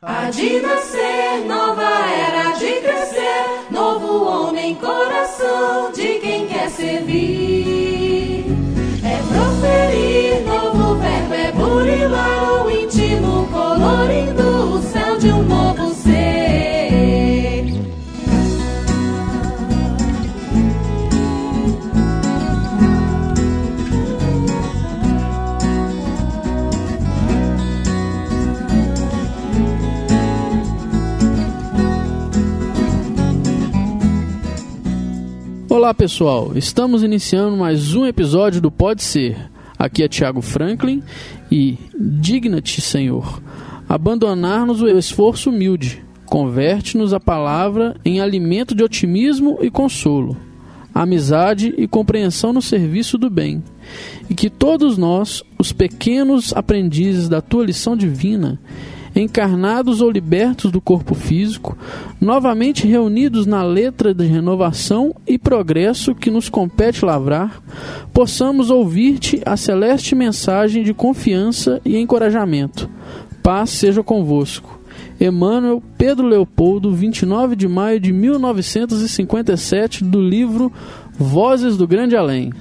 Há de nascer, nova era de crescer, novo homem, coração de quem quer servir. É proferir, Olá pessoal, estamos iniciando mais um episódio do Pode Ser. Aqui é Tiago Franklin e digna-te, Senhor, abandonar-nos o esforço humilde, converte-nos a palavra em alimento de otimismo e consolo, amizade e compreensão no serviço do bem, e que todos nós, os pequenos aprendizes da tua lição divina, encarnados ou libertos do corpo físico, novamente reunidos na letra de renovação e progresso que nos compete lavrar, possamos ouvir-te a celeste mensagem de confiança e encorajamento. Paz seja convosco. Emmanuel Pedro Leopoldo, 29 de maio de 1957, do livro Vozes do Grande Além.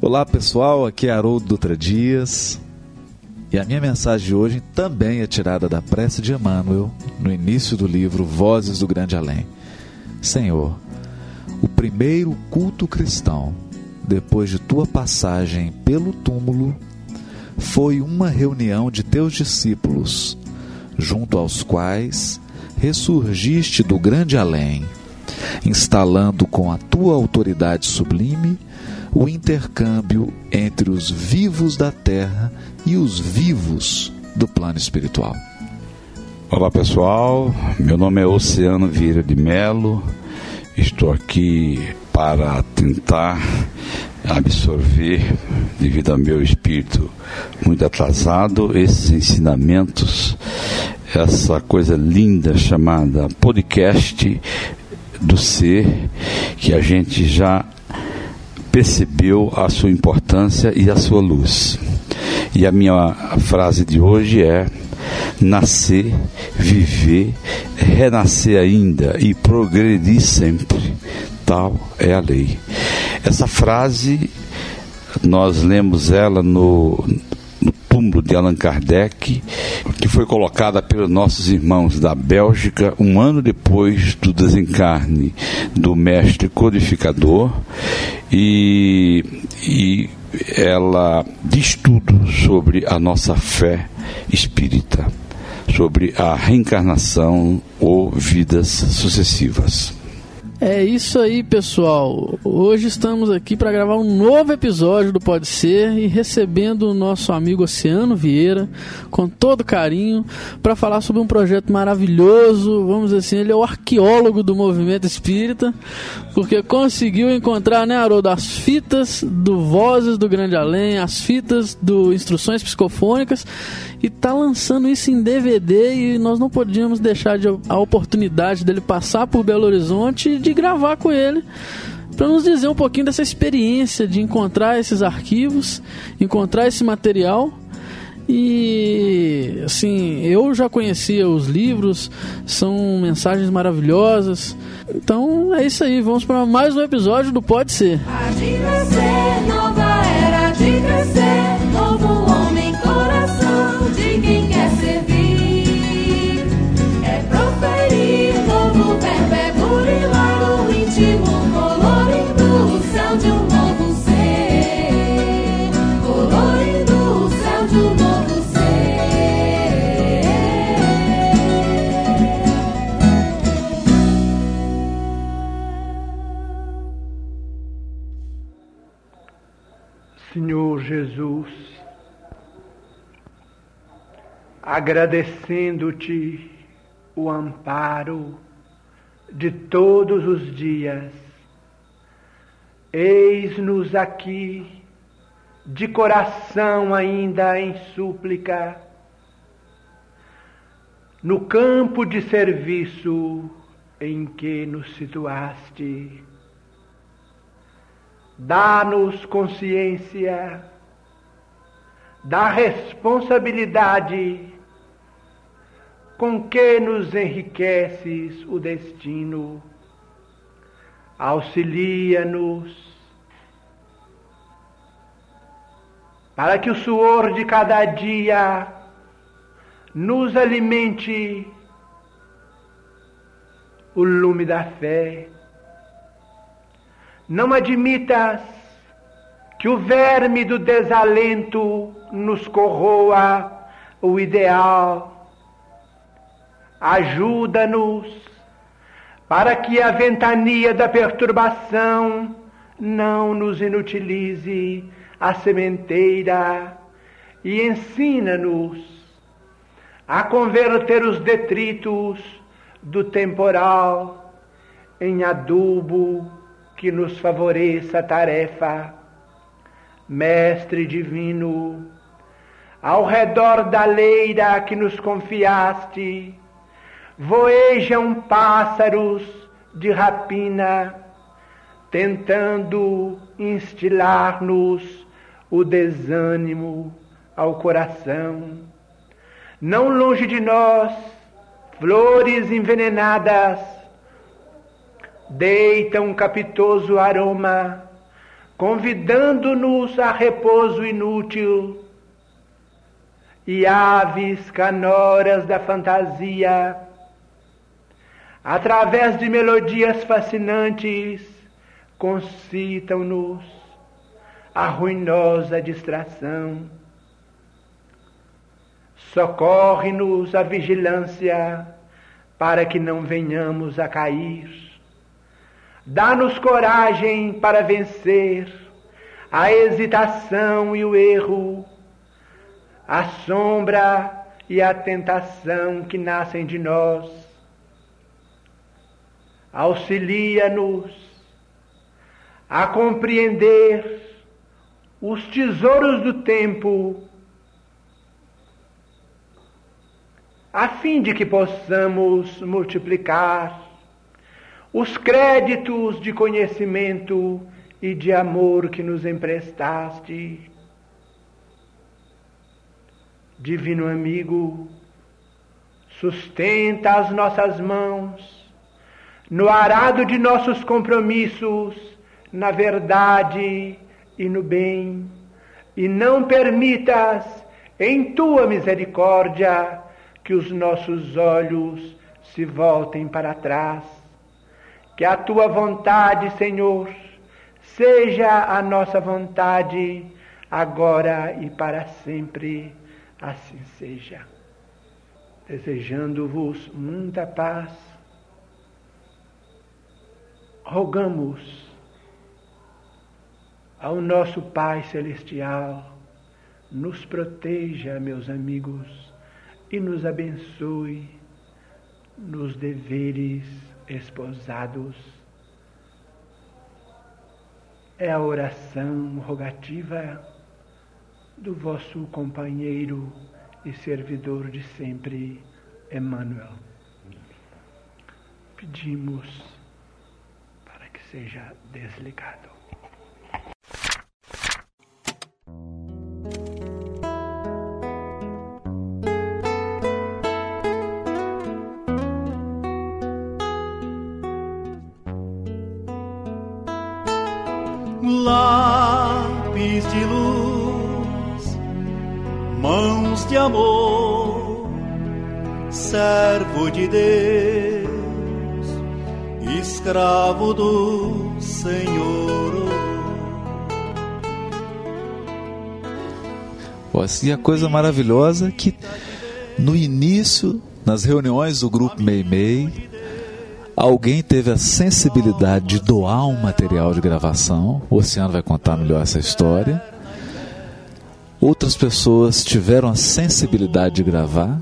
Olá pessoal, aqui é Haroldo Dutra Dias. E a minha mensagem de hoje também é tirada da prece de Emmanuel, no início do livro Vozes do Grande Além. Senhor, o primeiro culto cristão, depois de tua passagem pelo túmulo, foi uma reunião de teus discípulos, junto aos quais ressurgiste do grande além, instalando com a tua autoridade sublime o intercâmbio entre os vivos da terra e os vivos do plano espiritual. Olá pessoal, meu nome é Oceano Vieira de Melo, estou aqui para tentar absorver, devido ao meu espírito muito atrasado, esses ensinamentos, essa coisa linda chamada podcast do ser, que a gente já percebeu a sua importância e a sua luz. E a minha frase de hoje é: nascer, viver, renascer ainda e progredir sempre. Tal é a lei. Essa frase, nós lemos ela no, túmulo de Allan Kardec, que foi colocada pelos nossos irmãos da Bélgica um ano depois do desencarne do mestre codificador e, e ela diz tudo sobre a nossa fé espírita, sobre a reencarnação ou vidas sucessivas. É isso aí, pessoal. Hoje estamos aqui para gravar um novo episódio do Pode Ser e recebendo o nosso amigo Oceano Vieira com todo carinho para falar sobre um projeto maravilhoso. Vamos dizer assim, ele é o arqueólogo do movimento espírita, porque conseguiu encontrar, né, Haroldo, as fitas do Vozes do Grande Além, as fitas do Instruções Psicofônicas e tá lançando isso em DVD e nós não podíamos deixar de, a oportunidade dele passar por Belo Horizonte e de gravar com ele para nos dizer um pouquinho dessa experiência de encontrar esses arquivos, encontrar esse material. E assim, eu já conhecia os livros, são mensagens maravilhosas. Então é isso aí, vamos para mais um episódio do Pode Ser. De nascer, nova era de crescer, Jesus, agradecendo-te o amparo de todos os dias, eis-nos aqui de coração ainda em súplica, no campo de serviço em que nos situaste. Dá-nos consciência da responsabilidade com que nos enriqueces o destino. Auxilia-nos para que o suor de cada dia nos alimente o lume da fé. Não admitas que o verme do desalento nos corroa o ideal. Ajuda-nos para que a ventania da perturbação não nos inutilize a sementeira e ensina-nos a converter os detritos do temporal em adubo que nos favoreça a tarefa. Mestre divino, ao redor da leira que nos confiaste, voejam pássaros de rapina, tentando instilar-nos o desânimo ao coração. Não longe de nós, flores envenenadas deitam um capitoso aroma, convidando-nos a repouso inútil. E aves canoras da fantasia, através de melodias fascinantes, concitam-nos a ruinosa distração. Socorre-nos a vigilância para que não venhamos a cair. Dá-nos coragem para vencer a hesitação e o erro, a sombra e a tentação que nascem de nós. Auxilia-nos a compreender os tesouros do tempo, a fim de que possamos multiplicar os créditos de conhecimento e de amor que nos emprestaste. Divino amigo, sustenta as nossas mãos no arado de nossos compromissos, na verdade e no bem, e não permitas, em tua misericórdia, que os nossos olhos se voltem para trás. Que a tua vontade, Senhor, seja a nossa vontade, agora e para sempre. Assim seja. Desejando-vos muita paz, rogamos ao nosso Pai Celestial, nos proteja, meus amigos, e nos abençoe nos deveres esposados. É a oração rogativa do vosso companheiro e servidor de sempre, Emmanuel. Pedimos para que seja desligado. Lápis de luz, mãos de amor, servo de Deus, escravo do Senhor. Pô, assim, a coisa maravilhosa é que no início, nas reuniões do grupo Meimei, alguém teve a sensibilidade de doar um material de gravação. O Oceano vai contar melhor essa história. Outras pessoas tiveram a sensibilidade de gravar.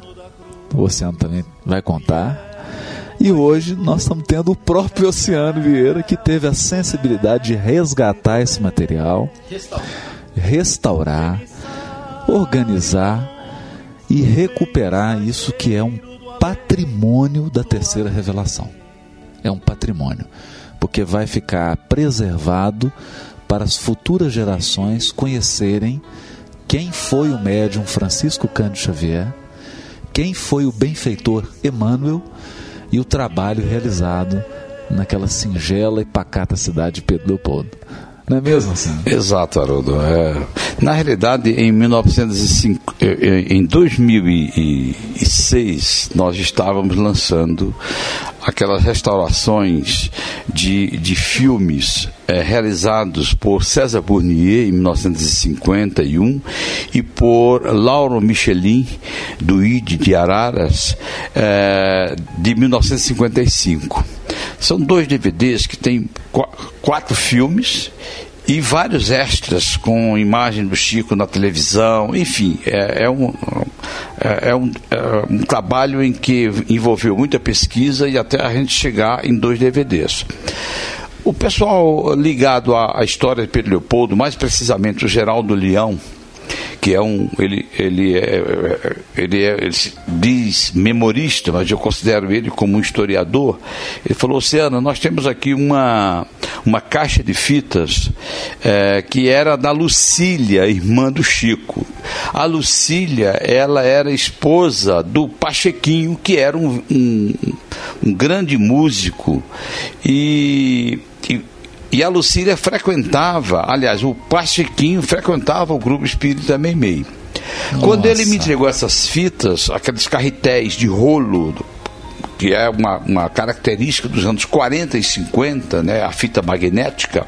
O Oceano também vai contar. E hoje nós estamos tendo o próprio Oceano Vieira que teve a sensibilidade de resgatar esse material, restaurar, organizar e recuperar isso que é um patrimônio da terceira revelação é um patrimônio, porque vai ficar preservado para as futuras gerações conhecerem quem foi o médium Francisco Cândido Xavier, quem foi o benfeitor Emmanuel e o trabalho realizado naquela singela e pacata cidade de Pedro Leopoldo. Não é mesmo, assim? Exato, Haroldo. É, na realidade, em, 1905, eh, eh, em 2006, nós estávamos lançando aquelas restaurações de, de filmes é, realizados por César Bournier em 1951 e por Lauro Michelin, do ID de Araras, é, de 1955. São dois DVDs que têm quatro filmes e vários extras com imagem do Chico na televisão, enfim, é, é, um, é, é, um, é, um, trabalho em que envolveu muita pesquisa e até a gente chegar em dois DVDs. O pessoal ligado à, à história de Pedro Leopoldo, mais precisamente o Geraldo Leão, que é um ele ele é, ele, é, ele diz memorista, mas eu considero ele como um historiador. Ele falou: Oceana, nós temos aqui uma uma caixa de fitas é, que era da Lucília, irmã do Chico. A Lucília, ela era esposa do Pachequinho, que era um, um, um grande músico e, e e a Lucília frequentava, aliás, o Pachequinho frequentava o grupo espírita Meimei. Quando ele me entregou essas fitas, aqueles carretéis de rolo, que é uma, uma característica dos anos 40 e 50, né, a fita magnética,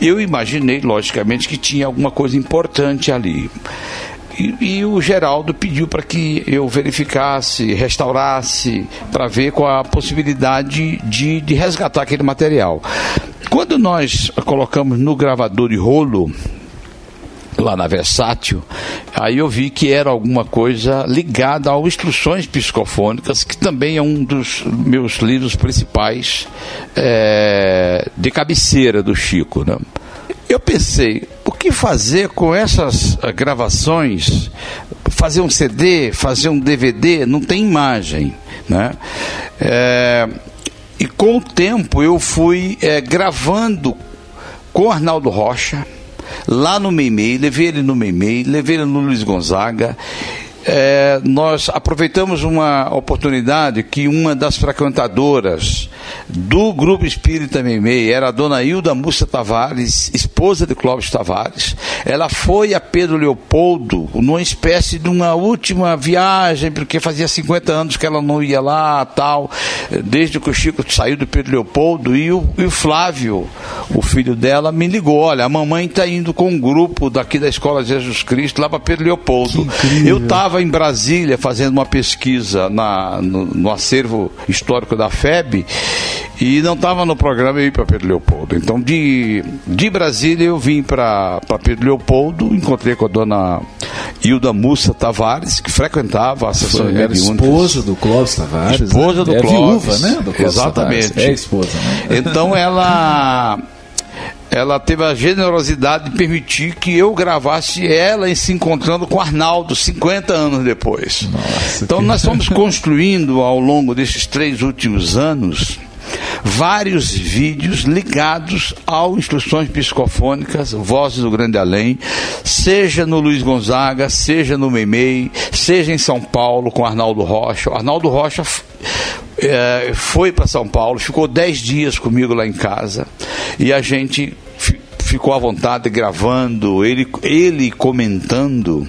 eu imaginei, logicamente, que tinha alguma coisa importante ali. E, e, o Geraldo pediu para que eu verificasse, restaurasse, para ver qual a possibilidade de, de resgatar aquele material. Quando nós colocamos no gravador de rolo, lá na Versátil, aí eu vi que era alguma coisa ligada a instruções psicofônicas, que também é um dos meus livros principais é, de cabeceira do Chico. Né? Eu pensei, o que fazer com essas gravações? Fazer um CD, fazer um DVD, não tem imagem, né? É, e com o tempo eu fui é, gravando com Arnaldo Rocha, lá no Meimei, levei ele no Meimei, levei ele no Luiz Gonzaga, é, nós aproveitamos uma oportunidade que uma das frequentadoras do Grupo Espírita Meimei era a dona Hilda Múcia Tavares, esposa de Clóvis Tavares. Ela foi a Pedro Leopoldo numa espécie de uma última viagem, porque fazia 50 anos que ela não ia lá, tal, desde que o Chico saiu do Pedro Leopoldo, e o, e o Flávio, o filho dela, me ligou: olha, a mamãe está indo com um grupo daqui da Escola Jesus Cristo lá para Pedro Leopoldo. Eu estava estava em Brasília fazendo uma pesquisa na, no, no acervo histórico da FEB e não estava no programa eu ir para Pedro Leopoldo. Então, de, de Brasília, eu vim para Pedro Leopoldo, encontrei com a dona Hilda Mussa Tavares, que frequentava a sessão Foi, Era esposa do Clóvis Tavares. Esposa né? do é Clóvis. viúva, né? Do Clóvis Exatamente. Tavares. É esposa, né? Então, ela ela teve a generosidade de permitir que eu gravasse ela se encontrando com Arnaldo 50 anos depois. Nossa, então que... nós fomos construindo ao longo desses três últimos anos vários vídeos ligados ao Instruções Psicofônicas, Vozes do Grande Além, seja no Luiz Gonzaga, seja no Meimei, seja em São Paulo com Arnaldo Rocha. O Arnaldo Rocha é, foi para São Paulo, ficou dez dias comigo lá em casa e a gente ficou à vontade gravando, ele, ele comentando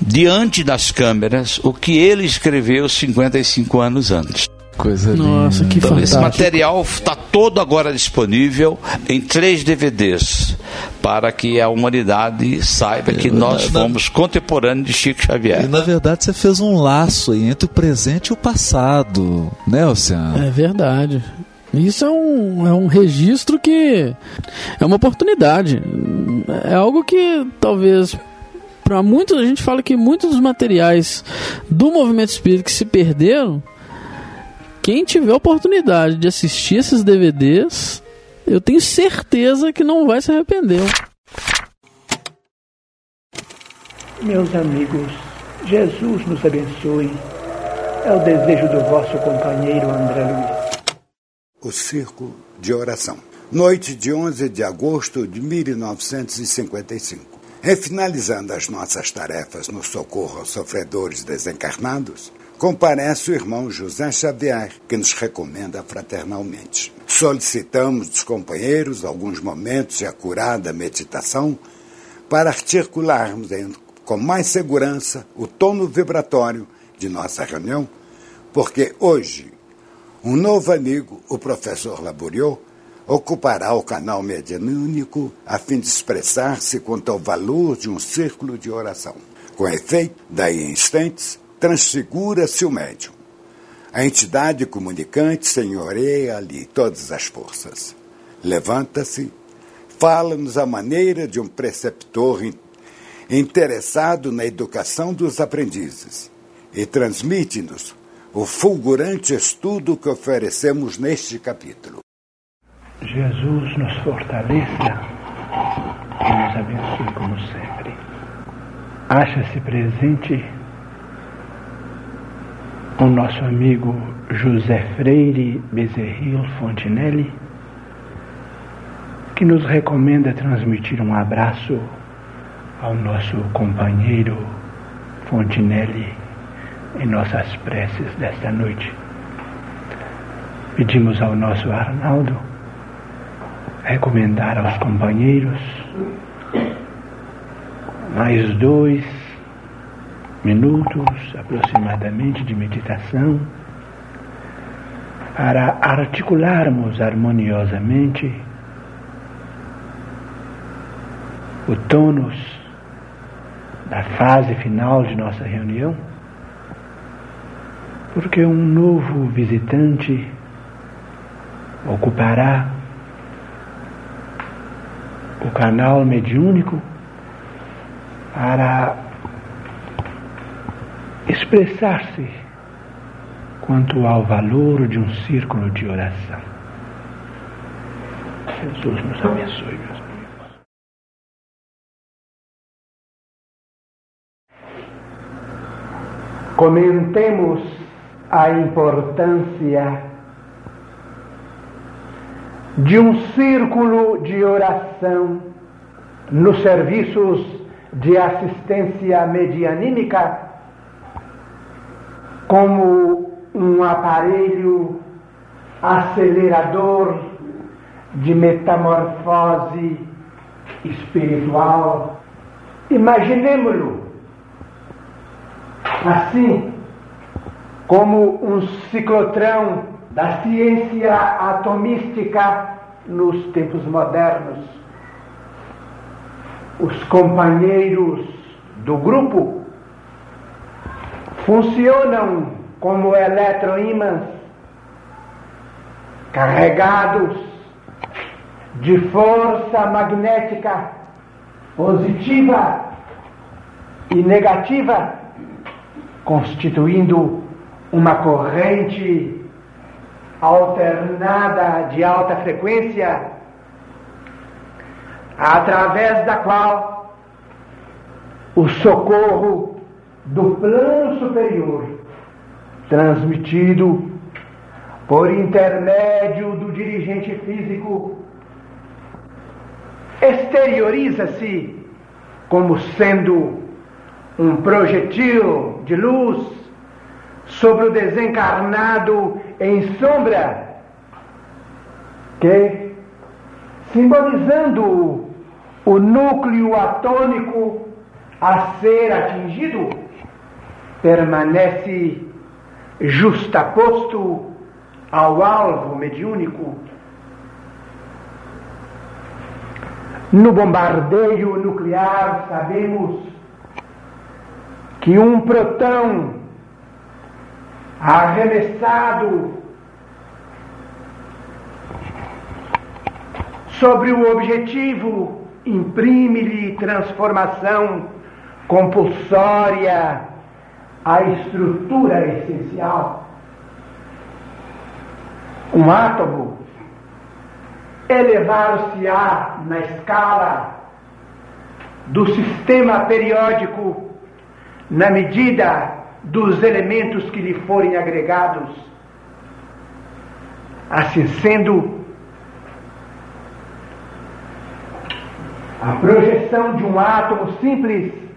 diante das câmeras o que ele escreveu 55 anos antes. Coisa Nossa, linda. que Então, esse material está todo agora disponível em três DVDs para que a humanidade saiba que nós na- fomos contemporâneos de Chico E Xavier. na verdade você fez um laço aí entre o presente e o passado, né, Oceano? É verdade. Isso é um, é um registro que é uma oportunidade. É algo que talvez para muitos a gente fala que muitos dos materiais do movimento espírita que se perderam, quem tiver oportunidade de assistir esses DVDs, eu tenho certeza que não vai se arrepender. Meus amigos, Jesus nos abençoe. É o desejo do vosso companheiro André Luiz. O Circo de Oração. Noite de 11 de agosto de 1955. E finalizando as nossas tarefas no socorro aos sofredores desencarnados, comparece o irmão José Xavier, que nos recomenda fraternalmente. Solicitamos dos companheiros alguns momentos de acurada meditação para articularmos com mais segurança o tono vibratório de nossa reunião, porque hoje um novo amigo, o professor Laboriot, ocupará o canal medianímico a fim de expressar-se quanto ao valor de um círculo de oração. Com efeito, daí em instantes, transfigura-se o médium. A entidade comunicante senhoreia ali todas as forças. Levanta-se, fala-nos a maneira de um preceptor interessado na educação dos aprendizes e transmite-nos o fulgurante estudo que oferecemos neste capítulo. Jesus nos fortaleça e nos abençoe como sempre. Acha-se presente o nosso amigo José Freire Bezerril Fontinelli, que nos recomenda transmitir um abraço ao nosso companheiro Fontinelli em nossas preces desta noite. Pedimos ao nosso Arnaldo recomendar aos companheiros mais dois minutos aproximadamente de meditação para articularmos harmoniosamente o tônus da fase final de nossa reunião, porque um novo visitante ocupará o canal mediúnico para expressar-se quanto ao valor de um círculo de oração. Jesus nos abençoe, meus amigos. Comentemos a importância de um círculo de oração nos serviços de assistência medianímica como um aparelho acelerador de metamorfose espiritual. Imaginemos-lo assim como um ciclotrão da ciência atomística nos tempos modernos. Os companheiros do grupo funcionam como eletroímãs carregados de força magnética positiva e negativa, constituindo uma corrente alternada de alta frequência, através da qual o socorro do plano superior, transmitido por intermédio do dirigente físico, exterioriza-se como sendo um projetil de luz sobre o desencarnado em sombra, que, simbolizando o núcleo atômico a ser atingido, permanece justaposto ao alvo mediúnico. No bombardeio nuclear, sabemos que um protão arremessado sobre o objetivo imprime-lhe transformação compulsória à estrutura essencial. Um átomo elevar-se-á na escala do sistema periódico na medida dos elementos que lhe forem agregados. Assim sendo, a projeção de um átomo simples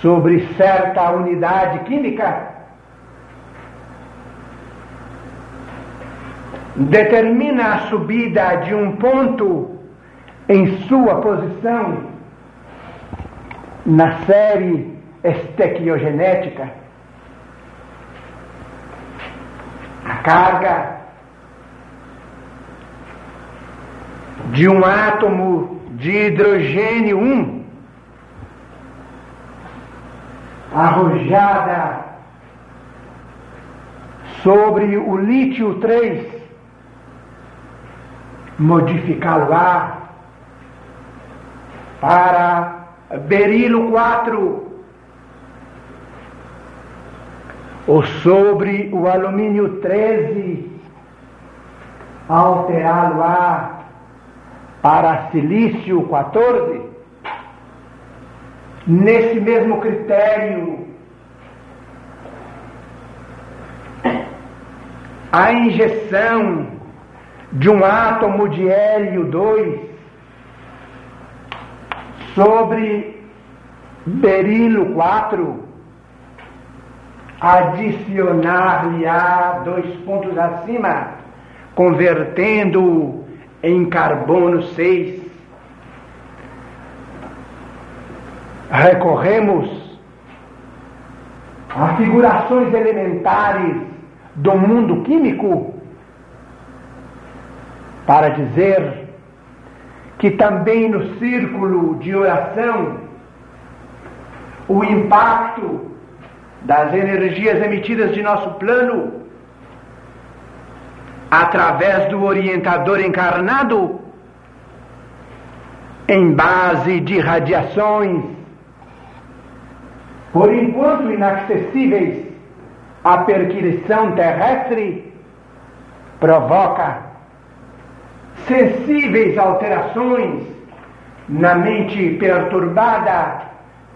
sobre certa unidade química determina a subida de um ponto em sua posição na série estequiogenética. A carga de um átomo de hidrogênio 1 arrojada sobre o lítio 3 modificá-lo-á para berilo 4 ou sobre o alumínio 13 alterá-lo-á para silício 14 nesse mesmo critério a injeção de um átomo de hélio 2 sobre berilo 4, adicionar-lhe-á dois pontos acima, convertendo em carbono 6. Recorremos a figurações elementares do mundo químico para dizer que também no círculo de oração o impacto das energias emitidas de nosso plano através do orientador encarnado em base de radiações por enquanto inacessíveis à perquisição terrestre provoca sensíveis alterações na mente perturbada,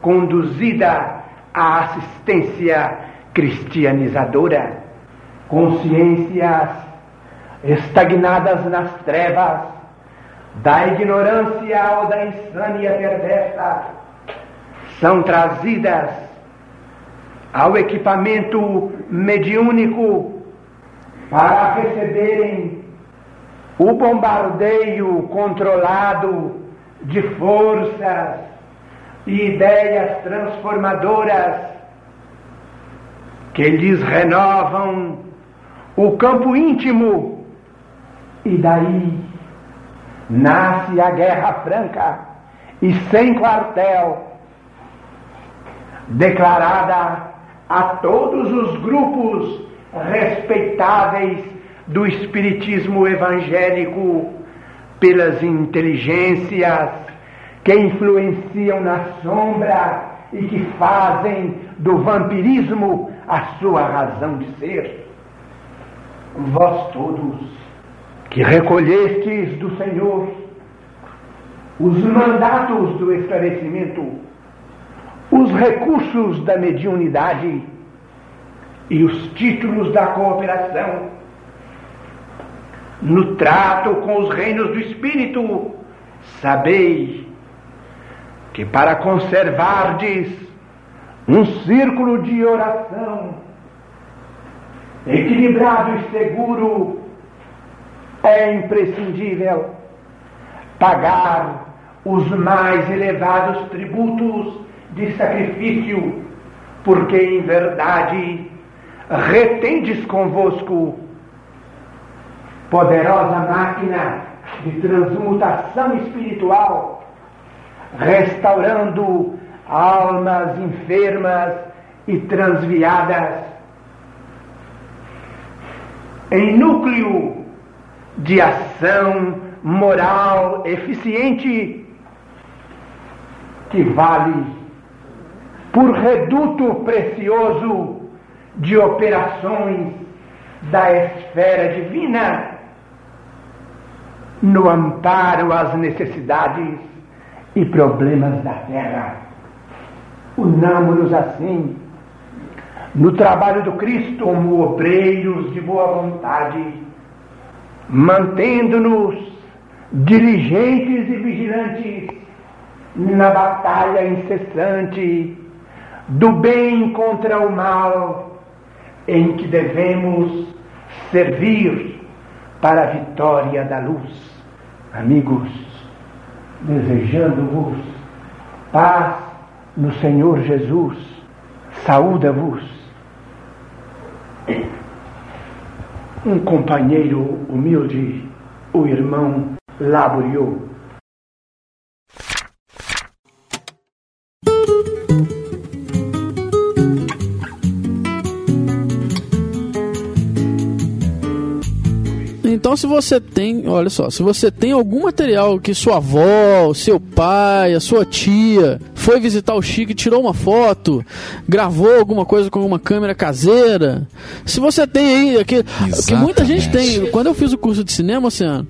conduzida à assistência cristianizadora, consciências estagnadas nas trevas da ignorância ou da insânia perversa são trazidas ao equipamento mediúnico para receberem o bombardeio controlado de forças e ideias transformadoras que lhes renovam o campo íntimo, e daí nasce a Guerra Franca e sem quartel, declarada a todos os grupos respeitáveis do espiritismo evangélico pelas inteligências que influenciam na sombra e que fazem do vampirismo a sua razão de ser. Vós todos que recolhestes do Senhor os mandatos do esclarecimento, os recursos da mediunidade e os títulos da cooperação, no trato com os reinos do Espírito, sabei que para conservardes um círculo de oração equilibrado e seguro, é imprescindível pagar os mais elevados tributos de sacrifício, porque em verdade retendes convosco poderosa máquina de transmutação espiritual, restaurando almas enfermas e transviadas em núcleo de ação moral eficiente que vale por reduto precioso de operações da esfera divina no amparo às necessidades e problemas da terra. Unamos-nos assim no trabalho do Cristo como obreiros de boa vontade, mantendo-nos diligentes e vigilantes na batalha incessante do bem contra o mal, em que devemos servir para a vitória da luz. Amigos, desejando-vos paz no Senhor Jesus, saúda-vos. Um companheiro humilde, o irmão Laboriou. Então, se você tem, olha só, se você tem algum material que sua avó, seu pai, a sua tia foi visitar o Chico e tirou uma foto, gravou alguma coisa com uma câmera caseira, se você tem aí, aqui, que muita gente tem. Quando eu fiz o curso de cinema, Oceano,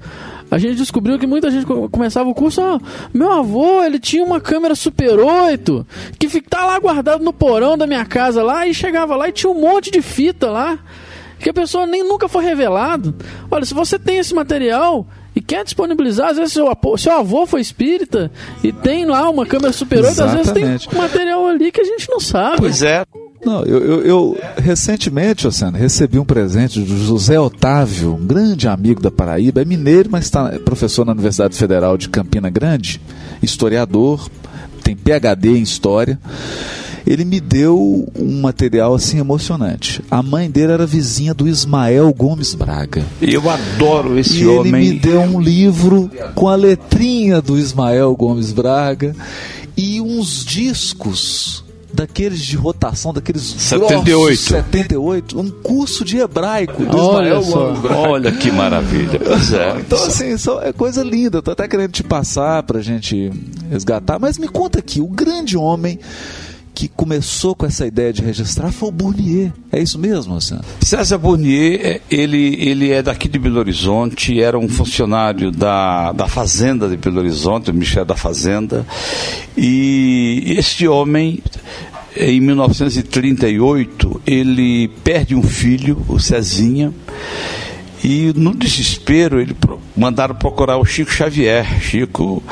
a gente descobriu que muita gente começava o curso, ah, meu avô, ele tinha uma câmera Super 8 que tá lá guardado no porão da minha casa lá e chegava lá e tinha um monte de fita lá que a pessoa nem nunca foi revelado. Olha, se você tem esse material e quer disponibilizar, às vezes seu, seu avô foi espírita e tem lá uma câmera Super 8, às vezes tem material ali que a gente não sabe. Pois é. Não, eu, eu, eu recentemente, Oceano, recebi um presente do José Otávio, um grande amigo da Paraíba, é mineiro, mas está professor na Universidade Federal de Campina Grande, historiador, tem PhD em História ele me deu um material assim emocionante. A mãe dele era vizinha do Ismael Gomes Braga. Eu adoro esse e homem. Ele me deu um livro com a letrinha do Ismael Gomes Braga e uns discos daqueles de rotação, daqueles 78. Grossos, 78, um curso de hebraico do olha Ismael só, Olha que maravilha. É. Então, assim, só é coisa linda. Tô até querendo te passar pra gente resgatar. Mas me conta aqui, o grande homem que começou com essa ideia de registrar foi o Bournier. É isso mesmo, Sandro? César Bournier, ele, ele é daqui de Belo Horizonte, era um funcionário da, da Fazenda de Belo Horizonte, do Ministério da Fazenda, e este homem em 1938, ele perde um filho, o Cezinha, e no desespero, ele mandaram procurar o Chico Xavier. Chico.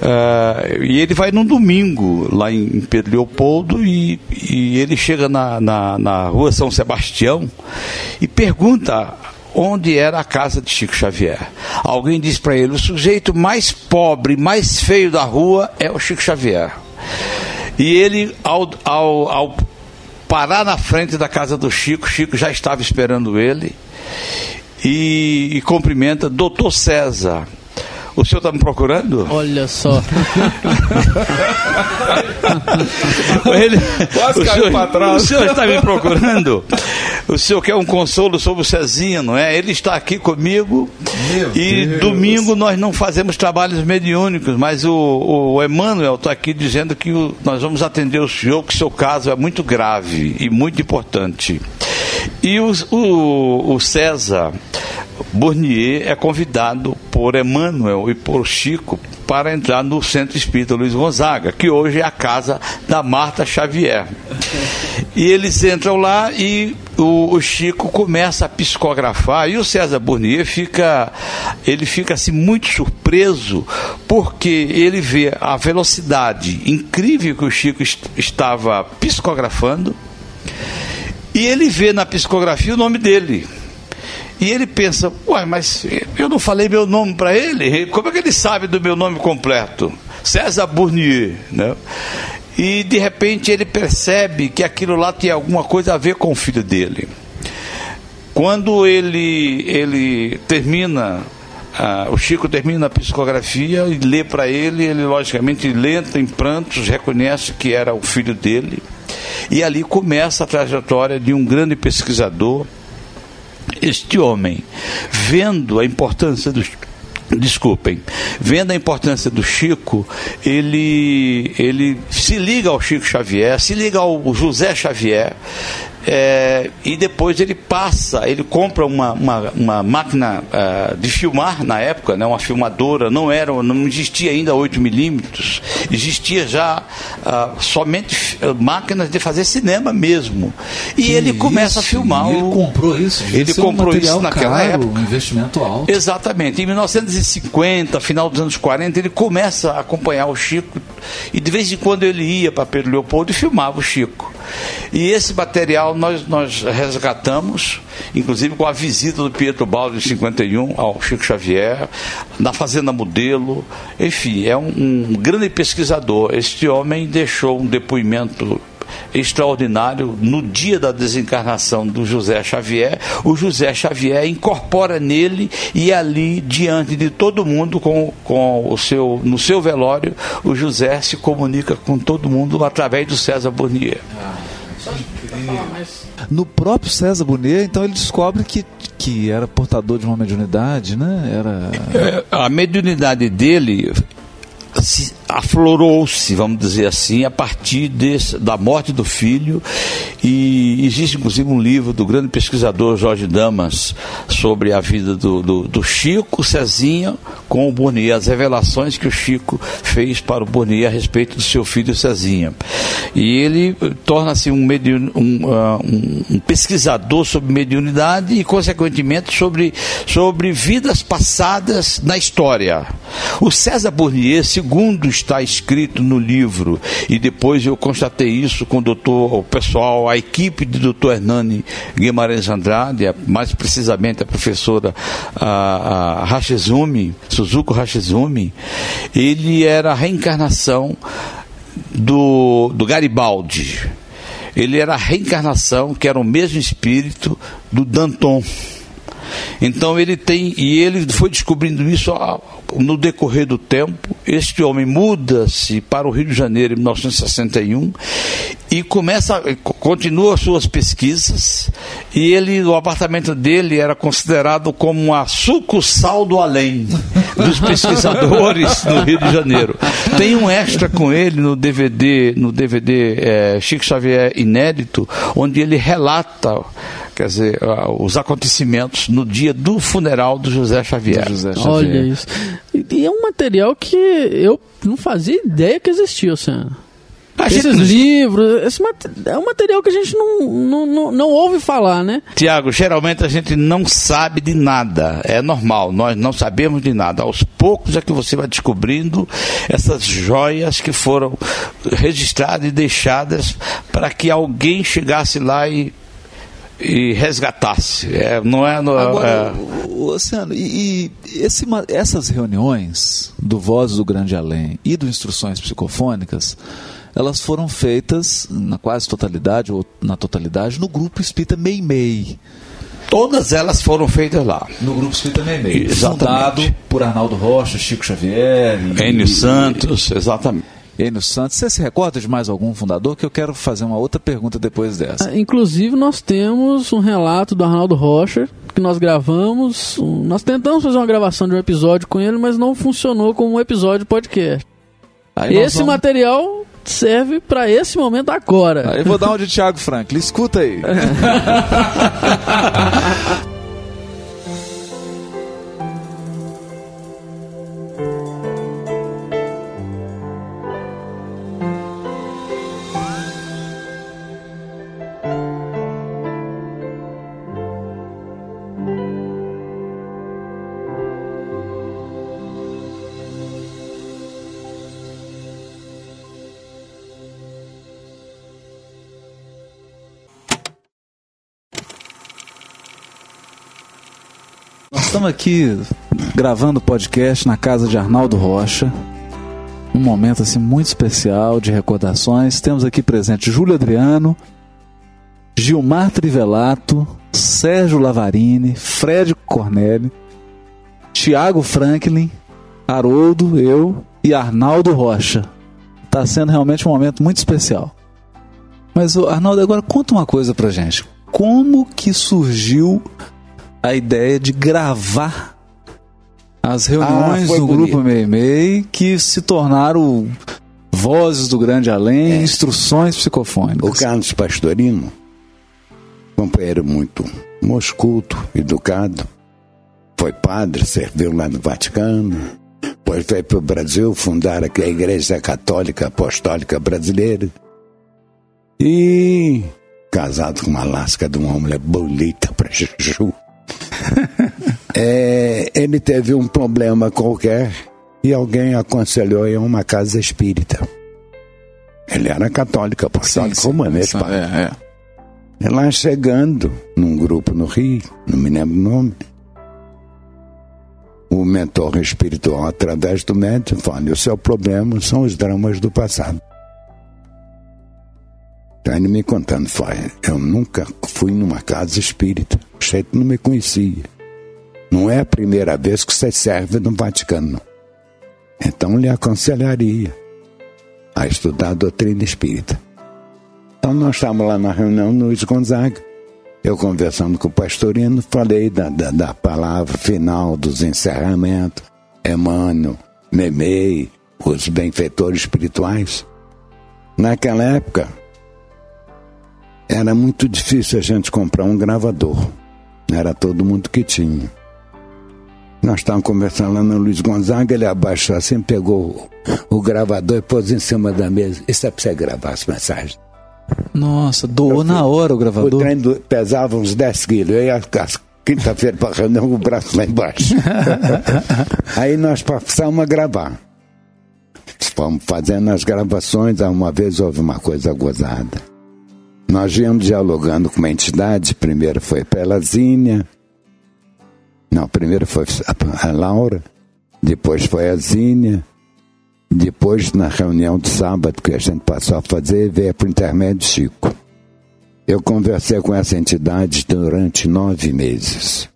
Uh, e ele vai num domingo lá em Pedro Leopoldo e, e ele chega na, na, na rua São Sebastião e pergunta onde era a casa de Chico Xavier. Alguém diz para ele: o sujeito mais pobre, mais feio da rua é o Chico Xavier. E ele, ao, ao, ao parar na frente da casa do Chico, Chico já estava esperando ele e, e cumprimenta doutor César. O senhor está me procurando? Olha só. Ele, Quase caiu para trás. O senhor está me procurando? O senhor quer um consolo sobre o Cezinho, não é? Ele está aqui comigo Meu e Deus. domingo nós não fazemos trabalhos mediúnicos, mas o, o Emmanuel está aqui dizendo que o, nós vamos atender o senhor, que o seu caso é muito grave e muito importante. E o, o, César Bournier é convidado por Emmanuel e por Chico para entrar no Centro Espírita Luiz Gonzaga, que hoje é a casa da Marta Xavier. E eles entram lá e o, o, Chico começa a psicografar e o César Bournier fica ele fica assim muito surpreso porque ele vê a velocidade incrível que o Chico est estava psicografando e ele vê na psicografia o nome dele. E ele pensa, uai, mas eu não falei meu nome para ele? Como é que ele sabe do meu nome completo? César Bournier, né? E de repente ele percebe que aquilo lá tem alguma coisa a ver com o filho dele. Quando ele, ele termina, ah, o Chico termina a psicografia e lê para ele, ele logicamente lenta em prantos, reconhece que era o filho dele e ali começa a trajetória de um grande pesquisador. Este homem, vendo a importância dos desculpem, vendo a importância do Chico, ele, ele se liga ao Chico Xavier, se liga ao José Xavier, É, e depois ele passa, ele compra uma, uma, uma máquina uh, de filmar na época, né, uma filmadora, não era, não existia ainda 8 milímetros, existia já uh, somente máquinas de fazer cinema mesmo. E Que ele começa a isso? filmar. E ele o- comprou isso? Ele ser um comprou isso naquela caro, época. Um investimento alto. Exatamente. Em 1950, final dos anos 40, ele começa a acompanhar o Chico e de vez em quando ele ia para Pedro Leopoldo e filmava o Chico. E esse material nós, nós resgatamos, inclusive com a visita do Pietro Baldi em 51 ao Chico Xavier, na Fazenda Modelo. Enfim, é um, um grande pesquisador. Este homem deixou um depoimento extraordinário no dia da desencarnação do José Xavier. O José Xavier incorpora nele e ali, diante de todo mundo, com, com o seu, no seu velório, o José se comunica com todo mundo através do César Bonnier. No próprio César Bonet, então ele descobre que, que era portador de uma mediunidade, né? Era. É, a mediunidade dele se aflorou-se, vamos dizer assim, a partir desse, da morte do filho. E existe inclusive um livro do grande pesquisador Jorge Damas sobre a vida do, do, do Chico Cezinha com o Bonier, as revelações que o Chico fez para o Bonier a respeito do seu filho Cezinha. E ele torna-se um, ah, um- um pesquisador sobre mediunidade e, consequentemente, sobre, sobre vidas passadas na história. O César Bournier, segundo está escrito no livro, e depois eu constatei isso com o doutor, o pessoal, a equipe do doutor Hernani Guimarães Andrade, mais precisamente a professora a, a Hashizumi, Suzuko Hashizumi, ele era a reencarnação do, do Garibaldi. Ele era a reencarnação, que era o mesmo espírito do Danton. Então ele tem, e ele foi descobrindo isso no decorrer do tempo. Este homem muda-se para o Rio de Janeiro em 1961 e começa, continua suas pesquisas. E ele, o apartamento dele era considerado como uma sucursal do além dos pesquisadores no Rio de Janeiro. Tem um extra com ele no DVD, no DVD eh, Chico Xavier inédito, onde ele relata quer dizer, os acontecimentos no dia do funeral do José Xavier. José Xavier. Olha isso. E, é um material que eu não fazia ideia que existia, Luciano. A Esses gente- livros, esse é um material que a gente não, não, não, não ouve falar, né? Tiago, geralmente a gente não sabe de nada. É normal, nós não sabemos de nada. Aos poucos é que você vai descobrindo essas joias que foram registradas e deixadas para que alguém chegasse lá e, e resgatasse. É, não é. no- Agora, é- o- o- Luciano, e, e esse essas reuniões do Vozes do Grande Além e do Instruções Psicofônicas, elas foram feitas na quase totalidade, ou na totalidade, no grupo Espírita Meimei. todas elas foram feitas lá. No grupo Espírita Meimei. Exatamente. Fundado por Arnaldo Rocha, Chico Xavier. Enio e- Santos, exatamente. Enio Santos. Você se recorda de mais algum fundador? Que eu quero fazer uma outra pergunta depois dessa. Ah, Inclusive, nós temos um relato do Arnaldo Rocha que nós gravamos. Nós tentamos fazer uma gravação de um episódio com ele, mas não funcionou como um episódio podcast. Aí Esse vamos- material serve para esse momento agora. Aí eu vou dar um de Thiago Franklin. Escuta aí. estamos aqui gravando o podcast na casa de Arnaldo Rocha. Um momento assim muito especial de recordações. Temos aqui presente Júlio Adriano, Gilmar Trivelato, Sérgio Lavarini, Fred Cornélio, Tiago Franklin, Haroldo, eu e Arnaldo Rocha. Está sendo realmente um momento muito especial. Mas, Arnaldo, agora conta uma coisa pra gente. Como que surgiu a ideia de gravar as reuniões Ah, do bonito. Grupo Meimei que se tornaram Vozes do Grande Além, É. Instruções O Psicofônicas. Carlos Pastorino companheiro muito moscuto, educado. Foi padre, serviu lá no Vaticano. Depois veio para o Brasil fundar a Igreja Católica Apostólica Brasileira. E casado com uma lasca de uma mulher bonita para Juju. É, ele teve um problema qualquer e alguém aconselhou em uma casa espírita. Ele era católico, apostólico romano, esse pai. É, é. Lá chegando, num grupo no Rio, não me lembro o nome, o mentor espiritual, através do médium, fala: o seu problema são os dramas do passado. Então ele me contando, foi, eu nunca fui numa casa espírita, o jeito não me conhecia. Não é a primeira vez que você serve no Vaticano. Então lhe aconselharia a estudar a doutrina espírita. Então nós estávamos lá na reunião no Luiz Gonzaga. Eu conversando com o pastorino, falei da, da, da palavra final dos encerramentos, Emmanuel, Memei, os benfeitores espirituais. Naquela época, era muito difícil a gente comprar um gravador. Era todo mundo que tinha. Nós estávamos conversando lá no Luiz Gonzaga, ele abaixou assim, pegou o, o gravador e pôs em cima da mesa. Isso é para você gravar as mensagens. Nossa, doou na hora o O gravador. trem do- pesava uns 10 quilos. Eu ia quinta-feira para reunião o braço lá embaixo. Aí nós passamos a gravar. Fomos fazendo as gravações. Uma vez houve uma coisa gozada. Nós viemos dialogando com uma entidade. Primeiro foi Pelazínia. Não, primeiro foi a Laura. Depois foi a Zínia. Depois, na reunião de sábado que a gente passou a fazer, veio por intermédio Chico. Eu conversei com essa entidade durante nove meses.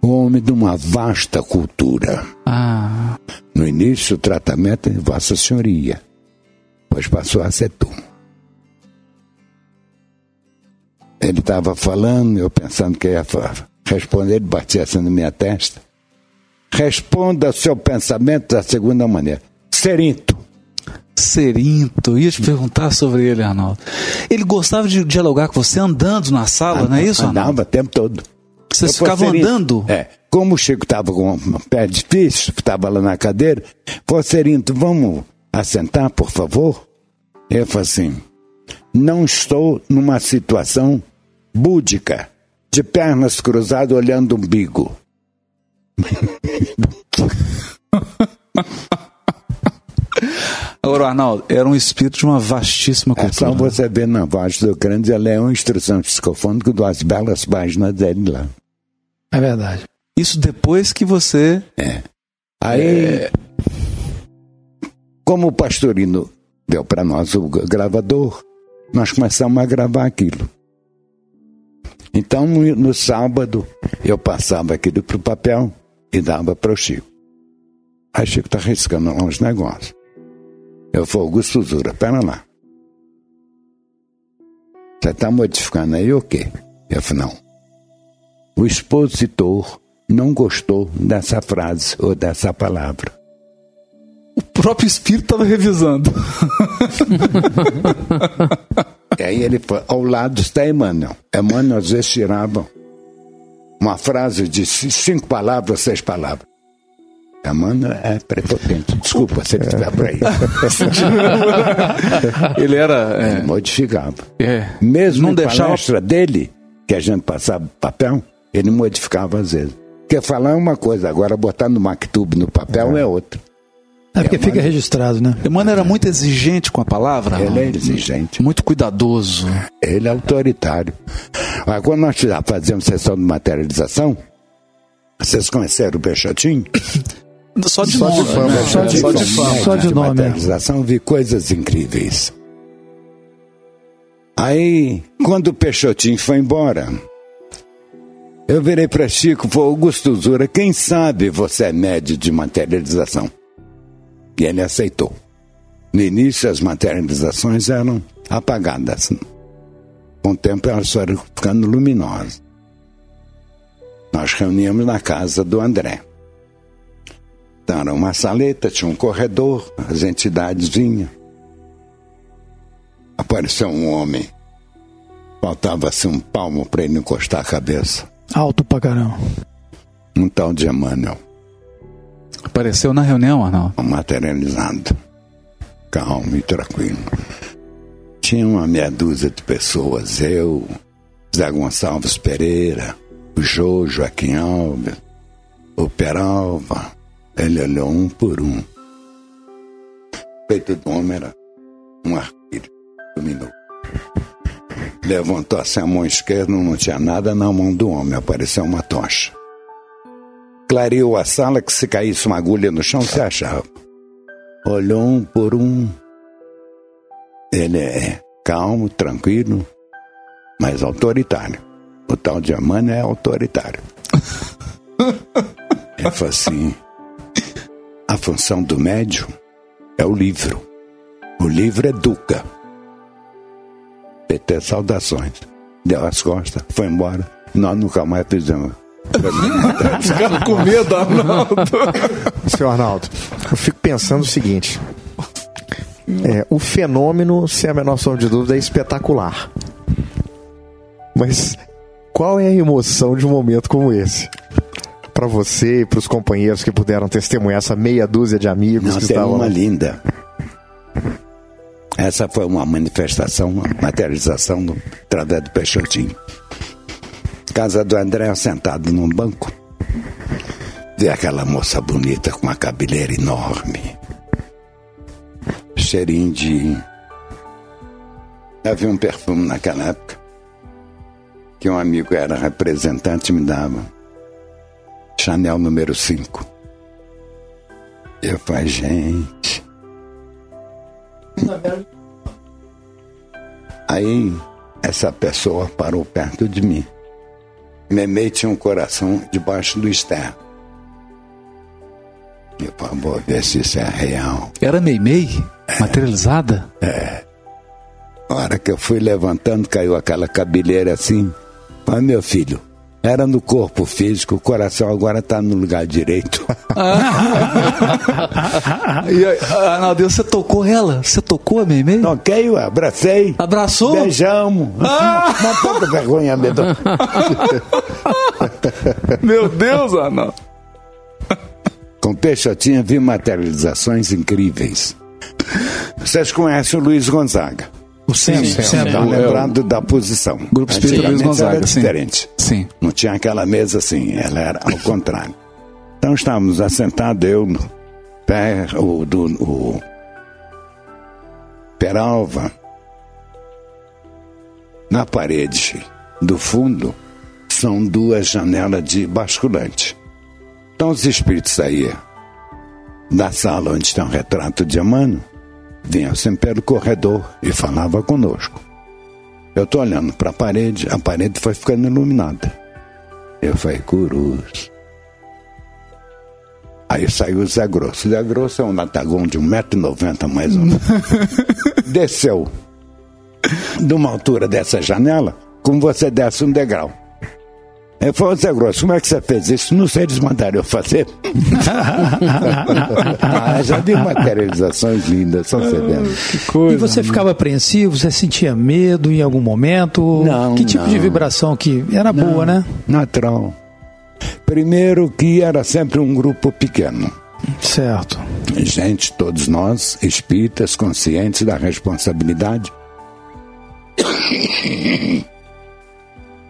Um homem de uma vasta cultura. Ah, No início, o tratamento é Vossa Senhoria. Depois passou a ser tu. Ele estava falando, eu pensando que ia responder, ele batia assim na minha testa. Responda seu pensamento da segunda maneira. Serinto. Serinto, ia te perguntar sobre ele, Arnaldo. Ele gostava de dialogar com você andando na sala, não é isso, Arnaldo? Andava o tempo todo. Vocês Eu ficavam andando? É. Como o Chico estava com um pé difícil, estava lá na cadeira, pô, Serinto, vamos assentar, por favor? Eu falei assim, não estou numa situação búdica, de pernas cruzadas olhando o umbigo. Agora, Arnaldo, era um espírito de uma vastíssima É só cultura. você ver na voz do grande, ela é uma instrução psicofônica das belas páginas dele lá. É verdade. Isso depois que você. Aí, como o pastorino deu para nós o gravador, nós começamos a gravar aquilo. Então, no, no sábado, eu passava aquilo para o papel e dava para o Chico. Aí Chico está riscando lá uns negócios. Eu falei, Augusto Zura, pera lá. Você está modificando aí o quê? Eu falei, não. O expositor não gostou dessa frase ou dessa palavra. O próprio espírito estava revisando. E aí ele foi, ao lado está Emmanuel. Emmanuel às vezes tirava uma frase de ci- cinco palavras, seis palavras. Emmanuel é prepotente. Desculpa se ele estiver por aí. Ele era. Ele modificava. É, é. Mesmo Não deixava- palestra dele, que a gente passava papel, ele modificava às vezes. Porque falar é uma coisa, agora botar no Mactub no papel é outra. É porque fica registrado, né? Emmanuel era muito exigente com a palavra. Ele é exigente. Muito cuidadoso. Ele é autoritário. Agora, quando nós fazemos sessão de materialização, vocês conheceram o Peixotinho? Só de Só de nome, fama, né? só de Só de fama. Só de nome, é. materialização, vi coisas incríveis. Aí, quando o Peixotinho foi embora, eu virei para Chico e falei, Augusto Zura, quem sabe você é médio de materialização? E ele aceitou. No início, as materializações eram apagadas. Com o tempo, elas foram ficando luminosas. Nós reuníamos na casa do André. Então, era uma saleta, tinha um corredor, as entidades vinham. Apareceu um homem Faltava-se um palmo para ele encostar a cabeça. Alto pra caramba. Um tal de Emmanuel, Apareceu na reunião, Arnaldo? materializado, calmo e tranquilo. Tinha uma meia dúzia de pessoas, eu, Zé Gonçalves Pereira, o Jô Joaquim Alves, o Peralva. Ele olhou um por um. O peito do homem era um arquírio, iluminou. Levantou assim a mão esquerda, não tinha nada na mão do homem, apareceu uma tocha. Clareou a sala que se caísse uma agulha no chão se achava. Olhou um por um. Ele é calmo, tranquilo, mas autoritário. O tal de Amanda é autoritário. Ele falou assim: a função do médium é o livro. O livro educa. PT, saudações. Deu as costas, foi embora. Nós nunca mais fizemos. Ficaram com medo, Arnaldo. Seu Arnaldo, eu fico pensando o seguinte. É, o fenômeno, sem a menor sombra de dúvida, é espetacular. Mas qual é a emoção de um momento como esse? Para você e para os companheiros que puderam testemunhar essa meia dúzia de amigos Não, que tem estavam uma linda. Essa foi uma manifestação, uma materialização do através do Peixotinho. Casa do André sentado num banco. Vê aquela moça bonita com uma cabeleira enorme. Cheirinho de. Havia um perfume naquela época que um amigo era representante me dava. Chanel número 5. Eu falei, gente. Aí essa pessoa parou perto de mim. Memei tinha um coração debaixo do externo. Eu vou ver se isso é real. Era Meimei? Materializada? A hora que eu fui levantando, caiu aquela cabeleira assim. Mas meu filho, era no corpo físico, o coração agora está no lugar direito. E aí, Arnaldo, você tocou ela? Você tocou a Meimei? Toquei, eu abracei. Abraçou? Beijamos. Uma pouca vergonha, medo. Meu Deus, Arnaldo. Com Peixotinha vi materializações incríveis. Vocês conhecem o Luiz Gonzaga? O centro, sim, centro. Estão é da posição. Grupo Espírita Luiz Gonzaga, era sim. diferente. Sim. Não tinha aquela mesa assim, ela era ao contrário. Então estávamos assentados, eu, pé, o, do, o Peralva, na parede do fundo são duas janelas de basculante. Então os espíritos saíam da sala onde está o retrato de Emmanuel, vinham sempre pelo corredor e falava conosco. Eu tô olhando para a parede, a parede foi ficando iluminada. Eu falei, Curus. Aí saiu o Zé Grosso. O Zé Grosso é um latagão de 1,90m mais ou menos. Desceu de uma altura dessa janela, como você desce um degrau. Eu falei, Zé Grosso, como é que você fez isso? Não sei, eles mandaram eu fazer. ah, já vi materializações lindas, só você vendo. E você ficava apreensivo? Você sentia medo em algum momento? Não, Que tipo não. de vibração que era boa, né? Natural. Primeiro que era sempre um grupo pequeno. Certo. Gente, todos nós, espíritas, conscientes da responsabilidade.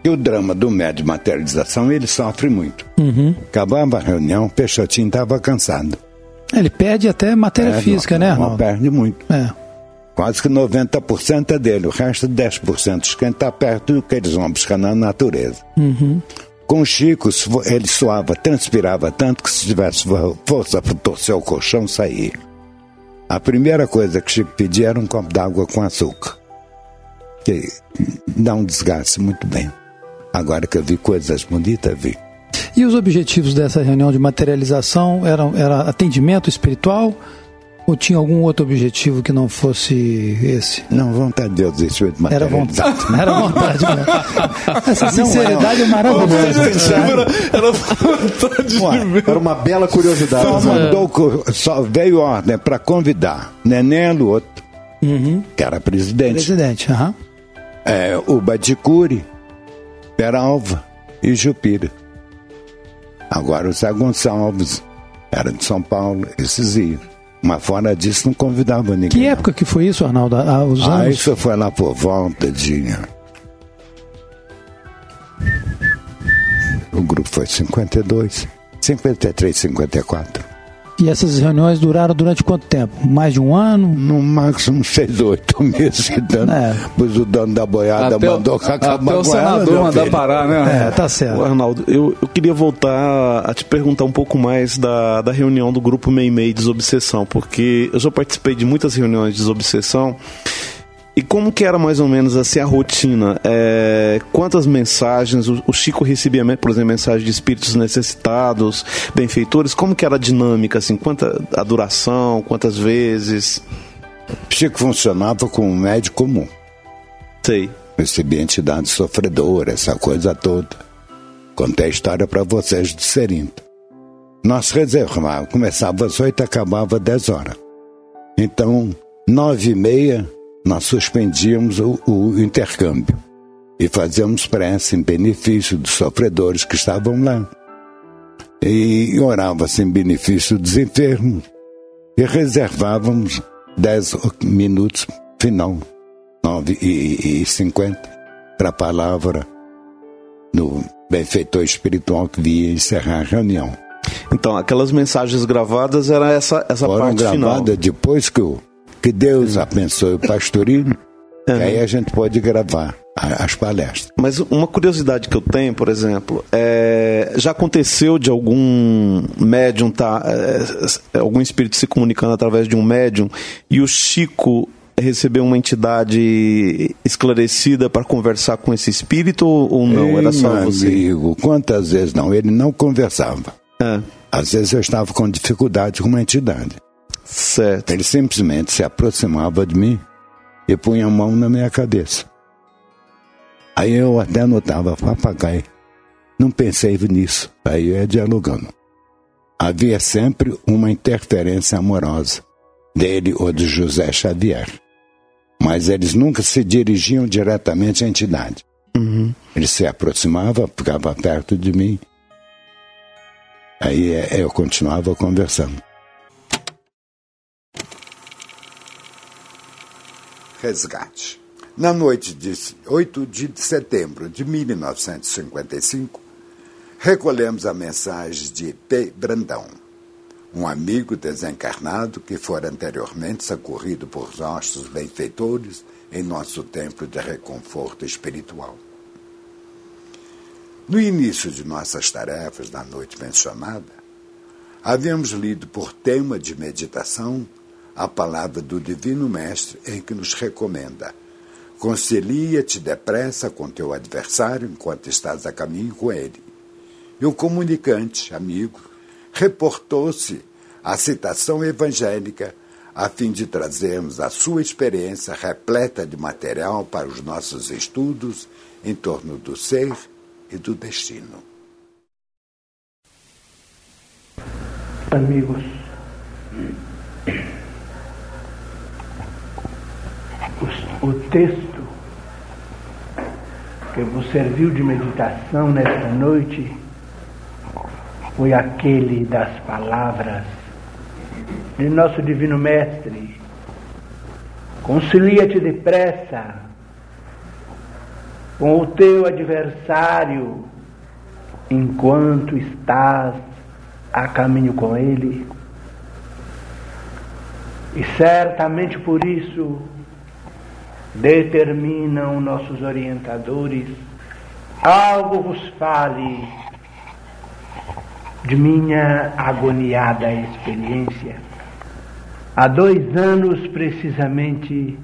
O drama do médio materialização, ele sofre muito. Uhum. Acabava a reunião, o Peixotinho estava cansado. Ele pede até matéria É, física, não, né, não perde muito. É. Quase que 90% é dele, o resto 10% de quem está perto do que eles vão buscar na natureza. Uhum. Com o Chico, ele suava, transpirava tanto que se tivesse força para torcer o colchão, saía. A primeira coisa que Chico pedia era um copo d'água com açúcar. Que dá um desgaste muito bem. Agora que eu vi coisas bonitas, vi. E os objetivos dessa reunião de materialização eram era atendimento espiritual ou tinha algum outro objetivo que não fosse esse? Não, vontade de Deus, isso é de Era vontade. Era vontade. né? Essa sinceridade é maravilhosa. Era vontade Ué, Era uma bela curiosidade. Só, mandou, só veio ordem para convidar Neném Luoto, Uhum. que era presidente, Presidente, aham. é, o Badicuri, Peralva e Jupira. Agora o Zé Gonçalves era de São Paulo, esses iam. Mas fora disso não convidava ninguém. Que época que foi isso, Arnaldo? Ah, os Ah, anos? isso foi lá por volta de. O grupo foi 52, 53, 54. E essas reuniões duraram durante quanto tempo? Mais de um ano? No máximo seis, oito meses. Dando, É. Pois o dono da boiada Até, o- mandou acabar até o ela, senador meu mandar filho. parar, né? É, tá certo. Arnaldo, eu, eu queria voltar a te perguntar um pouco mais da, da reunião do grupo Meimei Desobsessão, porque eu já participei de muitas reuniões de desobsessão. E como que era mais ou menos assim a rotina? É, quantas mensagens o, o Chico recebia, por exemplo, mensagem de espíritos necessitados, benfeitores? Como que era a dinâmica, assim? Quanta a duração, quantas vezes? Chico funcionava como um médico comum. Sei. Recebia entidade sofredora, essa coisa toda. Contei a história para vocês do Serinto. Nós reservávamos, começava às oito e acabava às dez horas. Então, nove e meia, nós suspendíamos o, o intercâmbio e fazíamos prece em benefício dos sofredores que estavam lá. E orava-se em benefício dos enfermos e reservávamos dez minutos final, nove e, e cinquenta, para a palavra do benfeitor espiritual que via encerrar a reunião. Então, aquelas mensagens gravadas era essa, essa Foram parte final. gravadas depois que, o, que Deus abençoe o pastorino, que aí a gente pode gravar as palestras. Mas uma curiosidade que eu tenho, por exemplo, é, já aconteceu de algum médium tá, é, algum espírito se comunicando através de um médium e o Chico recebeu uma entidade esclarecida para conversar com esse espírito ou, não? Era Ei, só meu você? amigo, quantas vezes não? Ele não conversava. É, Às vezes eu estava com dificuldade com uma entidade. Certo. Ele simplesmente se aproximava de mim e punha a mão na minha cabeça. Aí eu até notava, papagaio. Não pensei nisso. Aí eu ia dialogando. Havia sempre uma interferência amorosa dele ou de José Xavier. Mas eles nunca se dirigiam diretamente à entidade. Uhum. Ele se aproximava, ficava perto de mim. Aí eh, eu continuava conversando. Resgate. Na noite de 8 de setembro de 1955, recolhemos a mensagem de P. Brandão, um amigo desencarnado que fora anteriormente socorrido por nossos benfeitores em nosso templo de reconforto espiritual. No início de nossas tarefas na noite mencionada, havíamos lido por tema de meditação a palavra do Divino Mestre em que nos recomenda: concilia-te depressa com teu adversário enquanto estás a caminho com ele. E o comunicante, amigo, reportou-se à citação evangélica a fim de trazermos a sua experiência repleta de material para os nossos estudos em torno do ser e do destino. Amigos, o, texto que vos serviu de meditação nesta noite foi aquele das palavras de nosso Divino Mestre. Concilia-te depressa com o teu adversário enquanto estás a caminho com ele. E certamente por isso determinam nossos orientadores algo vos fale de minha agoniada experiência. Há dois anos precisamente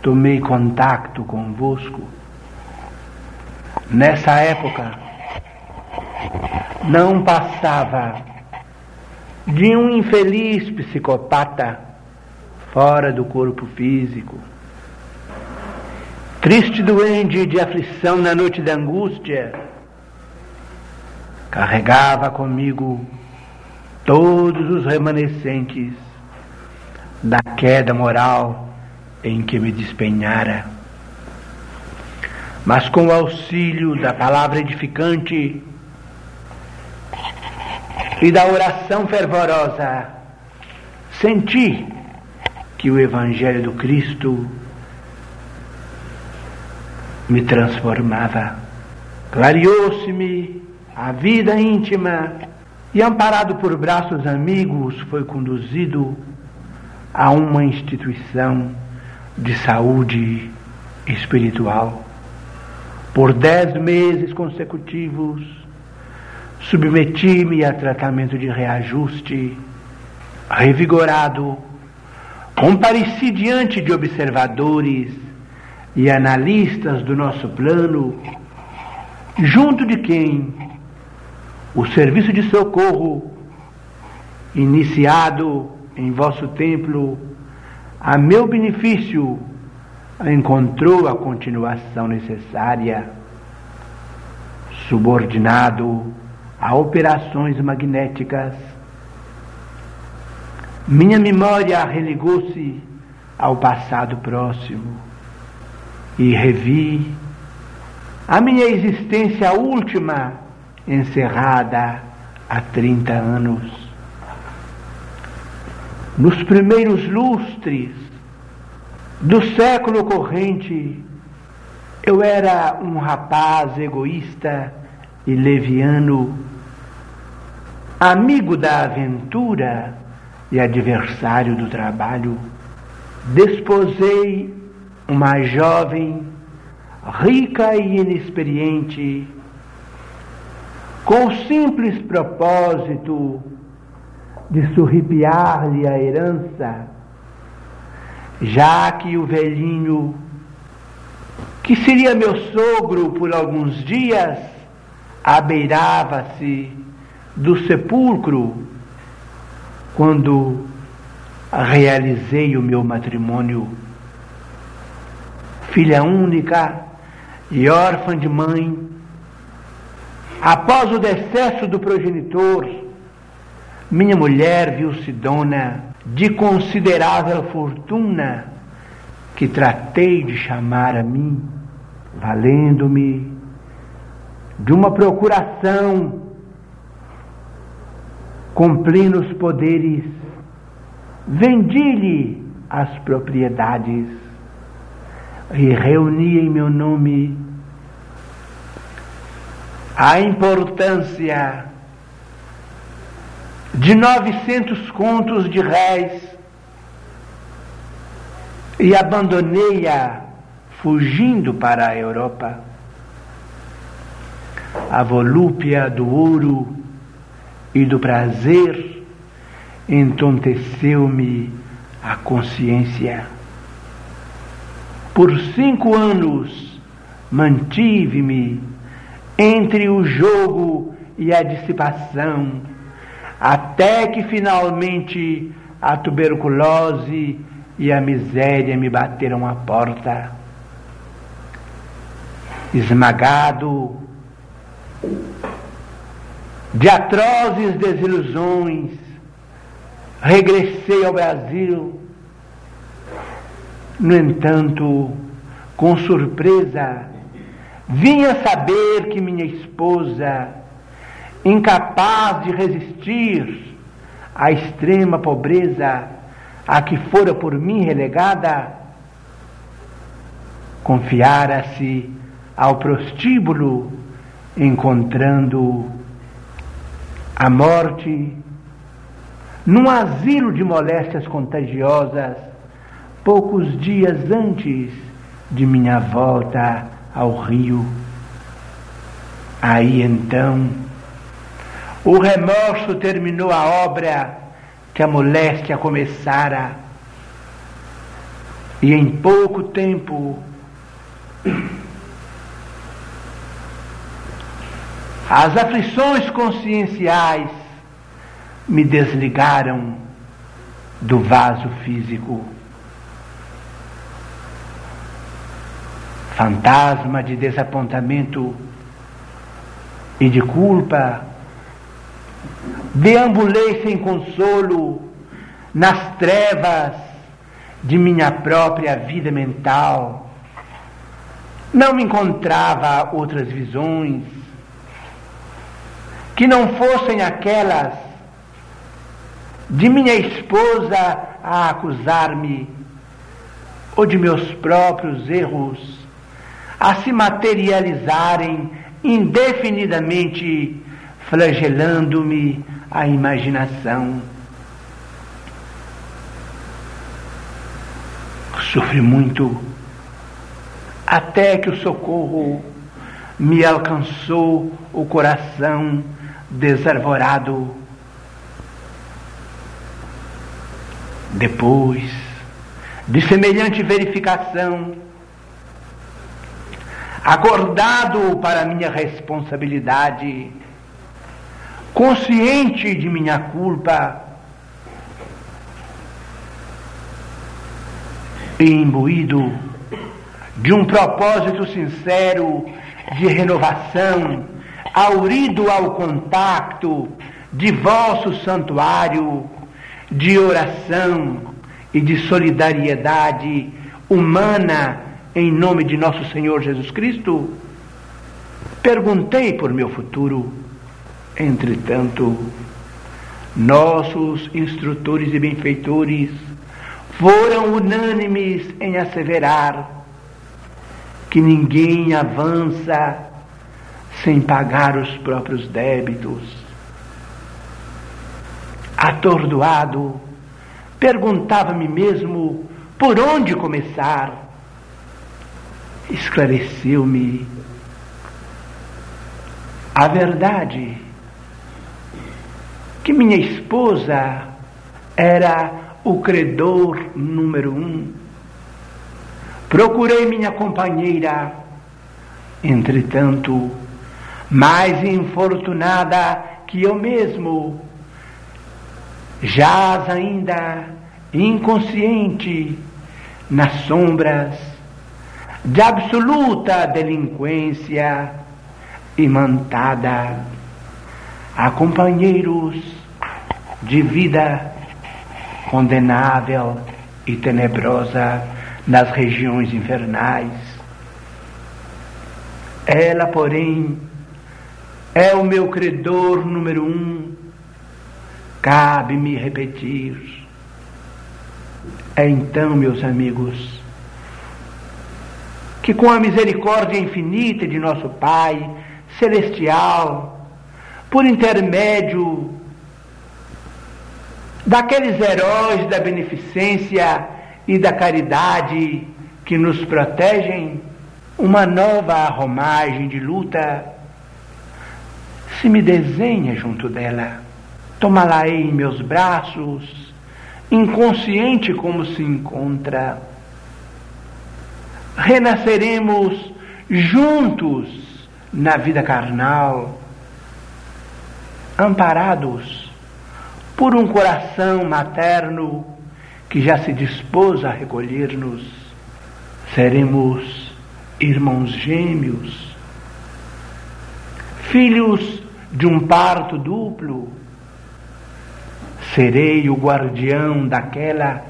tomei contato convosco. Nessa época não passava de um infeliz psicopata fora do corpo físico. Triste doente de aflição na noite da angústia, carregava comigo todos os remanescentes da queda moral em que me despenhara. mas com o auxílio da palavra edificante e da oração fervorosa, senti que o Evangelho do Cristo me transformava. Clareou-se-me a vida íntima e, amparado por braços amigos, foi conduzido a uma instituição de saúde espiritual. Por dez meses consecutivos, submeti-me a tratamento de reajuste, revigorado, compareci diante de observadores e analistas do nosso plano, junto de quem o serviço de socorro, iniciado em vosso templo, a meu benefício, encontrou a continuação necessária, subordinado a operações magnéticas. Minha memória religou-se ao passado próximo e revi a minha existência última encerrada há 30 anos. Nos primeiros lustres do século corrente, eu era um rapaz egoísta e leviano, amigo da aventura e adversário do trabalho. Desposei uma jovem rica e inexperiente, com o simples propósito de surripiar-lhe a herança, já que o velhinho, que seria meu sogro por alguns dias, abeirava-se do sepulcro quando realizei o meu matrimônio. Filha única e órfã de mãe, após o decesso do progenitor, minha mulher viu-se dona de considerável fortuna que tratei de chamar a mim, valendo-me de uma procuração com plenos poderes, vendi-lhe as propriedades e reuni em meu nome a importância de 900 contos de réis e abandonei-a fugindo para a Europa. A volúpia do ouro e do prazer entonteceu-me a consciência. Por cinco anos mantive-me entre o jogo e a dissipação, até que finalmente a tuberculose e a miséria me bateram à porta. Esmagado de atrozes desilusões, regressei ao Brasil. No entanto, com surpresa, vinha saber que minha esposa, incapaz de resistir à extrema pobreza a que fora por mim relegada, confiara-se ao prostíbulo, encontrando a morte num asilo de moléstias contagiosas, poucos dias antes de minha volta ao rio. Aí então, o remorso terminou a obra que a moléstia começara, e em pouco tempo as aflições conscienciais me desligaram do vaso físico. Fantasma de desapontamento e de culpa, deambulei sem consolo nas trevas de minha própria vida mental, Não encontrava outras visões que não fossem aquelas de minha esposa a acusar-me ou de meus próprios erros a se materializarem indefinidamente, flagelando-me a imaginação. Sofri muito até que o socorro me alcançou o coração desarvorado. Depois de semelhante verificação, acordado para minha responsabilidade, consciente de minha culpa e imbuído de um propósito sincero de renovação, aurido ao contato de vosso santuário, de oração e de solidariedade humana em nome de nosso Senhor Jesus Cristo, perguntei por meu futuro. Entretanto, nossos instrutores e benfeitores foram unânimes em asseverar que ninguém avança sem pagar os próprios débitos. Atordoado, perguntava-me mesmo por onde começar. Esclareceu-me a verdade que minha esposa era o credor número um. Procurei minha companheira, entretanto, mais infortunada que eu mesmo, jaz ainda inconsciente nas sombras de absoluta delinquência imantada a companheiros de vida condenável e tenebrosa nas regiões infernais. Ela, porém, é o meu credor número um. Cabe-me repetir. É então, meus amigos, que com a misericórdia infinita de nosso Pai celestial, por intermédio daqueles heróis da beneficência e da caridade que nos protegem, uma nova romagem de luta se me desenha junto dela. Tomá-la em meus braços, inconsciente como se encontra. Renasceremos juntos na vida carnal, amparados por um coração materno que já se dispôs a recolher-nos, seremos irmãos gêmeos, filhos de um parto duplo. Serei o guardião daquela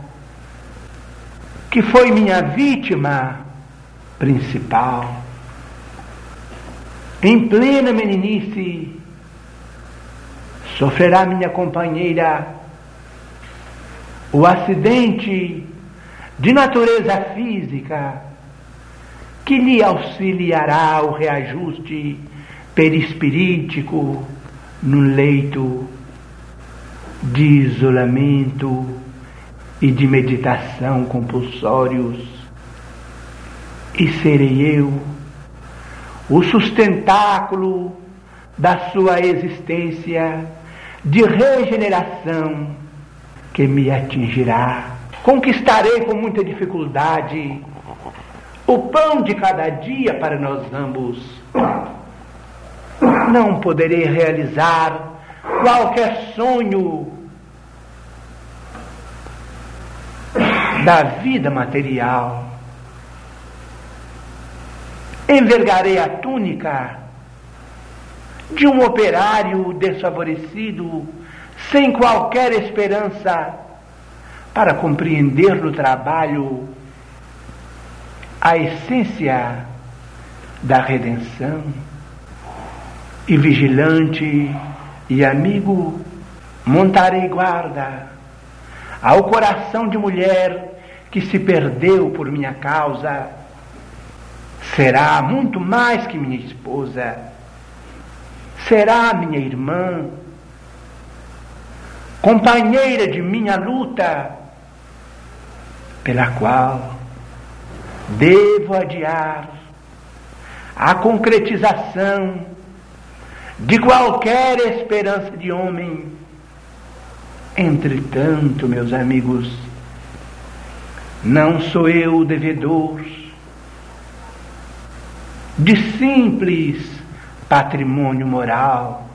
que foi minha vítima principal. Em plena meninice, sofrerá minha companheira o acidente de natureza física que lhe auxiliará o reajuste perispirítico no leito de isolamento e de meditação compulsórios. E serei eu o sustentáculo da sua existência de regeneração que me atingirá. Conquistarei com muita dificuldade o pão de cada dia para nós ambos. Não poderei realizar qualquer sonho da vida material. Envergarei a túnica de um operário desfavorecido, sem qualquer esperança para compreender no trabalho a essência da redenção e vigilante e amigo montarei guarda ao coração de mulher que se perdeu por minha causa. Será muito mais que minha esposa, será minha irmã, companheira de minha luta, pela qual devo adiar a concretização de qualquer esperança de homem. Entretanto, meus amigos, não sou eu o devedor de simples patrimônio moral.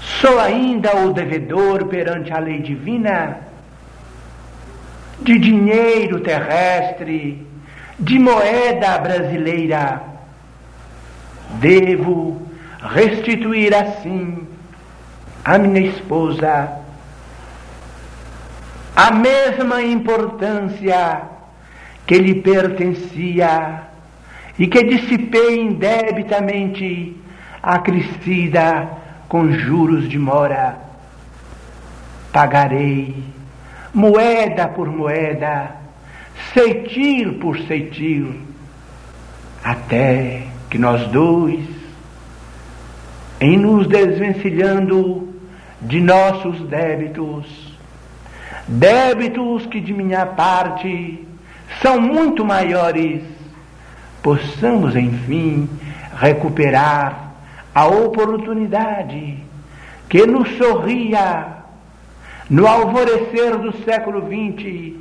Sou ainda o devedor perante a lei divina de dinheiro terrestre, de moeda brasileira. Devo restituir assim a minha esposa a mesma importância que lhe pertencia e que dissipei indebitamente acrescida com juros de mora. Pagarei moeda por moeda, ceitil por ceitil, até que nós dois, em nos desvencilhando de nossos débitos, débitos que de minha parte são muito maiores, possamos enfim recuperar a oportunidade que nos sorria no alvorecer do século XX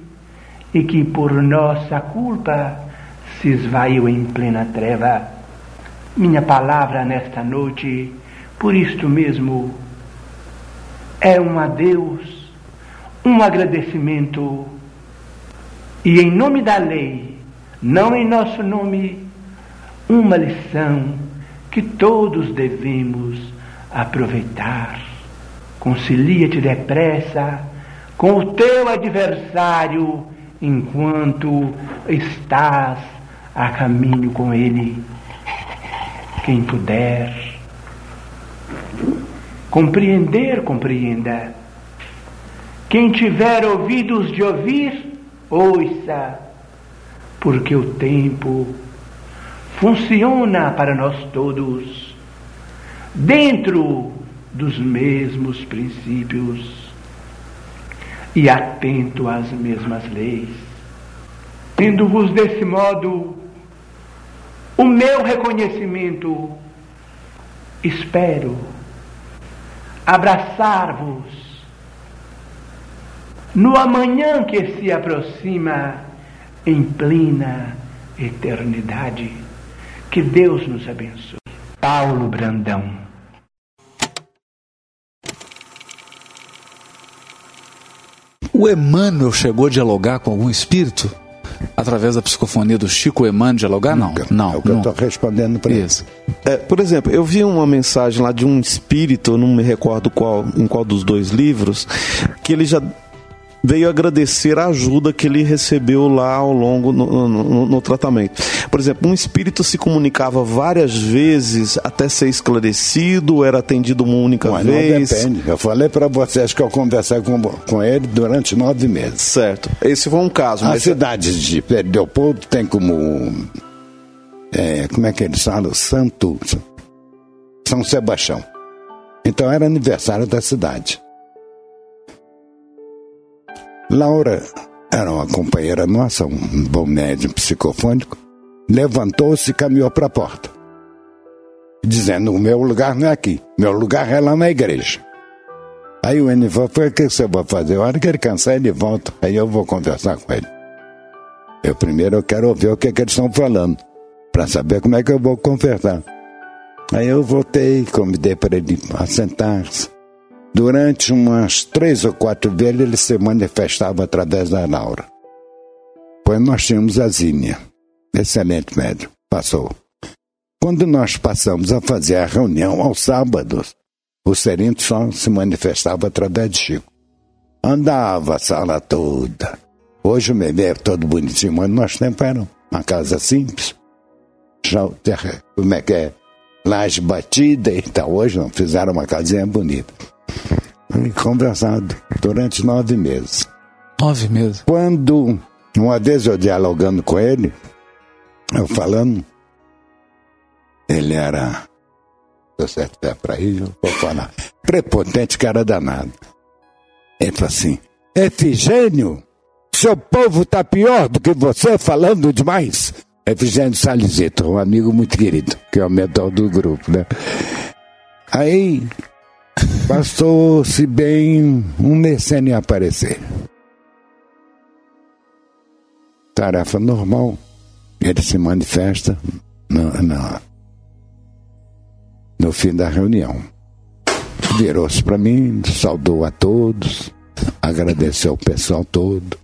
e que por nossa culpa se esvaiu em plena treva. Minha palavra nesta noite, por isto mesmo, é um adeus, um agradecimento e, em nome da lei, não em nosso nome, uma lição que todos devemos aproveitar. Concilia-te depressa com o teu adversário enquanto estás a caminho com ele. Quem puder compreender, compreenda. Quem tiver ouvidos de ouvir, ouça, porque o tempo funciona para nós todos dentro dos mesmos princípios e atento às mesmas leis. Tendo-vos desse modo o meu reconhecimento, espero abraçar-vos no amanhã que se aproxima em plena eternidade. Que Deus nos abençoe. Paulo Brandão. O Emmanuel chegou a dialogar com algum espírito? Através da psicofonia do Chico Emmanuel dialogar? Não, não. É o que eu estou respondendo para Isso. É, por exemplo, eu vi uma mensagem lá de um espírito, eu não me recordo qual, em qual dos dois livros, que ele já veio agradecer a ajuda que ele recebeu lá ao longo no, no, no, tratamento. Por exemplo, um espírito se comunicava várias vezes até ser esclarecido, era atendido uma única Mas vez. não depende. Eu falei para vocês que eu conversei com, com ele durante nove meses. Certo. Esse foi um caso. A Mas cidade de Pedro Leopoldo tem como. é, como é que eles falam? Santo. São Sebastião. Então era aniversário da cidade. Laura era uma companheira nossa, um bom médium psicofônico, levantou-se e caminhou para a porta, dizendo: O meu lugar não é aqui, meu lugar é lá na igreja. Aí o Enivan foi: O que você vai fazer? A hora que ele cansar, ele volta, aí eu vou conversar com ele. Eu primeiro eu quero ouvir o que, que eles estão falando, para saber como é que eu vou conversar. Aí eu voltei, convidei para ele assentar-se. Durante umas três ou quatro vezes ele se manifestava através da Laura. Pois nós tínhamos a Zínia, excelente médium, passou. Quando nós passamos a fazer a reunião aos sábados, o Serinto só se manifestava através de Chico. Andava a sala toda. Hoje o bebê é todo bonitinho, mas nós tempo era uma casa simples. terra, como é que é? Laje batida e tal. Hoje não, fizeram uma casinha bonita. Conversado durante nove meses. Nove meses. Quando, uma vez eu dialogando com ele, eu falando, ele era, se você tiver para ir, eu vou falar, prepotente, cara danado. Ele falou assim, Efigênio, seu povo tá pior do que você falando demais. Efigênio Salizito, um amigo muito querido, que é o mentor do grupo, né? Aí, passou-se bem um mês sem aparecer. Tarefa normal, ele se manifesta no, no, no fim da reunião. Virou-se para mim, saudou a todos, agradeceu o pessoal todo.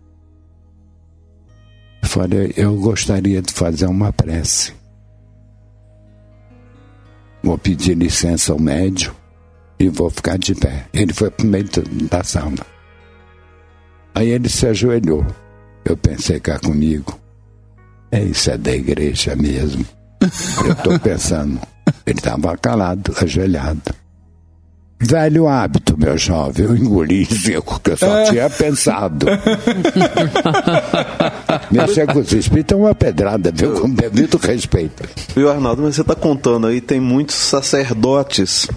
Falei, eu gostaria de fazer uma prece. Vou pedir licença ao médium e vou ficar de pé. Ele foi pro meio da sala. Aí ele se ajoelhou. Eu pensei cá comigo. É isso, é da igreja mesmo. Eu estou pensando. Ele estava calado, ajoelhado. Velho hábito, meu jovem. Eu engoli seco, que eu só tinha pensado. Mexer com os espíritos é uma pedrada, viu? Com devido respeito. Viu, Arnaldo, mas você está contando aí, tem muitos sacerdotes,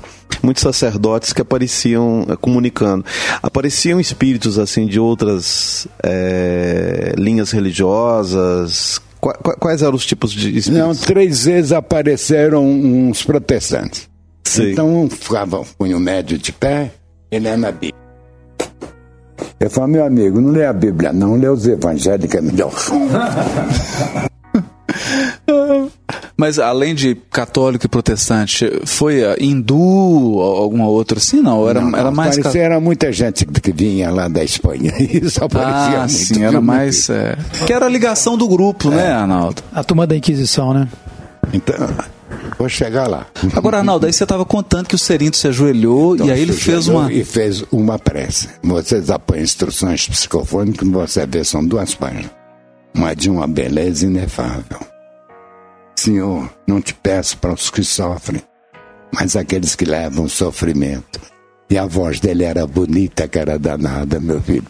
muitos sacerdotes que apareciam eh, comunicando. Apareciam espíritos, assim, de outras eh, linhas religiosas. Qua- qua- Quais eram os tipos de espíritos? Não, três vezes apareceram uns protestantes. Sei. Então ficava punho médio de pé e lendo a Bíblia. Eu falo, meu amigo, não lê a Bíblia, não, lê os evangélicos é melhor. Mas além de católico e protestante, foi ah, hindu ou alguma outra assim? Não, era, Não, não, era mais. parecia, era muita gente que vinha lá da Espanha. Isso aparecia Ah, muito. sim, era mais. é, Que era a ligação do grupo, né, Arnaldo? A turma da Inquisição, né? Então, vou chegar lá. Agora, Arnaldo, aí você estava contando que o Serinto se ajoelhou Então, e aí ele fez uma. E fez uma prece. Vocês apanham instruções psicofônicas, você vê, são duas páginas. Uma de uma beleza inefável. Senhor, não te peço para os que sofrem, mas aqueles que levam sofrimento. E a voz dele era bonita, cara danada, meu filho.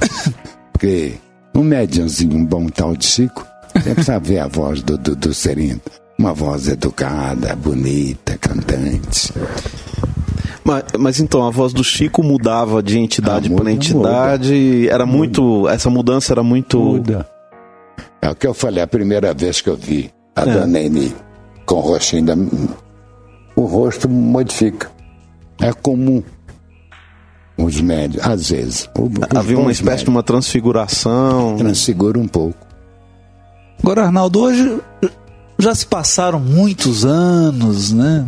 Porque um médiumzinho bom tal de Chico, você precisa ver a voz do, do, do Serinto. Uma voz educada, bonita, cantante. Mas, mas então, a voz do Chico mudava de entidade Ah, muda, para entidade. Era muito. Essa mudança era muito. Muda. É o que eu falei a primeira vez que eu vi a É. dona Amy com o rostinho da... O rosto modifica. É comum. Os médios, às vezes. Os Havia uma espécie de médios uma transfiguração. Transfigura um pouco. Agora, Arnaldo, hoje já se passaram muitos anos, né?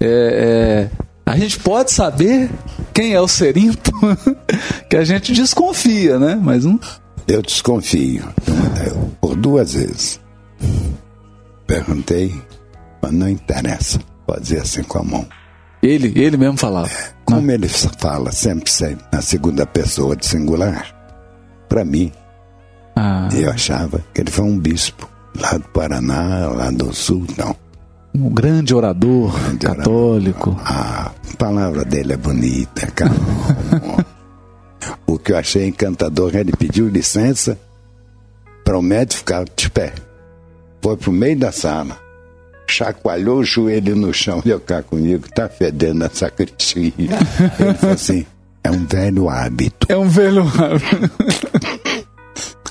É, é, a gente pode saber quem é o Serinto, que a gente desconfia, né? Mas não. Eu desconfio. Por duas vezes. Perguntei, mas não interessa. Fazer assim com a mão. Ele, ele mesmo falava. Como ele fala sempre, sempre na segunda pessoa de singular, para mim, Ah, eu achava que ele foi um bispo lá do Paraná, lá do Sul, não. um grande orador Grande orador. católico. A palavra dele é bonita, calmo. o que eu achei encantador, ele pediu licença para o médico ficar de pé. Foi pro meio da sala, chacoalhou o joelho no chão, veio cá comigo, tá fedendo a sacristia. Ele falou assim, é um velho hábito. É um velho.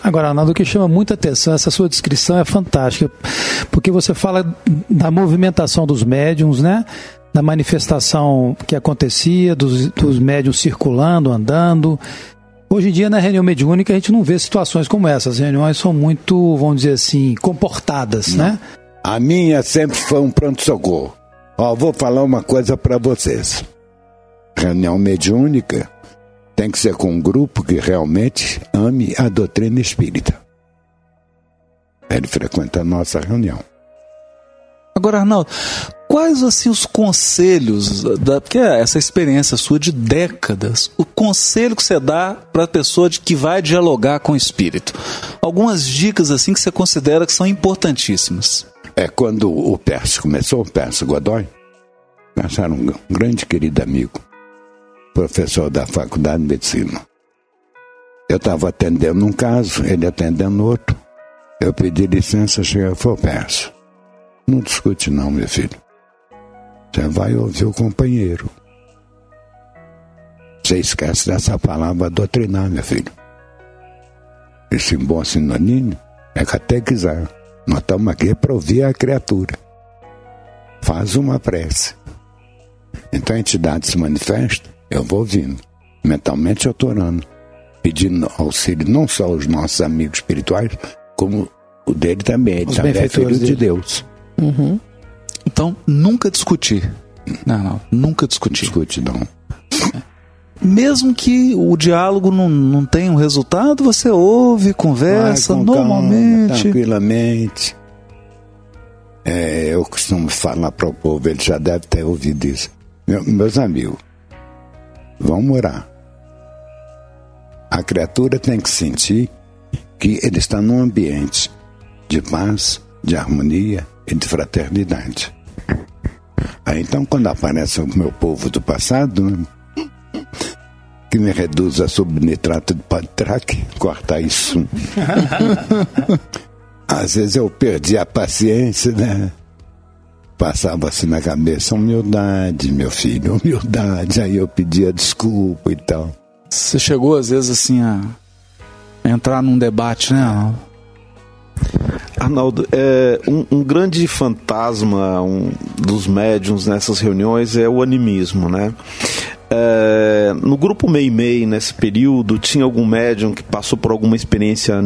Agora, Arnaldo, o que chama muita atenção, essa sua descrição é fantástica, porque você fala da movimentação dos médiums, né? Da manifestação que acontecia, dos, dos médiums circulando, andando. Hoje em dia, na reunião mediúnica, a gente não vê situações como essas. As reuniões são muito, vamos dizer assim, comportadas, né? A minha sempre foi um pronto-socorro. Ó, vou falar uma coisa para vocês. Reunião mediúnica tem que ser com um grupo que realmente ame a doutrina espírita. Ele frequenta a nossa reunião. Agora, Arnaldo, quais assim os conselhos da porque é essa experiência sua de décadas, o conselho que você dá para a pessoa de que vai dialogar com o espírito? Algumas dicas assim que você considera que são importantíssimas. É quando o Pércio começou, o Pércio Godoy, Pércio era um grande querido amigo, professor da Faculdade de Medicina. Eu estava atendendo um caso, ele atendendo outro. Eu pedi licença, e falei, Pércio, não discute não, meu filho. Você vai ouvir o companheiro. Você esquece dessa palavra doutrinar, meu filho. Esse bom sinônimo é catequizar. Nós estamos aqui para ouvir a criatura. Faz uma prece. Então a entidade se manifesta, eu vou ouvindo. Mentalmente eu estou orando. Pedindo auxílio não só aos nossos amigos espirituais, como o dele também. Ele Os já é filho de. Deus. Então, nunca discutir. Não, não, nunca discutir. Discute não. Mesmo que o diálogo não, não tenha um resultado, você ouve, conversa Vai com calma, normalmente. tranquilamente. É, eu costumo falar para o povo, ele já deve ter ouvido isso. Meu- meus amigos, vamos orar. A criatura tem que sentir que ele está num ambiente de paz, de harmonia e de fraternidade. Aí então, quando aparece o meu povo do passado, né, que me reduz a subnitrato de patraque, corta isso. Às vezes eu perdi a paciência, né? Passava assim na cabeça, humildade, meu filho, humildade. Aí eu pedia desculpa e tal. Você chegou, às vezes, assim, a entrar num debate, né? Arnaldo, é, um, um grande fantasma um, dos médiums nessas reuniões é o animismo, né? É, no grupo Meimei, nesse período, tinha algum médium que passou por alguma experiência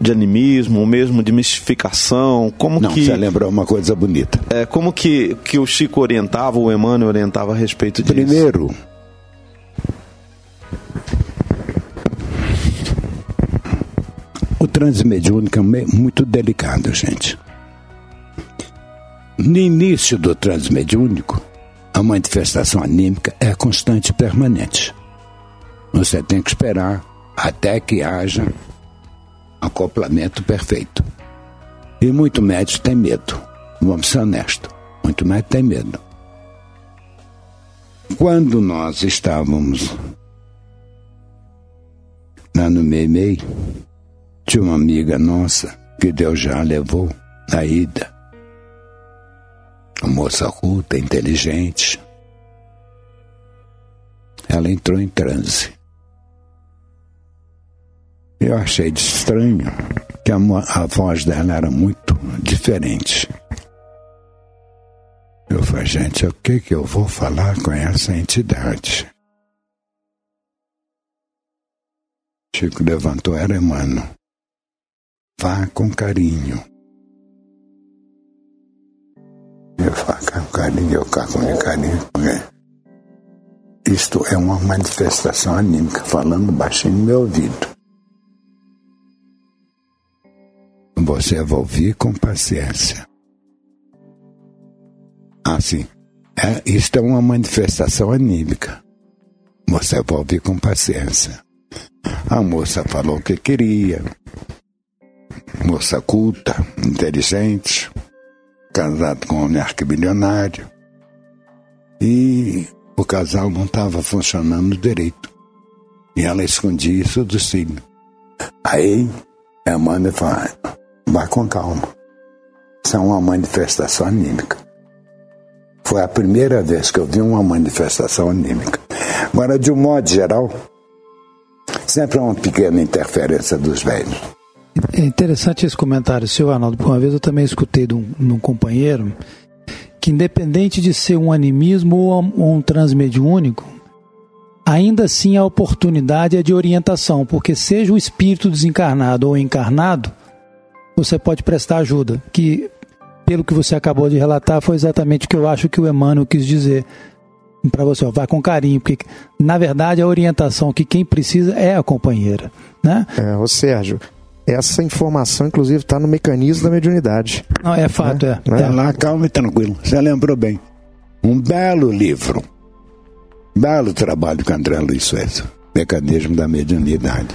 de animismo, ou mesmo de mistificação? Como Não, que, você lembrou uma coisa bonita. é, como que, que o Chico orientava, o Emmanuel orientava a respeito disso? Primeiro, o transmediúnico é muito delicado, gente. No início do transmediúnico, a manifestação anímica é constante e permanente. Você tem que esperar até que haja acoplamento perfeito. E muito médico tem medo. Vamos ser honestos. Muito médico tem medo. Quando nós estávamos lá no Meimei, tinha uma amiga nossa que Deus já levou na ida. Moça culta, inteligente. Ela entrou em transe. Eu achei estranho que a, a voz dela era muito diferente. Eu falei, gente, o que, que eu vou falar com essa entidade? Chico levantou, era Emmanuel. Vá com carinho. Eu com carinho, eu cá com carinho. porque Isto é uma manifestação anímica, falando baixinho no meu ouvido. Você vai ouvir com paciência. Assim, é, isto é uma manifestação anímica. Você vai ouvir com paciência. A moça falou o que queria. Moça culta, inteligente, casado com um homem arquibilionário. E o casal não estava funcionando direito. E ela escondia isso do signo. Aí, a Amanda fala, vai com calma. Isso é uma manifestação anímica. Foi a primeira vez que eu vi uma manifestação anímica. Agora, de um modo geral, sempre há uma pequena interferência dos velhos. É interessante esse comentário seu, Arnaldo, porque uma vez eu também escutei de um, de um companheiro que, independente de ser um animismo ou um, ou um transmediúnico, ainda assim a oportunidade é de orientação, porque seja o espírito desencarnado ou encarnado, você pode prestar ajuda. Que, pelo que você acabou de relatar, foi exatamente o que eu acho que o Emmanuel quis dizer para você, ó, vai com carinho, porque na verdade a orientação que quem precisa é a companheira, né? É, ô Sérgio, essa informação, inclusive, está no mecanismo da mediunidade. Não, é fato, é. Tá lá, calmo e tranquilo. Você lembrou bem. Um belo livro. Belo trabalho com André Luiz Suécio. Mecanismo da mediunidade.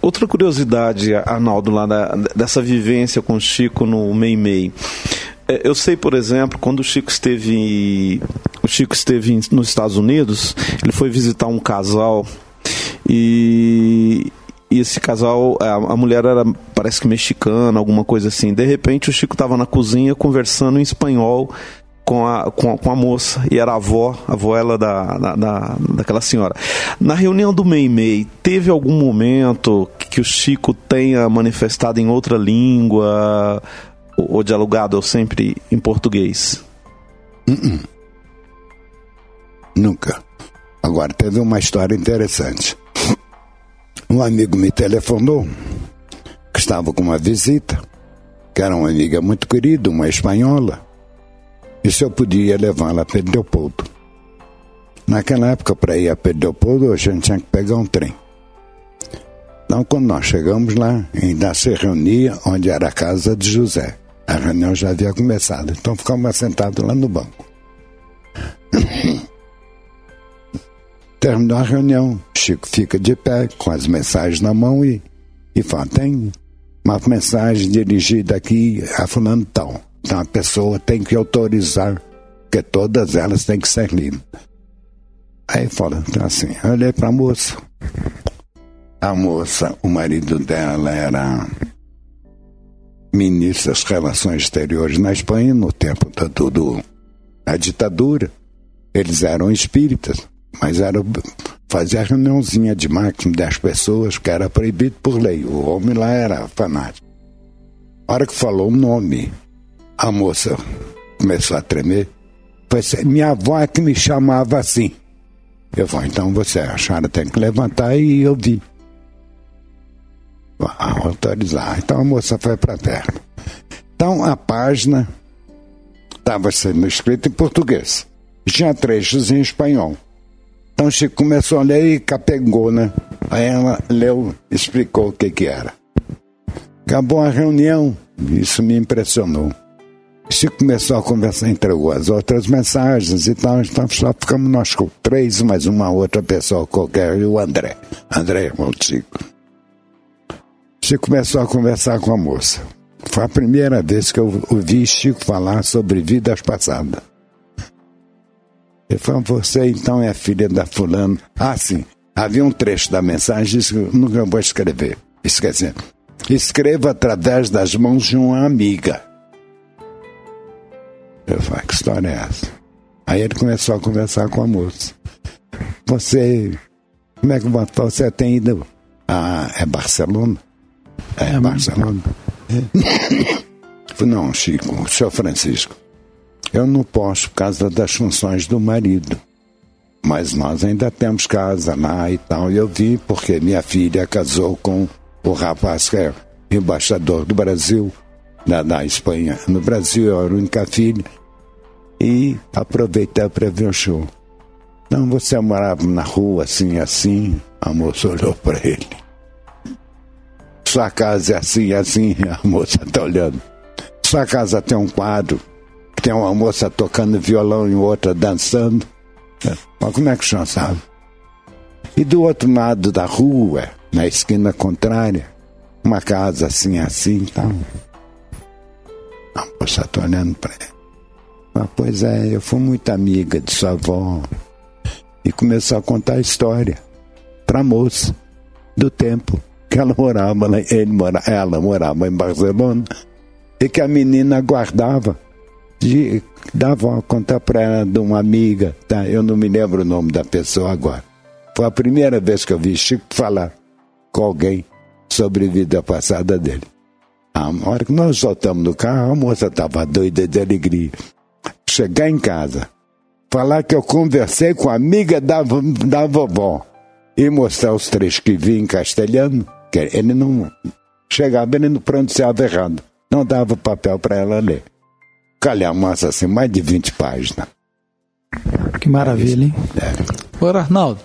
Outra curiosidade, Arnaldo, lá da, dessa vivência com o Chico no Meimei. É, eu sei, por exemplo, quando o Chico esteve o Chico esteve nos Estados Unidos, ele foi visitar um casal e, e esse casal, a, a, mulher era, parece que mexicana, alguma coisa assim. De repente, o Chico estava na cozinha conversando em espanhol com a, com a, com a, moça, e era a avó, a avó ela da, da, da, daquela senhora. Na reunião do Meimei, teve algum momento que o Chico tenha manifestado em outra língua, ou, ou dialogado sempre em português? Uh -uh. Nunca. Agora, teve uma história interessante. Um amigo me telefonou, que estava com uma visita, que era uma amiga muito querida, uma espanhola, e se eu podia levá-la a Pedro Leopoldo. Naquela época, para ir a Pedro Leopoldo, a gente tinha que pegar um trem. Então, quando nós chegamos lá, ainda se reunia onde era a casa de José. A reunião já havia começado, então ficamos sentados lá no banco. Terminou a reunião, Chico fica de pé com as mensagens na mão e, e fala: tem uma mensagem dirigida aqui a fulano tal. Então a pessoa tem que autorizar, porque todas elas têm que ser lidas. Aí fala então assim, olhei para a moça. A moça, o marido dela era ministro das Relações Exteriores na Espanha no tempo da, do, da ditadura. Eles eram espíritas, mas era fazia reuniãozinha de máximo 10 pessoas, que era proibido por lei. O homem lá era fanático. A hora que falou o nome, a moça começou a tremer. Foi assim, minha avó é que me chamava assim. Eu falei, então você, a senhora tem que levantar e eu vi. Autorizar. Então a moça foi para a terra. Então a página estava sendo escrita em português. Tinha trechos em espanhol. Então Chico começou a ler e capengou, né? Aí ela leu, explicou o que que era. Acabou a reunião, isso me impressionou. Chico começou a conversar, entregou as outras mensagens e tal, então só ficamos nós com três, mais uma outra pessoa qualquer, e o André. André, irmão Chico. Chico começou a conversar com a moça. Foi a primeira vez que eu ouvi Chico falar sobre vidas passadas. Ele falou, você então é filha da fulana. Ah, sim. Havia um trecho da mensagem que eu nunca vou escrever. Esqueci. Escreva através das mãos de uma amiga. Eu falei, que história é essa? Aí ele começou a conversar com a moça. Você, como é que você tem ido? Ah, é Barcelona? É, é Barcelona. É. Não, Chico, senhor Francisco. Eu não posso por causa das funções do marido. Mas nós ainda temos casa lá e tal. E eu vim porque minha filha casou com o rapaz que é embaixador do Brasil, da, da Espanha. No Brasil eu era a única filha. E aproveitei para ver o show. Então você morava na rua assim, assim. A moça olhou para ele. Sua casa é assim, assim. A moça está olhando. Sua casa tem um quadro tem uma moça tocando violão e outra dançando. Mas como é que o senhor sabe? E do outro lado da rua, na esquina contrária, uma casa assim, assim, tal. A moça está olhando para ele. Ah, pois é, eu fui muito amiga de sua avó. E começou a contar a história para a moça do tempo que ela morava, ele mora, ela morava em Barcelona e que a menina guardava de, dava contar para ela de uma amiga, tá? Eu não me lembro o nome da pessoa agora. Foi a primeira vez que eu vi Chico falar com alguém sobre a vida passada dele. A hora que nós soltamos no carro, a moça estava doida de alegria. Chegar em casa, falar que eu conversei com a amiga da, da vovó e mostrar os trechos que vi em castelhano, que ele não chegava, ele não pronunciava errado. Não dava papel para ela ler calhamaço assim, mais de 20 páginas. Que maravilha, hein? É. Ora, Arnaldo,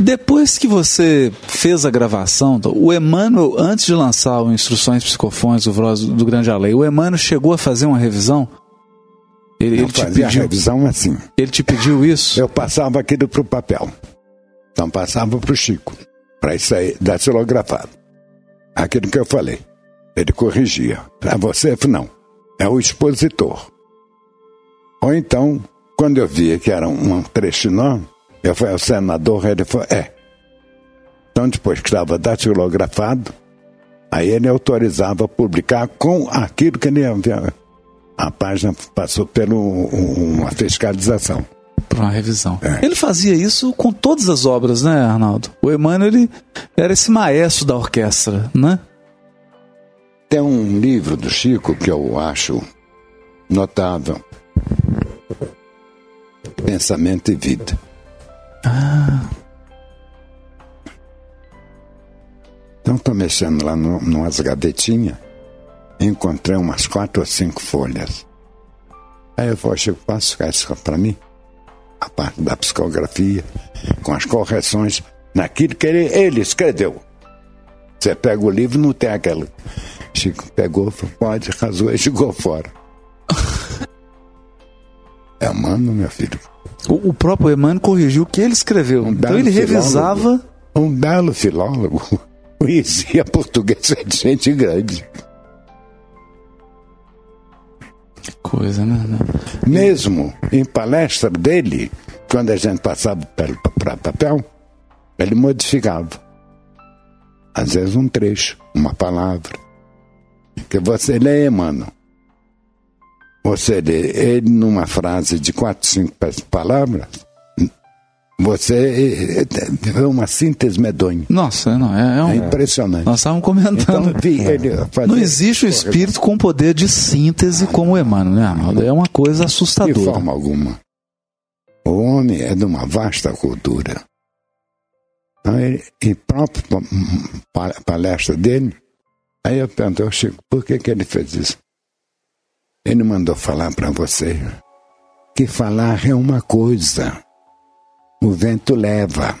depois que você fez a gravação, o Emmanuel, antes de lançar o Instruções Psicofônicas do do Grande Além, o Emmanuel chegou a fazer uma revisão? Ele, ele te pediu, a revisão assim. Ele te pediu isso? Eu passava aquilo para o papel. Então passava para o Chico. para isso aí, datilografado. Aquilo que eu falei. Ele corrigia. Para você, não. É o expositor. Ou então, quando eu via que era um trecho enorme, eu fui ao senador, ele falou, é. Então, depois que estava datilografado, aí ele autorizava a publicar com aquilo que ele havia. A página passou por um- uma fiscalização. Para uma revisão. Ele fazia isso com todas as obras, né, Arnaldo? O Emmanuel ele era esse maestro da orquestra, né? Tem um livro do Chico que eu acho notável. Pensamento e Vida. Ah, Então estou mexendo lá no, numas gavetinhas, encontrei umas quatro ou cinco folhas. Aí eu falei, Chico, posso ficar isso para mim? A parte da psicografia, com as correções naquilo que ele, ele escreveu. Você pega o livro, não tem aquela. Chico pegou, pode, rasou e jogou fora. é mano, meu filho. o, o próprio Emmanuel corrigiu o que ele escreveu. então belo ele filólogo. revisava. Um belo filólogo. Conhecia português de gente grande. Que coisa, né? né? Mesmo em palestra dele, quando a gente passava para papel, ele modificava. Às vezes um trecho, uma palavra. Que você lê, mano. Você lê ele numa frase de quatro, cinco pa- palavras, você vê uma síntese medonha. Nossa, não, é, é um- É impressionante. Nós estávamos comentando. Então, vi fazer- Não existe um espírito com poder de síntese como o Emmanuel, né, Arnaldo? É uma coisa De assustadora. forma alguma. O homem é de uma vasta cultura. Então, ele, em própria pa- palestra dele, aí eu perguntei ao Chico, por que, que ele fez isso? Ele mandou falar para você que falar é uma coisa, o vento leva.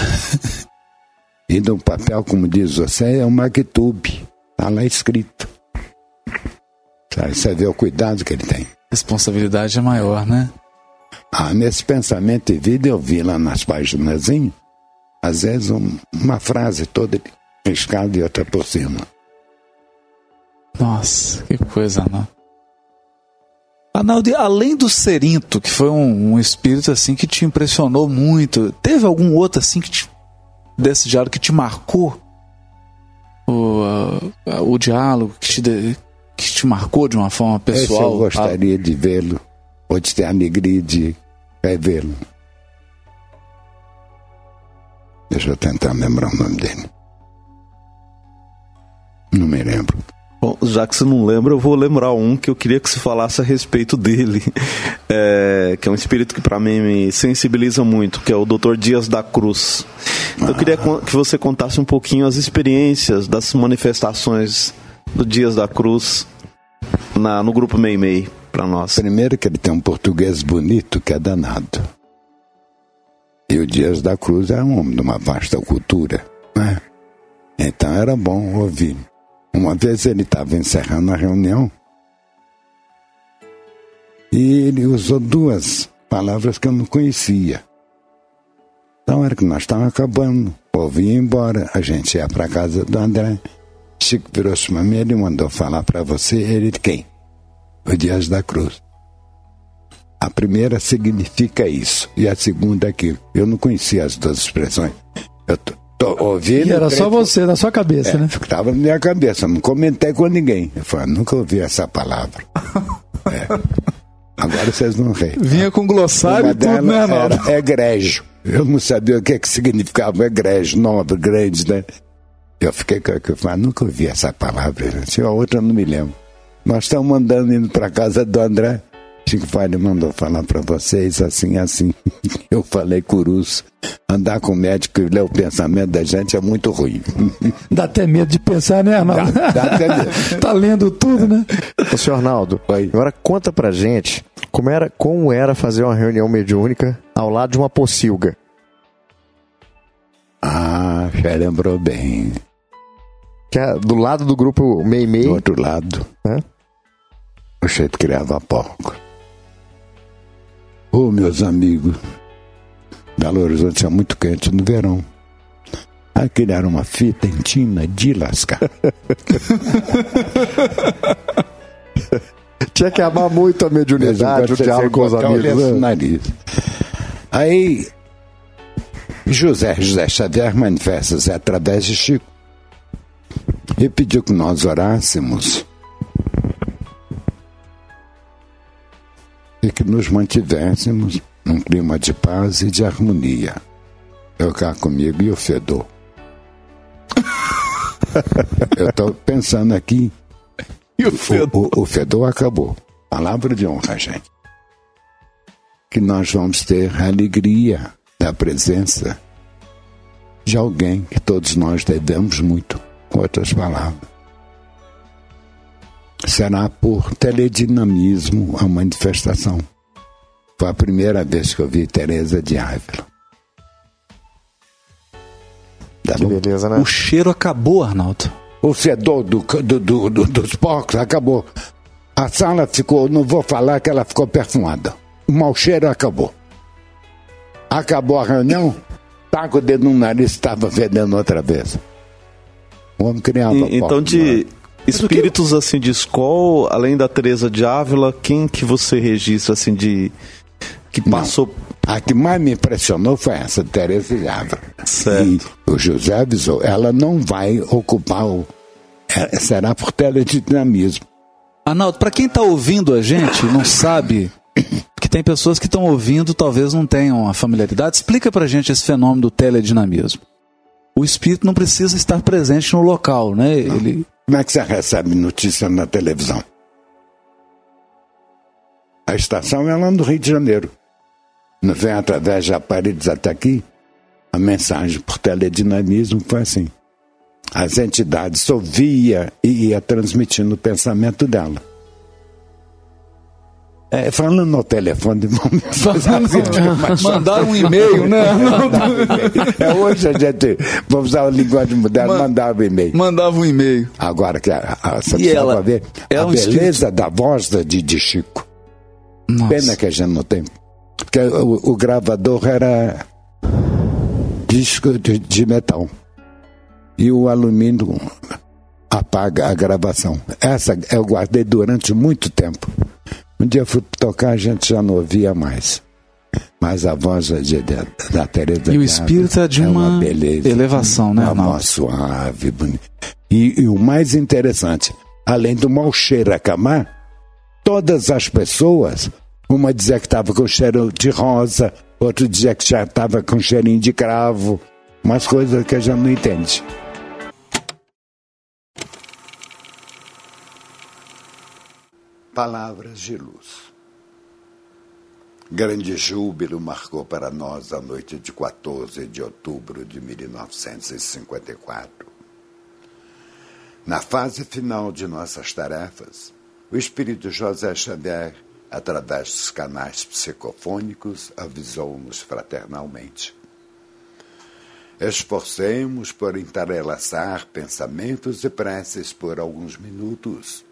e no papel, como diz você, é um magnitube, está lá escrito. Sabe, Você vê o cuidado que ele tem. Responsabilidade é maior, né? Ah, nesse pensamento e vida eu vi lá nas páginas, às vezes um- uma frase toda riscada e outra por cima. Nossa, que coisa, Arnaldo. Arnaldo, e além do Serinto, que foi um, um espírito assim que te impressionou muito, teve algum outro assim que te, desse diálogo que te marcou? O, ah, o diálogo que te, de- que te marcou de uma forma Esse pessoal? eu gostaria de vê-lo, ou de ter a alegria de revê-lo. Deixa eu tentar lembrar o nome dele. Não me lembro. Bom, já que você não lembra, eu vou lembrar um que eu queria que você falasse a respeito dele, É, que é um espírito que para mim me sensibiliza muito, que é o Dr. Dias da Cruz. Então, eu queria con- que você contasse um pouquinho as experiências das manifestações do Dias da Cruz na, no grupo Meimei para nós. Primeiro que ele tem um português bonito que é danado. E o Dias da Cruz é um homem de uma vasta cultura. Né? Então era bom ouvir. Uma vez ele estava encerrando a reunião e ele usou duas palavras que eu não conhecia. Então era que nós estávamos acabando. Ouvi ir embora. A gente ia para casa do André. Chico virou-se para mim, ele mandou falar para você. Ele quem? O Dias da Cruz. A primeira significa isso, e a segunda aquilo. Eu não conhecia as duas expressões. Eu ouvindo. E era só você, na sua cabeça, é, né? Estava na minha cabeça, não comentei com ninguém. Eu falei, nunca ouvi essa palavra. É. Agora vocês vão rir. Vinha com glossário e tudo, né, Arnaldo? era egrégio. Eu não sabia o que, que significava egrégio, nobre, grande, né? Eu fiquei com eu falei, nunca ouvi essa palavra. gente. A outra eu não me lembro. Nós estamos andando indo para casa do André. Chico Vale mandou falar para vocês assim, assim. Eu falei, Curus, andar com médico e ler o pensamento da gente é muito ruim. Dá até medo de pensar, né, Arnaldo? Dá- dá até medo. tá lendo tudo, né? Ô, senhor Arnaldo, agora conta pra gente como era, como era fazer uma reunião mediúnica ao lado de uma pocilga. Ah, já lembrou bem. Que é do lado do grupo Meimei. Do outro lado, né? o jeito criava porco. Ô, meus amigos, Belo Horizonte é muito quente no verão. Aquele era uma fita em tina de lascar. Tinha que amar muito a mediunidade, o diálogo com os amigos. Né? nariz. Aí, José José Xavier manifesta-se através de Chico e pediu que nós orássemos e que nos mantivéssemos num clima de paz e de harmonia. Eu cá comigo e o Fedor. Eu estou pensando aqui. E o Fedor? O, o, Fedor acabou. Palavra de honra, gente. Que nós vamos ter a alegria da presença de alguém que todos nós devemos muito. Com outras palavras. Será por teledinamismo a manifestação. Foi a primeira vez que eu vi Teresa de Ávila. Tá que beleza, né? O cheiro acabou, Arnaldo. O fedor do, do, do, do, dos porcos acabou. A sala ficou, não vou falar que ela ficou perfumada. O mau cheiro acabou. Acabou a reunião, tá com o dedo no nariz, estava fedendo outra vez. O homem criava e, Então, de espíritos assim de escola, além da Teresa de Ávila, quem que você registra assim de que passou não. A que mais me impressionou foi essa, Teresa de Ávila. Certo. E o José avisou, ela não vai ocupar o. Será por teledinamismo. Arnaldo, para quem está ouvindo a gente, não sabe que tem pessoas que estão ouvindo, talvez não tenham a familiaridade. Explica para a gente esse fenômeno do teledinamismo. O espírito não precisa estar presente no local, né? Ele... Como é que você recebe notícia na televisão? A estação é lá no Rio de Janeiro. Não vem através de aparelhos até aqui. A mensagem por teledinamismo foi assim. As entidades ouvia e ia transmitindo o pensamento dela. É, falando no telefone, vamos mandar um e-mail, né? é hoje a gente, vamos usar a linguagem moderna, Man, mandava um e-mail. Mandava um e-mail. Agora que a, a, você ela, ver a um beleza espírito... da voz de, de Chico. Nossa. Pena que a gente não tem. Porque o, o gravador era disco de, de metal. E o alumínio apaga a gravação. Essa eu guardei durante muito tempo. Um dia eu fui tocar, a gente já não ouvia mais. Mas a voz de, de, da Teresa E o espírito é de é uma, uma beleza, elevação, né, Uma voz suave, bonita. E, e, o mais interessante, além do mau cheiro a camar, todas as pessoas, uma dizia que estava com cheiro de rosa, outro dizia que já estava com cheirinho de cravo, umas coisas que a gente não entende. Palavras de luz. Grande júbilo marcou para nós a noite de 14 de outubro de 1954. Na fase final de nossas tarefas, o espírito José Xavier, através dos canais psicofônicos, avisou-nos fraternalmente. Esforcemos por entrelaçar pensamentos e preces por alguns minutos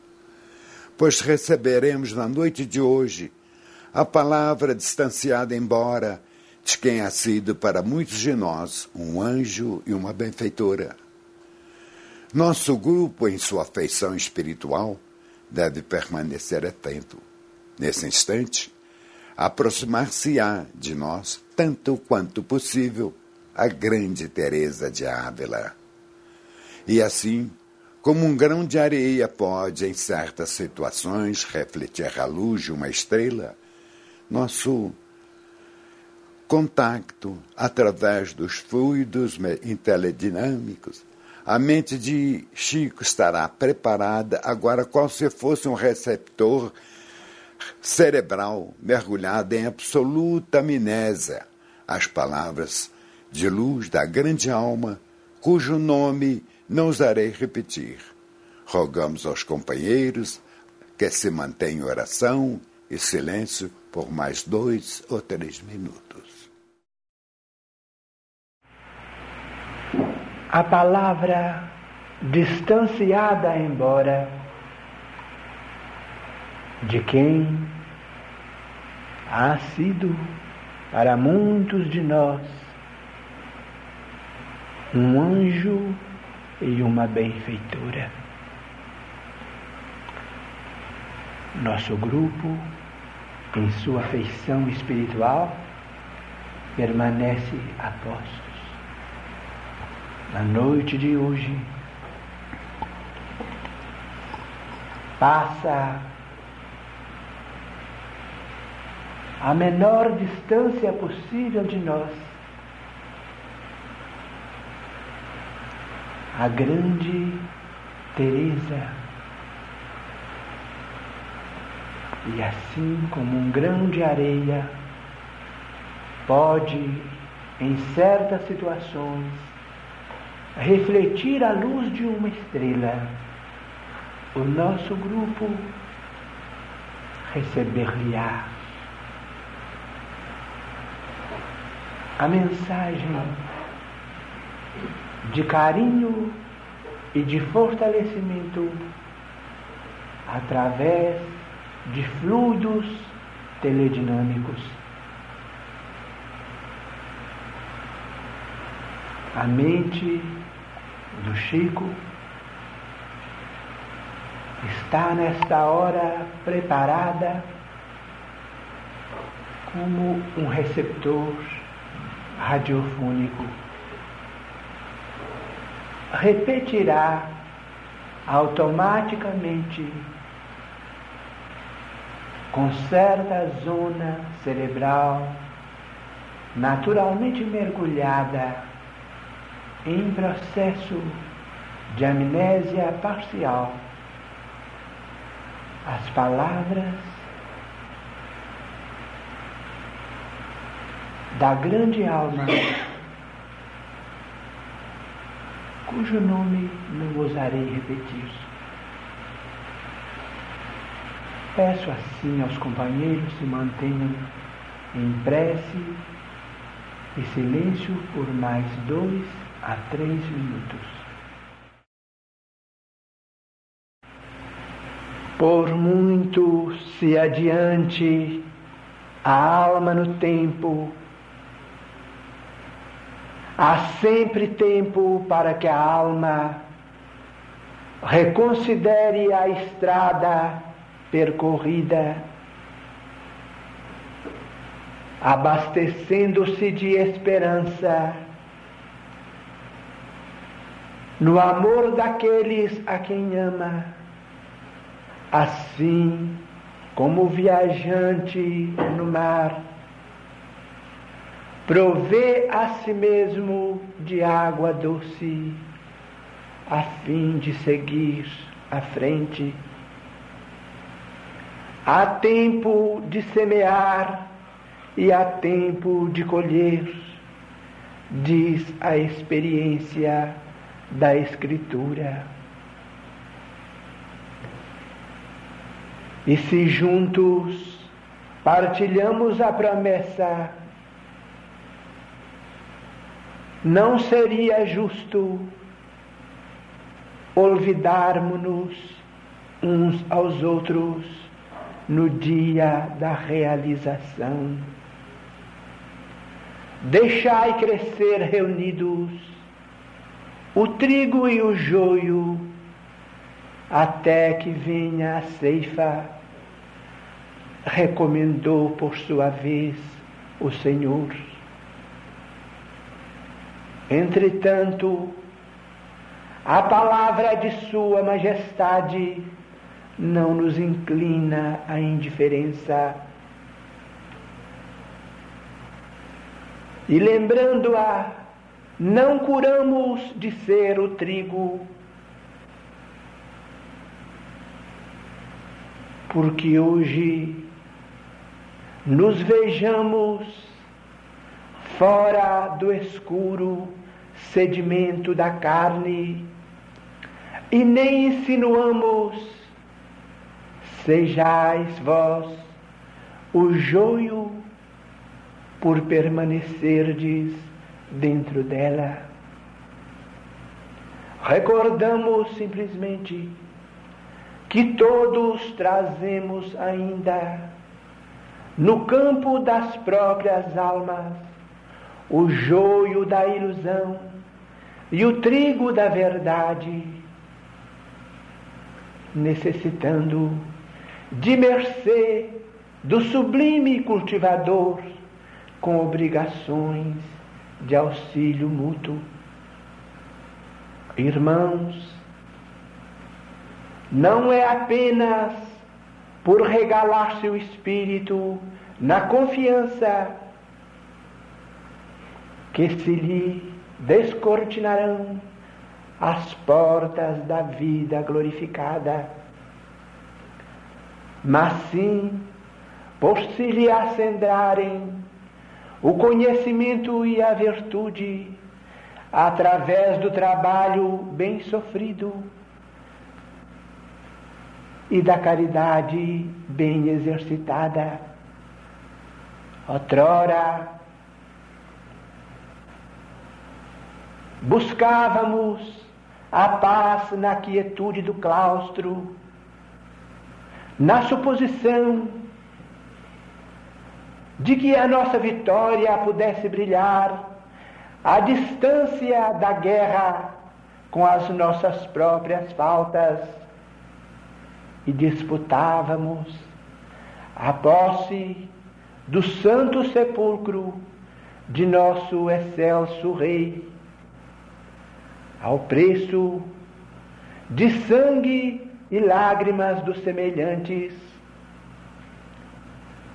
pois receberemos na noite de hoje a palavra distanciada embora de quem ha sido para muitos de nós um anjo e uma benfeitora. Nosso grupo, em sua afeição espiritual, deve permanecer atento. Nesse instante, aproximar-se-á de nós, tanto quanto possível, a grande Teresa de Ávila. E assim, como um grão de areia pode, em certas situações, refletir a luz de uma estrela, nosso contacto através dos fluidos inteledinâmicos, a mente de Chico estará preparada. Agora qual se fosse um receptor cerebral mergulhado em absoluta amnésia as palavras de luz da grande alma, cujo nome não ousarei repetir. Rogamos aos companheiros que se mantenham oração e silêncio por mais dois ou três minutos. A palavra distanciada embora de quem ha sido para muitos de nós um anjo e uma benfeitora. Nosso grupo, em sua feição espiritual, permanece a postos. Na noite de hoje, passa a menor distância possível de nós a grande Teresa. E assim como um grão de areia pode, em certas situações, refletir a luz de uma estrela, o nosso grupo receber-lhe-á a mensagem de carinho e de fortalecimento através de fluidos teledinâmicos. A mente do Chico está nesta hora preparada como um receptor radiofônico repetirá automaticamente com certa zona cerebral naturalmente mergulhada em processo de amnésia parcial. As palavras da grande alma cujo nome não ousarei repetir. Peço assim aos companheiros se mantenham em prece e silêncio por mais dois a três minutos. Por muito se adiante a alma no tempo Há sempre tempo para que a alma reconsidere a estrada percorrida, abastecendo-se de esperança no amor daqueles a quem ama, assim como o viajante no mar provê a si mesmo de água doce, a fim de seguir à frente. Há tempo de semear e há tempo de colher, diz a experiência da Escritura. E se juntos partilhamos a promessa não seria justo olvidarmos-nos uns aos outros no dia da realização. Deixai crescer reunidos o trigo e o joio até que venha a ceifa, recomendou por sua vez o Senhor. Entretanto, a palavra de Sua Majestade não nos inclina à indiferença. E lembrando-a, não curamos de ser o trigo, porque hoje nos vejamos fora do escuro sedimento da carne, e nem insinuamos, sejais vós o joio por permanecerdes dentro dela. Recordamos simplesmente que todos trazemos ainda no campo das próprias almas o joio da ilusão e o trigo da verdade, necessitando de mercê do sublime cultivador com obrigações de auxílio mútuo. Irmãos, não é apenas por regalar seu espírito na confiança que se lhe descortinarão as portas da vida glorificada, mas sim por se lhe acendrarem o conhecimento e a virtude através do trabalho bem sofrido e da caridade bem exercitada. Outrora, buscávamos a paz na quietude do claustro, na suposição de que a nossa vitória pudesse brilhar à distância da guerra com as nossas próprias faltas e disputávamos a posse do santo sepulcro de nosso excelso Rei, ao preço de sangue e lágrimas dos semelhantes,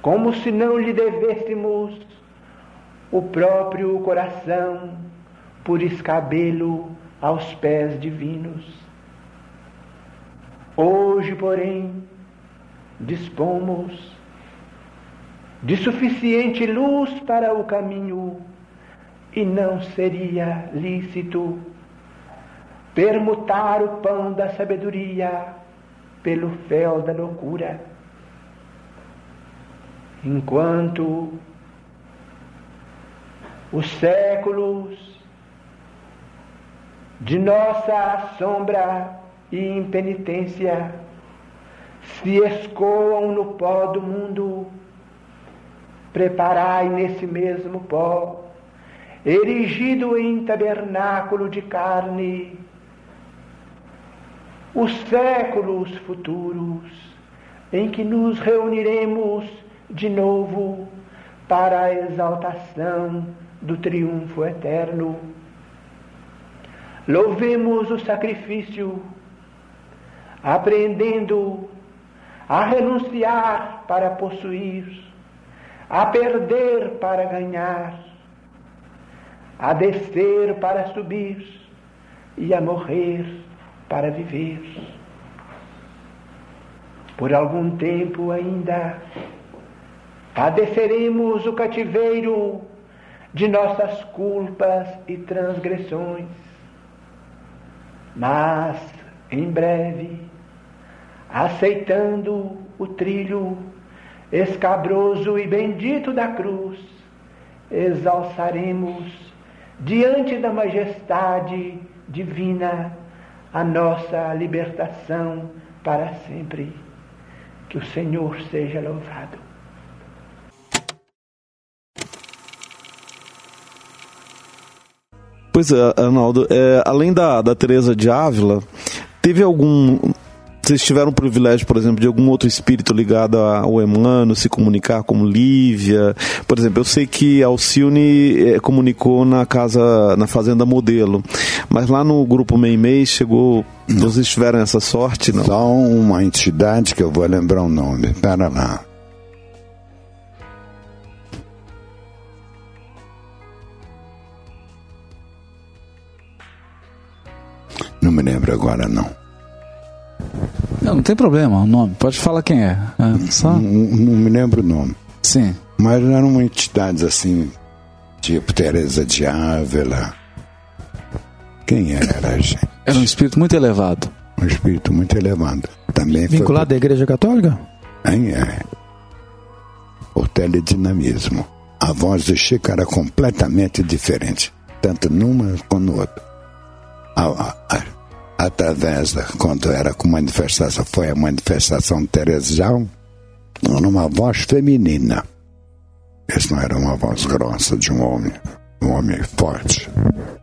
como se não lhe devêssemos o próprio coração por escabelo aos pés divinos. Hoje, porém, dispomos de suficiente luz para o caminho e não seria lícito permutar o pão da sabedoria pelo fel da loucura. Enquanto os séculos de nossa sombra e impenitência se escoam no pó do mundo, preparai nesse mesmo pó, erigido em tabernáculo de carne, os séculos futuros em que nos reuniremos de novo para a exaltação do triunfo eterno. Louvemos o sacrifício, aprendendo a renunciar para possuir, a perder para ganhar, a descer para subir e a morrer para viver. Por algum tempo ainda padeceremos o cativeiro de nossas culpas e transgressões. Mas, em breve, aceitando o trilho escabroso e bendito da cruz, exalçaremos diante da majestade divina a nossa libertação para sempre. Que o Senhor seja louvado. Pois é, Arnaldo, é, além da, da Teresa de Ávila, teve algum. Vocês tiveram o privilégio, por exemplo, de algum outro espírito ligado ao Emmanuel se comunicar, como Lívia? Por exemplo, eu sei que Alcione é, comunicou na casa, na Fazenda Modelo, mas lá no grupo Meimei chegou. Não. Vocês tiveram essa sorte, não? Só uma entidade que eu vou lembrar o nome. Pera lá. Não me lembro agora, não. Não, não tem problema, o nome. Pode falar quem é. é só... não, não, me lembro o nome. Sim. Mas eram entidades assim, tipo Teresa de Ávila. Quem era, gente? Era um espírito muito elevado. Um espírito muito elevado. Também Vinculado foi... à Igreja Católica? Hein, é. Por teledinamismo. A voz do Chico era completamente diferente, tanto numa como no outra a, a, através da, quando era com manifestação, foi a manifestação de Teresão, numa voz feminina. Isso não era uma voz grossa de um homem, um homem forte.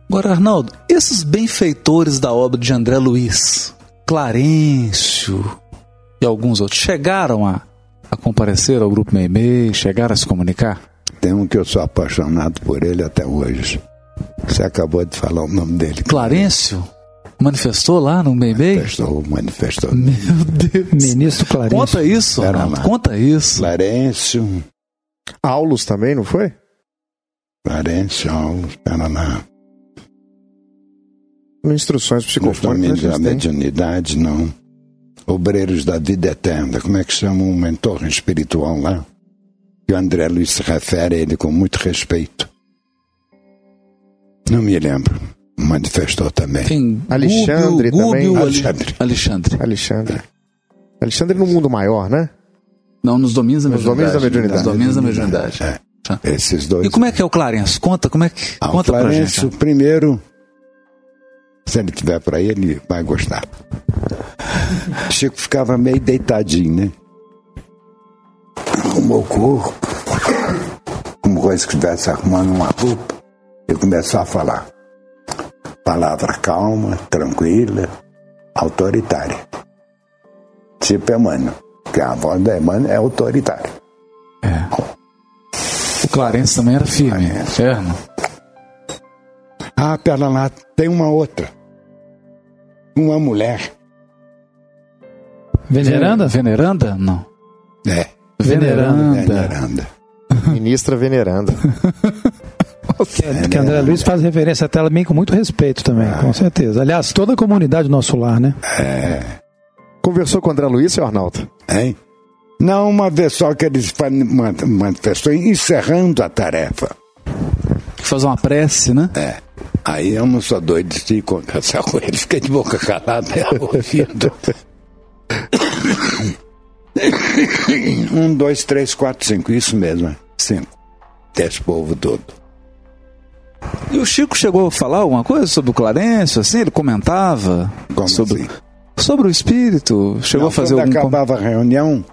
Agora, Arnaldo, esses benfeitores da obra de André Luiz, Clarencio e alguns outros, chegaram a, a comparecer ao grupo Meimei, chegaram a se comunicar? Tem um que eu sou apaixonado por ele até hoje. Você acabou de falar o nome dele. Clarencio? Manifestou lá no Meimei? Manifestou, manifestou. Meu Deus. Ministro Clarencio. Conta isso, Ronaldo, conta isso. Clarencio, Aulos também, não foi? Clarencio, pera lá. Instruções psicofônicas. da mediunidade, não. Obreiros da vida eterna. Como é que chama um mentor espiritual lá? E o André Luiz se refere a ele com muito respeito. Não me lembro. Manifestou também. Tem Alexandre Gúbio, também. Gúbio, Alexandre. Alexandre. Alexandre. Alexandre no mundo maior, né? Não, nos domínios da Nos mediunidade. domínios da mediunidade. Nos domínios da mediunidade. É. Esses dois. E como é que é o Clarence? Conta, como é que. Ah, o conta pra gente. primeiro, se ele tiver por aí, ele vai gostar. Chico ficava meio deitadinho, né? Arrumou o corpo, como coisa que estivesse arrumando uma roupa, e começou a falar. Palavra calma, tranquila, autoritária. Tipo Emmanuel, que a voz da Emmanuel é autoritária. O Clarence também era firme. Clarence. É, não? Ah, pera lá, tem uma outra. Uma mulher. Veneranda? Veneranda? Não. É, Veneranda. veneranda. Ministra veneranda. Que, que André Luiz faz referência até ela bem com muito respeito também, com certeza. Aliás, toda a comunidade do nosso lar, né? Conversou com o André Luiz, seu Arnaldo? Hein? Não, uma vez só que ele se manifestou encerrando a tarefa. Fazer uma prece, né? É. Aí eu não sou doido de conversar com ele, fiquei de boca calada, é ouvindo. um, dois, três, quatro, cinco, isso mesmo, é. cinco. Desse povo todo. E o Chico chegou a falar alguma coisa sobre o Clarence, assim? Ele comentava Como sobre, assim? sobre o espírito? Chegou Não, a fazer quando algum... acabava a reunião,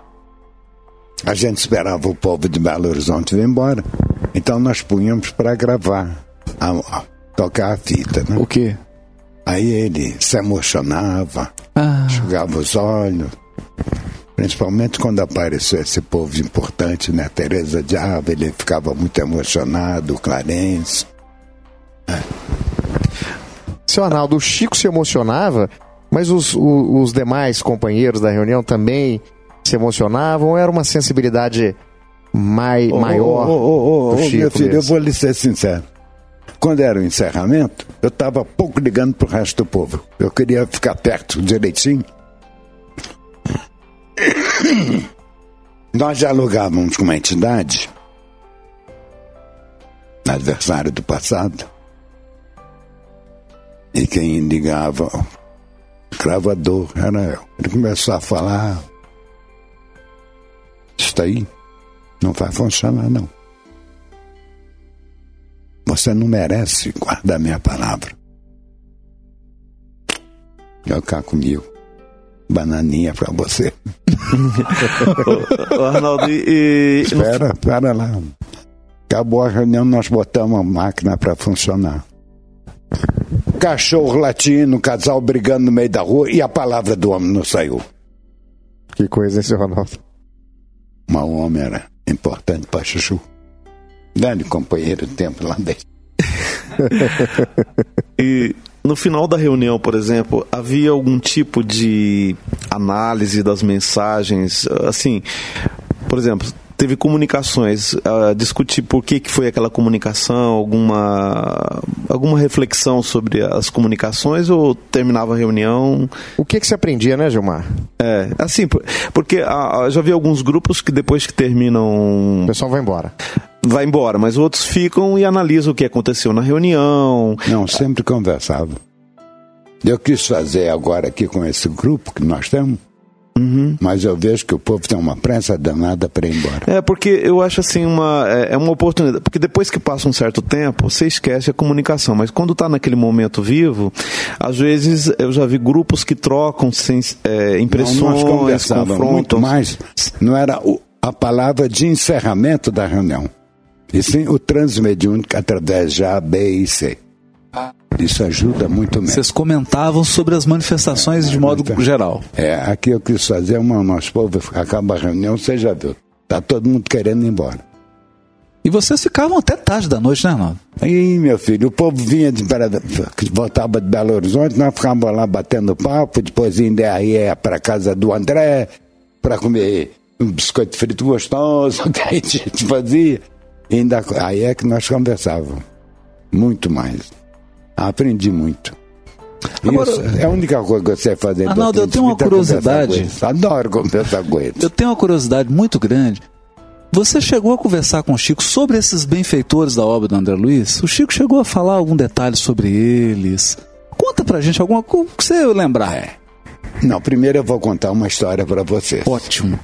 a gente esperava o povo de Belo Horizonte vir embora. Então nós punhamos para gravar, a- a- tocar a fita, né? O quê? Aí ele se emocionava, Ah, enxugava os olhos. Principalmente quando apareceu esse povo importante, né? Teresa de Ávila, ele ficava muito emocionado, o Clarence. Seu Arnaldo, o Chico se emocionava, mas os, o- os demais companheiros da reunião também se emocionavam? Era uma sensibilidade mai, maior ô, do ô, Chico meu filho, eu mesmo? vou lhe ser sincero. Quando era o encerramento, eu estava pouco ligando pro resto do povo. Eu queria ficar perto direitinho. Nós dialogávamos com uma entidade, adversário do passado, e quem ligava, o gravador, era eu. Ele começou a falar: Isso aí não vai funcionar, não. Você não merece guardar minha palavra. Jogar comigo. Bananinha pra você. Ô, Arnaldo, e, e- Espera, espera lá. Acabou a reunião, nós botamos a máquina pra funcionar. Cachorro latindo, casal brigando no meio da rua e a palavra do homem não saiu. Que coisa, hein, seu Arnaldo? Mas o homem era importante pra Chuchu. Grande companheiro do tempo lá dentro. E no final da reunião, por exemplo, havia algum tipo de análise das mensagens, assim, por exemplo, teve comunicações, ah, discutir por que, que foi aquela comunicação, alguma alguma reflexão sobre as comunicações ou terminava a reunião? O que, que se aprendia, né, Gilmar? É, assim, por- porque ah, ah, já vi alguns grupos que depois que O terminam pessoal vai embora. vai embora, mas outros ficam e analisam o que aconteceu na reunião. Não, sempre conversava. Eu quis fazer agora aqui com esse grupo que nós temos, mas eu vejo que o povo tem uma pressa danada para ir embora. É, porque eu acho assim uma é é uma oportunidade, porque depois que passa um certo tempo, você esquece a comunicação, mas quando está naquele momento vivo, às vezes eu já vi grupos que trocam sem, é, impressões, não, nós muito mais. Não era a palavra de encerramento da reunião, e sim o transmediúnico através de A, B e C. Isso ajuda muito mesmo. Vocês comentavam sobre as manifestações de modo geral. É, aqui eu quis fazer uma, nosso povo acaba a reunião, você já viu. Tá todo mundo querendo ir embora. E vocês ficavam até tarde da noite, né, Arnaldo? Ih, meu filho, o povo vinha de voltava de Belo Horizonte, nós ficávamos lá batendo papo, depois ainda ia para casa do André para comer um biscoito frito gostoso que a gente fazia. E ainda, aí é que nós conversávamos. Muito mais. Aprendi muito. Agora- Isso é a única coisa que você fazer. Arnaldo, eu tenho uma curiosidade. Adoro conversar com eles. Eu tenho uma curiosidade muito grande. Você chegou a conversar com o Chico sobre esses benfeitores da obra do André Luiz? O Chico chegou a falar algum detalhe sobre eles? Conta pra gente alguma coisa que você lembrar. Não, primeiro eu vou contar uma história para vocês. Ótimo.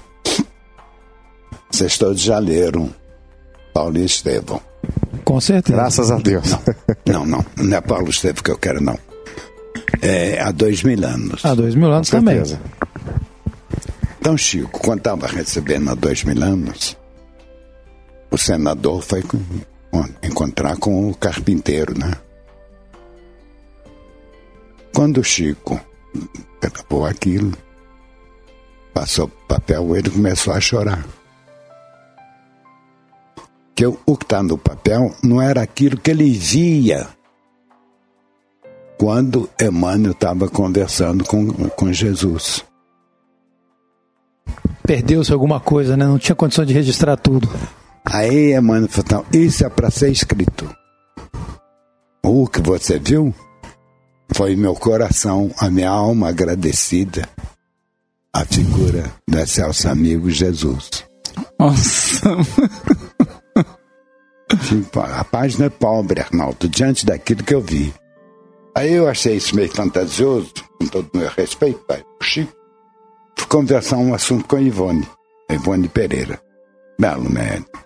Vocês todos já leram Paulo e Estevão. Com certeza. Graças a Deus. Não, não, não é Paulo Estevão que eu quero, não. É há dois mil anos. Há dois mil anos também. certeza. Então, Chico, quando estava recebendo há dois mil anos, o senador foi com- com- encontrar com o carpinteiro, né? Quando o Chico gravou aquilo, passou o papel, ele começou a chorar. Que o que está no papel não era aquilo que ele via quando Emmanuel estava conversando com, com Jesus. Perdeu-se alguma coisa, né? Não tinha condição de registrar tudo. Aí Emmanuel falou, "Não, isso é para ser escrito. O que você viu foi meu coração, a minha alma agradecida à figura do excelso amigo Jesus. Nossa. A página é pobre, Arnaldo, diante daquilo que eu vi. Aí eu achei isso meio fantasioso, com todo o meu respeito, pai, o Chico. Fui conversar um assunto com a Ivone, a Ivone Pereira, belo médico.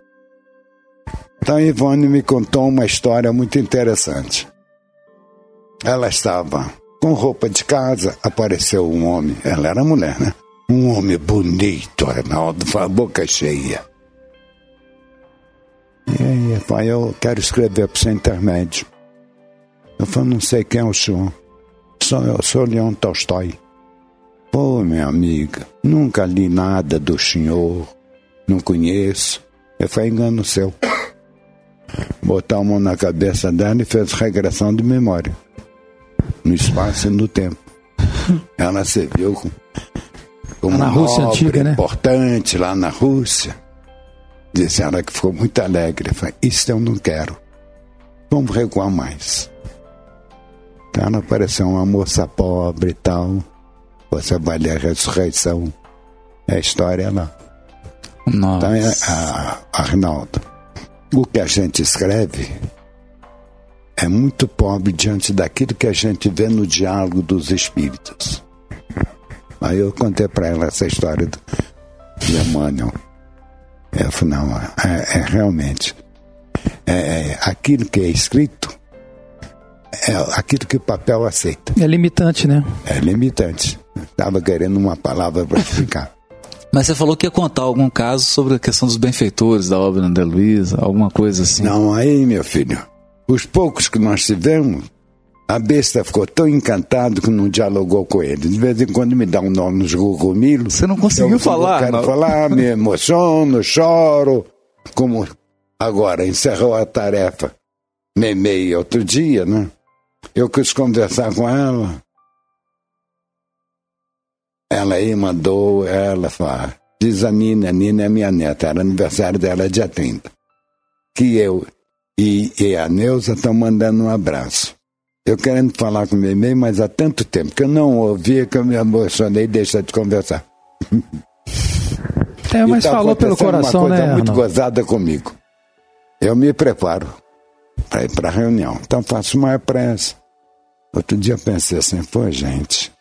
Então a Ivone me contou uma história muito interessante. Ela estava com roupa de casa, apareceu um homem, ela era mulher, né? Um homem bonito, Arnaldo, com a boca cheia. E aí, pai, eu quero escrever para o seu intermédio. Eu falei, não sei quem é o senhor. Sou eu, sou Leon Tolstói. Pô, minha amiga, nunca li nada do senhor, não conheço. Eu falei, engano seu. Botar a mão na cabeça dela e fez regressão de memória. No espaço e no tempo. Ela se viu com, com Lá na uma Rússia antiga, né? importante lá na Rússia. Disse ela que ficou muito alegre. Eu falei, isso eu não quero. Vamos recuar mais. Então ela apareceu uma moça pobre e tal. Você vai ler a ressurreição. É a história lá. Nossa. Então, é, a, Arnaldo, o que a gente escreve é muito pobre diante daquilo que a gente vê no diálogo dos espíritos. Aí eu contei para ela essa história do, de Emmanuel. Eu falei, não, é, é realmente. É, é, aquilo que é escrito é aquilo que o papel aceita. É limitante, né? É limitante. Estava querendo uma palavra para explicar. Mas você falou que ia contar algum caso sobre a questão dos benfeitores da obra André Luiz, alguma coisa assim. Não, aí, meu filho, os poucos que nós tivemos, a besta ficou tão encantado que não dialogou com ele. De vez em quando me dá um nó nos cogumelos. Você não conseguiu eu, falar, Eu quero não? falar, me emociono, choro. Como agora encerrou a tarefa. Memei outro dia, né? Eu quis conversar com ela. Ela aí mandou, ela fala, diz a Nina, a Nina é minha neta, era aniversário dela dia 30. Que eu e, e a Neuza estão mandando um abraço. Eu querendo falar com o Memei, mas há tanto tempo que eu não ouvia que eu me emocionei e deixei de conversar. É, mas tá falou pelo coração, uma coisa né, muito Arnaldo? gozada comigo. Eu me preparo para ir para a reunião. Então faço uma pressa. Outro dia eu pensei assim, pô, gente.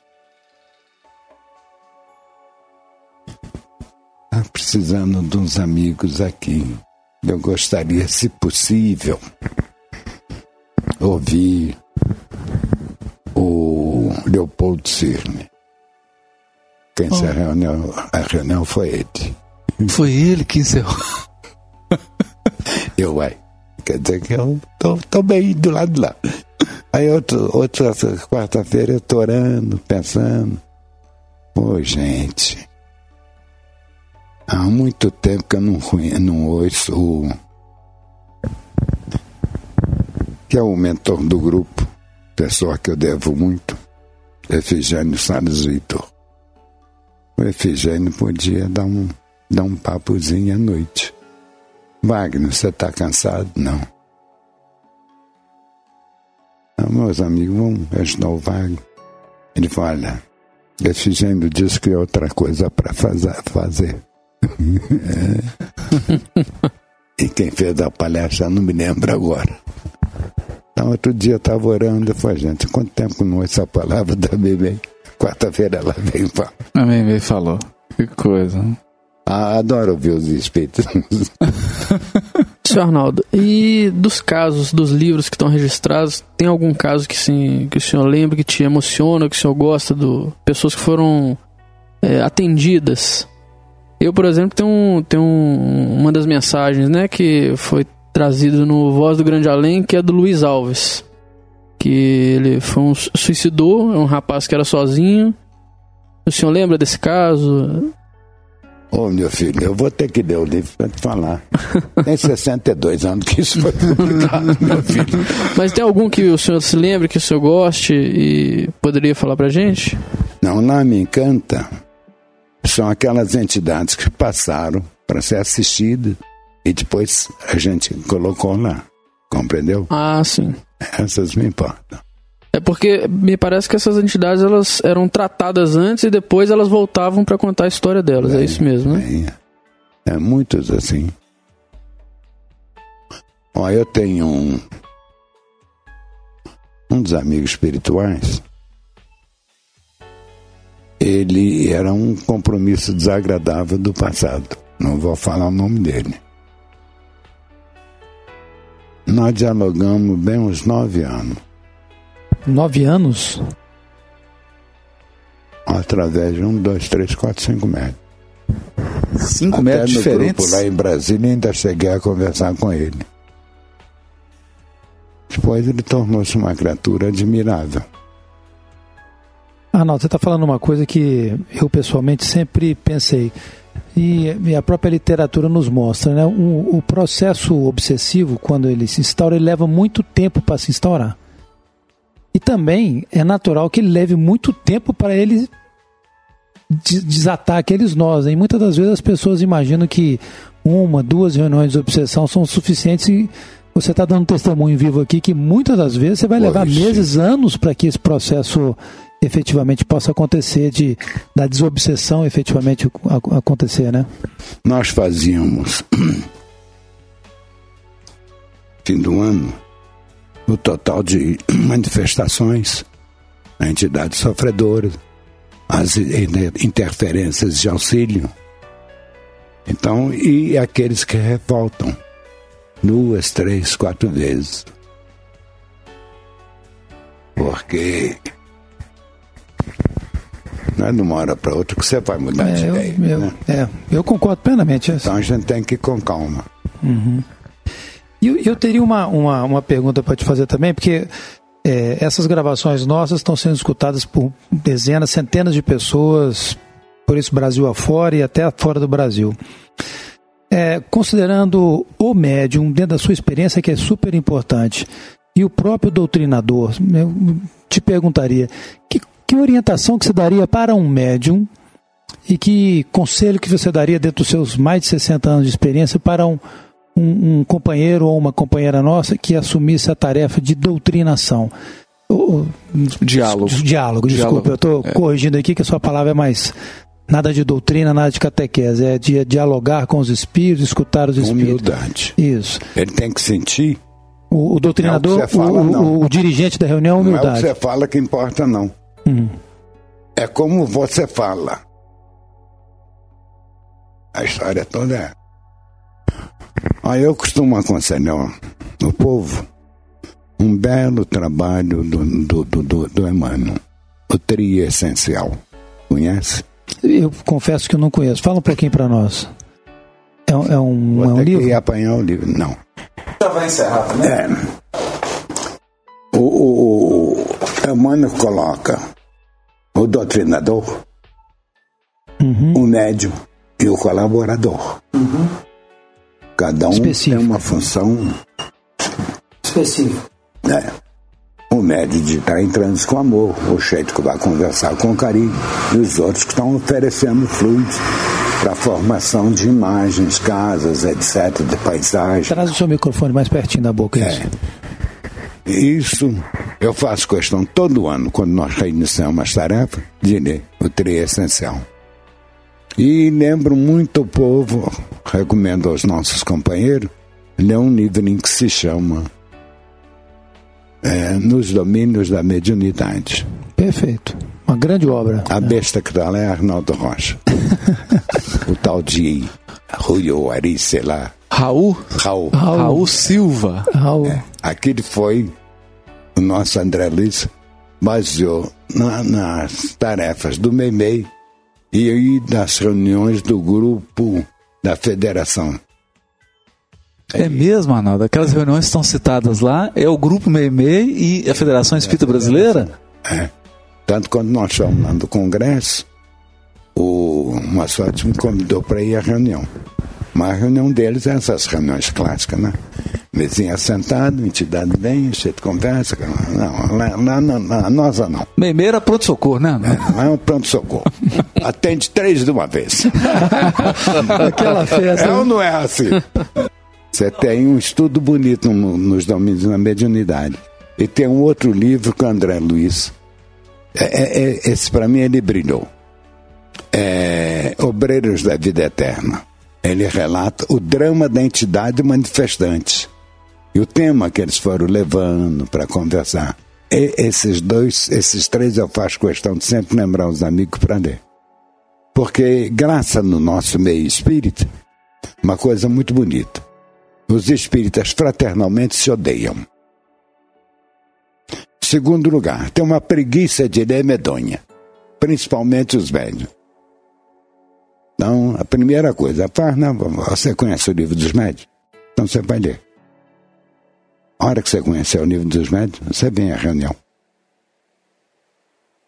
Tá precisando de uns amigos aqui. Eu gostaria, se possível, ouvir o Leopoldo Cirne. Quem encerrou a reunião, a reunião foi ele. Foi ele que encerrou. Eu, uai, quer dizer que eu tô, tô bem do lado de lá. Aí outro, outra quarta-feira eu tô orando, pensando. Pô, gente. Há muito tempo que eu não, não ouço o. Que é o mentor do grupo, pessoa que eu devo muito, Efigênio Salles Vitor. O Efigênio podia dar um, dar um papozinho à noite. Wagner, você tá cansado? Não. Ah, meus amigos vão ajudar o Wagner. Ele falou, olha, Efigênio disse que é outra coisa para fazer. E quem fez a palestra não me lembro agora. Então, outro dia eu estava orando e falei, gente, quanto tempo não ouço a palavra da bebê? Quarta-feira ela veio falar. A Meme falou. Que coisa. Ah, adoro ouvir os espíritos. Senhor Arnaldo, e dos casos, dos livros que estão registrados, tem algum caso que, sim, que o senhor lembra, que te emociona, que o senhor gosta, do pessoas que foram é, atendidas? Eu, por exemplo, tenho, um, tenho um- uma das mensagens, né, que foi trazido no Voz do Grande Além, que é do Luiz Alves. Que ele foi um su- suicidou, é um rapaz que era sozinho. O senhor lembra desse caso? Ô, meu filho, eu vou ter que ler o livro para te falar. Tem 62 anos que isso foi publicado, meu filho. Mas tem algum que o senhor se lembre, que o senhor goste e poderia falar pra gente? Não, lá me encanta. São aquelas entidades que passaram para ser assistidas e depois a gente colocou lá. Compreendeu? Ah, sim. Essas me importam. É porque me parece que essas entidades elas eram tratadas antes e depois elas voltavam pra contar a história delas. É, isso mesmo, né? É, muitos assim. Ó, eu tenho um, um dos amigos espirituais. Ele era um compromisso desagradável do passado. Não vou falar o nome dele. Nós dialogamos bem uns nove anos, Nove anos? através de um, dois, três, quatro, cinco metros. Cinco Até metros no diferentes? Grupo lá em Brasília ainda cheguei a conversar com ele. Depois ele tornou-se uma criatura admirável. Arnaldo, você está falando uma coisa que eu pessoalmente sempre pensei. E, e a própria literatura nos mostra, né? O, o processo obsessivo, quando ele se instaura, ele leva muito tempo para se instaurar. E também é natural que ele leve muito tempo para ele de- desatar aqueles nós. E muitas das vezes as pessoas imaginam que uma, duas reuniões de obsessão são suficientes e você está dando testemunho vivo aqui que muitas das vezes você vai levar meses, anos para que esse processo efetivamente possa acontecer, de da desobsessão efetivamente acontecer, né? Nós fazíamos, fim do ano, o total de manifestações, a entidade sofredora, as interferências de auxílio. Então, e aqueles que revoltam duas, três, quatro vezes. Porque não é de uma hora para outra que você vai mudar de É, eu, ideia. eu- né? é, eu concordo plenamente. Então a gente tem que ir com calma. Uhum. E eu, eu teria uma, uma, uma pergunta para te fazer também, porque é, essas gravações nossas estão sendo escutadas por dezenas, centenas de pessoas, por isso Brasil afora e até fora do Brasil. É, considerando o médium, dentro da sua experiência, que é super importante, e o próprio doutrinador, eu te perguntaria, que, que orientação que você daria para um médium e que conselho que você daria dentro dos seus mais de 60 anos de experiência para um, um, um companheiro ou uma companheira nossa que assumisse a tarefa de doutrinação? O- Diálogo. Diálogo, Diálogo, desculpa, eu estou é. corrigindo aqui que a sua palavra é mais nada de doutrina, nada de catequese, é de dialogar com os espíritos, escutar os espíritos. Humildade. Isso. Ele tem que sentir. O, o doutrinador, Não é o fala, o, o- dirigente da reunião, Não é o que humildade. você fala que importa, não. Hum. É como você fala. A história toda é. Aí eu costumo aconselhar o povo um belo trabalho do, do, do, do, do Emmanuel, o tri essencial. Conhece? Eu confesso que eu não conheço. Fala um pouquinho para nós. É, um- é um, Vou é um ter livro? que apanhar o livro. Não. Já vai encerrar também? É. O, o, Emmanuel coloca o doutrinador, o médium e o colaborador. Cada um Específico. tem uma função. Específico. né? O médium de estar em trânsito com amor, o jeito que vai conversar com carinho, e os outros que estão oferecendo fluidos para a formação de imagens, casas, etc., de paisagem. Traz o seu microfone mais pertinho da boca. É. Isso. Isso eu faço questão todo ano, quando nós reiniciamos as tarefas, de ler o trio essencial. E lembro muito o povo, recomendo aos nossos companheiros, ler um livrinho que se chama é, Nos Domínios da Mediunidade. Perfeito. Uma grande obra. A besta que está lá é Arnaldo Rocha. o tal de Rui ou Ari, sei lá. Raul? Raul. Raul. Raul Silva. Raul. Aquele foi o nosso André Luiz, baseou na- nas tarefas do MEIMEI e aí das reuniões do grupo da federação. É mesmo, Arnaldo? Aquelas reuniões que estão citadas lá é o Grupo Meimei e a Federação Espírita Brasileira? É. Tanto quando nós fomos lá do Congresso, o Massotti me convidou para ir à reunião. Mas a reunião deles é essas reuniões clássicas, né? Mesinha sentado, entidade vem, cheio de conversa. Não, lá, lá, lá, lá, nossa não. Meimei era pronto-socorro, né? Lá é um pronto-socorro. Atende três de uma vez. Aquela festa. É ou não é assim? Você tem um estudo bonito no- nos domínios da mediunidade. E tem um outro livro com o André Luiz. É- é- é- esse, para mim, ele brilhou. É Obreiros da Vida Eterna. Ele relata o drama da entidade manifestante. E o tema que eles foram levando para conversar. E esses dois, esses três eu faço questão de sempre lembrar os amigos para ler. Porque, graça no nosso meio espírita, uma coisa muito bonita. Os espíritas fraternalmente se odeiam. Segundo lugar, tem uma preguiça de ler medonha, principalmente os médios. Então, a primeira coisa, faz, não, você conhece o livro dos médios? Então você vai ler. A hora que você conhecer o livro dos médios, você vem à reunião.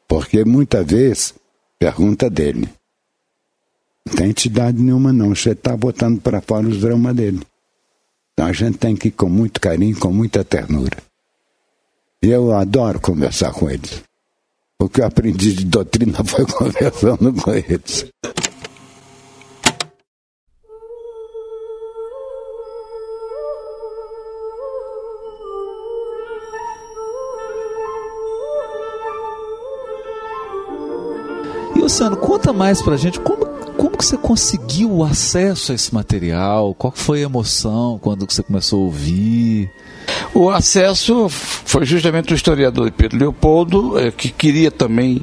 Porque muitas vezes pergunta dele. Não tem entidade nenhuma, não. Você está botando para fora os dramas dele. Então a gente tem que ir com muito carinho, com muita ternura. E eu adoro conversar com eles. O que eu aprendi de doutrina foi conversando com eles. Luciano, conta mais pra gente como, como que você conseguiu o acesso a esse material? Qual foi a emoção quando você começou a ouvir? O acesso foi justamente o historiador Pedro Leopoldo, eh, que queria também,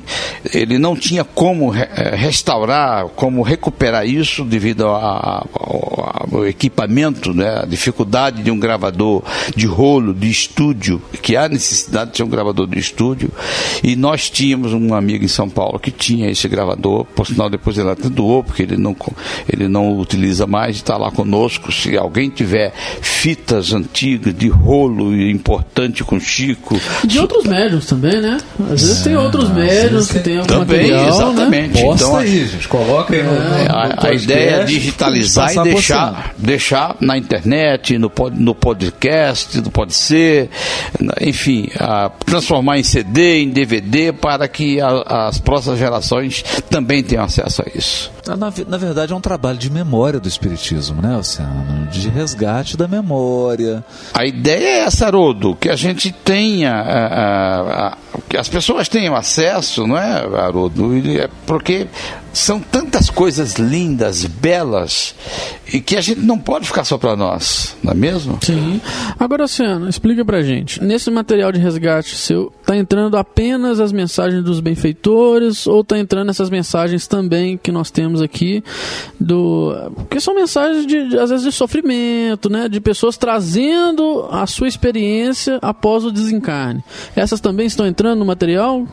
ele não tinha como eh, restaurar, como recuperar isso devido ao, equipamento, né, a dificuldade de um gravador de rolo, de estúdio, que há necessidade de ter um gravador de estúdio, e nós tínhamos um amigo em São Paulo que tinha esse gravador, por sinal depois ele até doou, porque ele não, ele não utiliza mais, está lá conosco, se alguém tiver fitas antigas de rolo importante com Chico, De outros médiums também, né? Às vezes tem outros médiums que tem algum Também, material, exatamente. Né? Posta Então, aí, gente. Coloca aí no, no- no É, a, a podcast, ideia é digitalizar e deixar, deixar na internet, no, pod- no podcast, no Pode Ser, enfim, a- transformar em CD, em DVD, para que a- as próximas gerações também tenham acesso a isso. Você. Na, na verdade, é um trabalho de memória do Espiritismo, né, Luciano? De resgate da memória. A ideia é essa, Haroldo, que a gente tenha, ah, ah, ah, que as pessoas tenham acesso, não é, Haroldo? É Porque são tantas coisas lindas, belas, e que a gente não pode ficar só para nós, não é mesmo? Sim. Agora, Luciano, explica pra gente. Nesse material de resgate seu, tá entrando apenas as mensagens dos benfeitores ou tá entrando essas mensagens também que nós temos aqui do que são mensagens de, às vezes de sofrimento, né, de pessoas trazendo a sua experiência após o desencarne. Essas também estão entrando no material?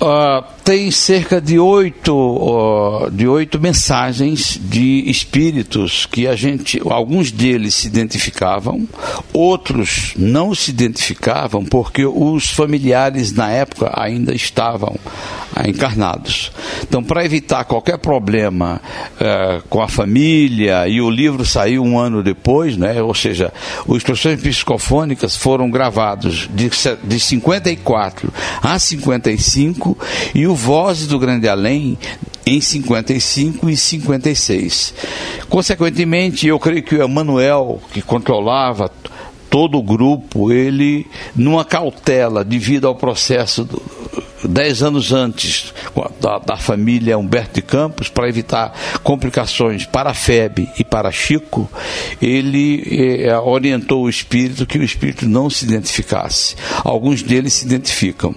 Ah, tem cerca de oito de oito mensagens de espíritos que a gente, alguns deles se identificavam, outros não se identificavam porque os familiares na época ainda estavam ah, encarnados. Então, para evitar qualquer problema eh, com a família, e o livro saiu um ano depois, né, ou seja, os instruções psicofônicas foram gravados de, de 54 a 55 e o Vozes do Grande Além em 55 e 56. Consequentemente, eu creio que o Emanuel, que controlava todo o grupo, ele, numa cautela devido ao processo do, dez anos antes da, da família Humberto de Campos, para evitar complicações para a FEB e para Chico, ele eh, orientou o espírito que o espírito não se identificasse. Alguns deles se identificam.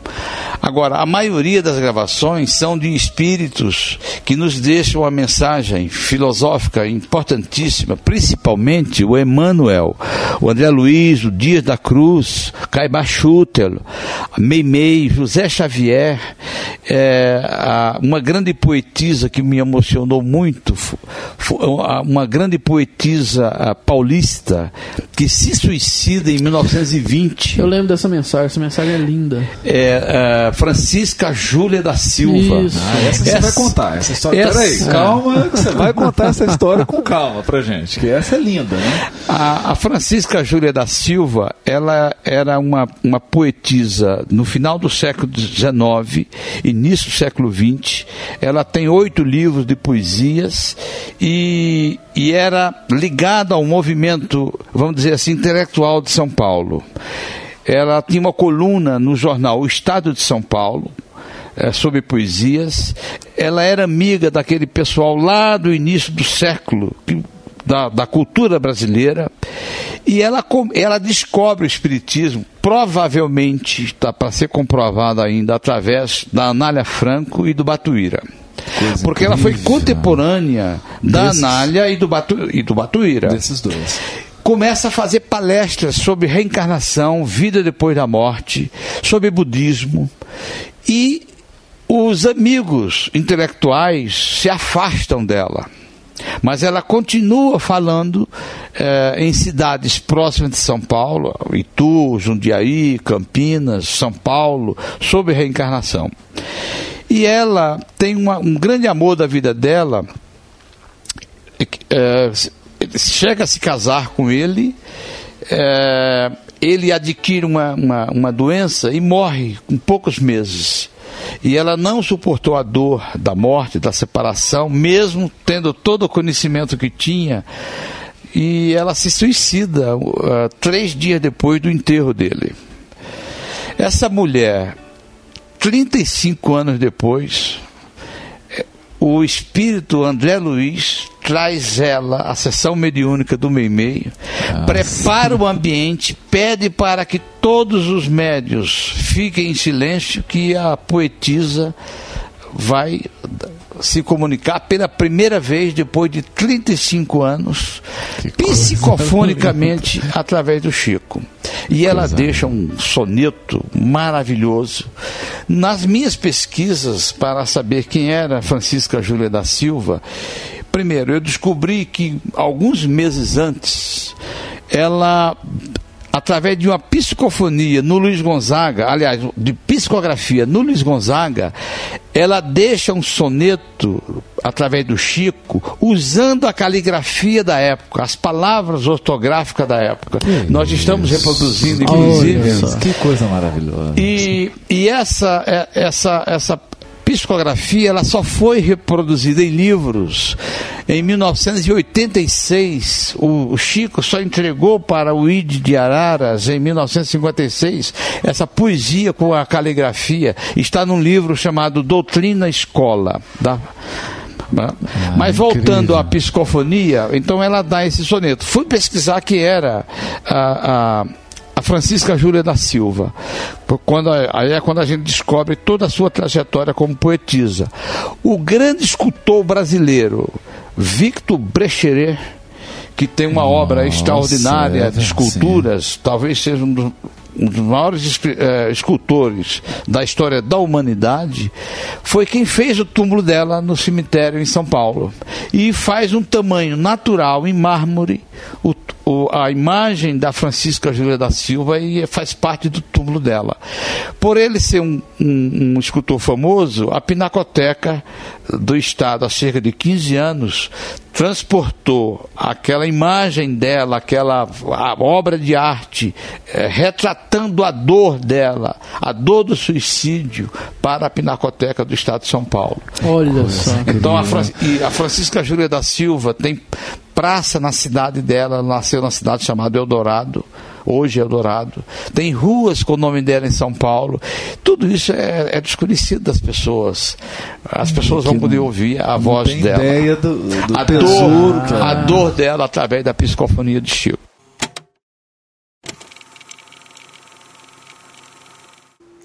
Agora, a maioria das gravações são de espíritos que nos deixam uma mensagem filosófica importantíssima, principalmente o Emmanuel, o André Luiz, o Dias da Cruz, Caibá Schutel, Meimei, José Xavier, é, a- uma grande poetisa que me emocionou muito, uma grande poetisa paulista que se suicida em 1920. Eu lembro dessa mensagem, essa mensagem é linda. É, é, Francisca Júlia da Silva. Isso. Ah, essa você vai contar. Essa história. essa- Peraí, calma, que você vai contar essa história com calma pra gente, que essa é linda, né? A, a Francisca Júlia da Silva, ela era uma, uma poetisa no final do século XIX, início do século XX. Ela tem oito livros de poesias e, e era ligada ao movimento, vamos dizer assim, intelectual de São Paulo. Ela tinha uma coluna no jornal O Estado de São Paulo, eh, sobre poesias. Ela era amiga daquele pessoal lá do início do século, que- da, da cultura brasileira, e ela, ela descobre o Espiritismo, provavelmente está para ser comprovado ainda através da Anália Franco e do Batuíra. Porque ela foi contemporânea da Desses- Anália e do, Batu, e do Batuíra Desses dois. começa a fazer palestras sobre reencarnação, vida depois da morte, sobre budismo e os amigos intelectuais se afastam dela. Mas ela continua falando eh, em cidades próximas de São Paulo, Itu, Jundiaí, Campinas, São Paulo, sobre reencarnação. E ela tem uma- um grande amor da vida dela, é, chega a se casar com ele, é, ele adquire uma, uma, uma doença e morre com poucos meses. E ela não suportou a dor da morte, da separação, mesmo tendo todo o conhecimento que tinha. E ela se suicida uh, três dias depois do enterro dele. Essa mulher, 35 anos depois, o espírito André Luiz traz ela à sessão mediúnica do Meimei, prepara o ambiente, pede para que todos os médios fiquem em silêncio, que a poetisa vai se comunicar pela primeira vez depois de 35 anos, psicofonicamente através do Chico. E ela deixa um soneto maravilhoso. Nas minhas pesquisas para saber quem era Francisca Júlia da Silva, primeiro eu descobri que alguns meses antes ela através de uma psicofonia no Luiz Gonzaga, aliás, de psicografia no Luiz Gonzaga, ela deixa um soneto através do Chico, usando a caligrafia da época, as palavras ortográficas da época. Nós estamos reproduzindo, inclusive. Que coisa maravilhosa. E, e essa, é- essa, essa psicografia ela só foi reproduzida em livros em 1986. O, Chico só entregou para o ID de Araras em 1956 essa poesia com a caligrafia. Está num livro chamado Doutrina Escola. Da, Mas voltando à psicofonia, então ela dá esse soneto. Fui pesquisar que era a, a Francisca Júlia da Silva. Quando, aí é quando a gente descobre toda a sua trajetória como poetisa. O grande escultor brasileiro, Victor Brecheret, que tem uma obra extraordinária é, de esculturas, talvez seja um dos um dos maiores eh, escultores da história da humanidade, foi quem fez o túmulo dela no cemitério em São Paulo. E faz um tamanho natural em mármore, o, o, a imagem da Francisca Júlia da Silva e faz parte do túmulo dela. Por ele ser um, um, um escultor famoso, a Pinacoteca do Estado, há cerca de 15 anos, transportou aquela imagem dela, aquela obra de arte, é, retratando a dor dela, a dor do suicídio, para a Pinacoteca do Estado de São Paulo. Olha só. Então a, Fran a Francisca Júlia da Silva tem praça na cidade dela, ela nasceu na cidade chamada Eldorado hoje Eldorado, tem ruas com o nome dela em São Paulo. Tudo isso é, é desconhecido das pessoas. As pessoas vão poder ouvir a voz tem dela. ideia do, do a, tesouro dor, a dor dela através da psicofonia de Chico.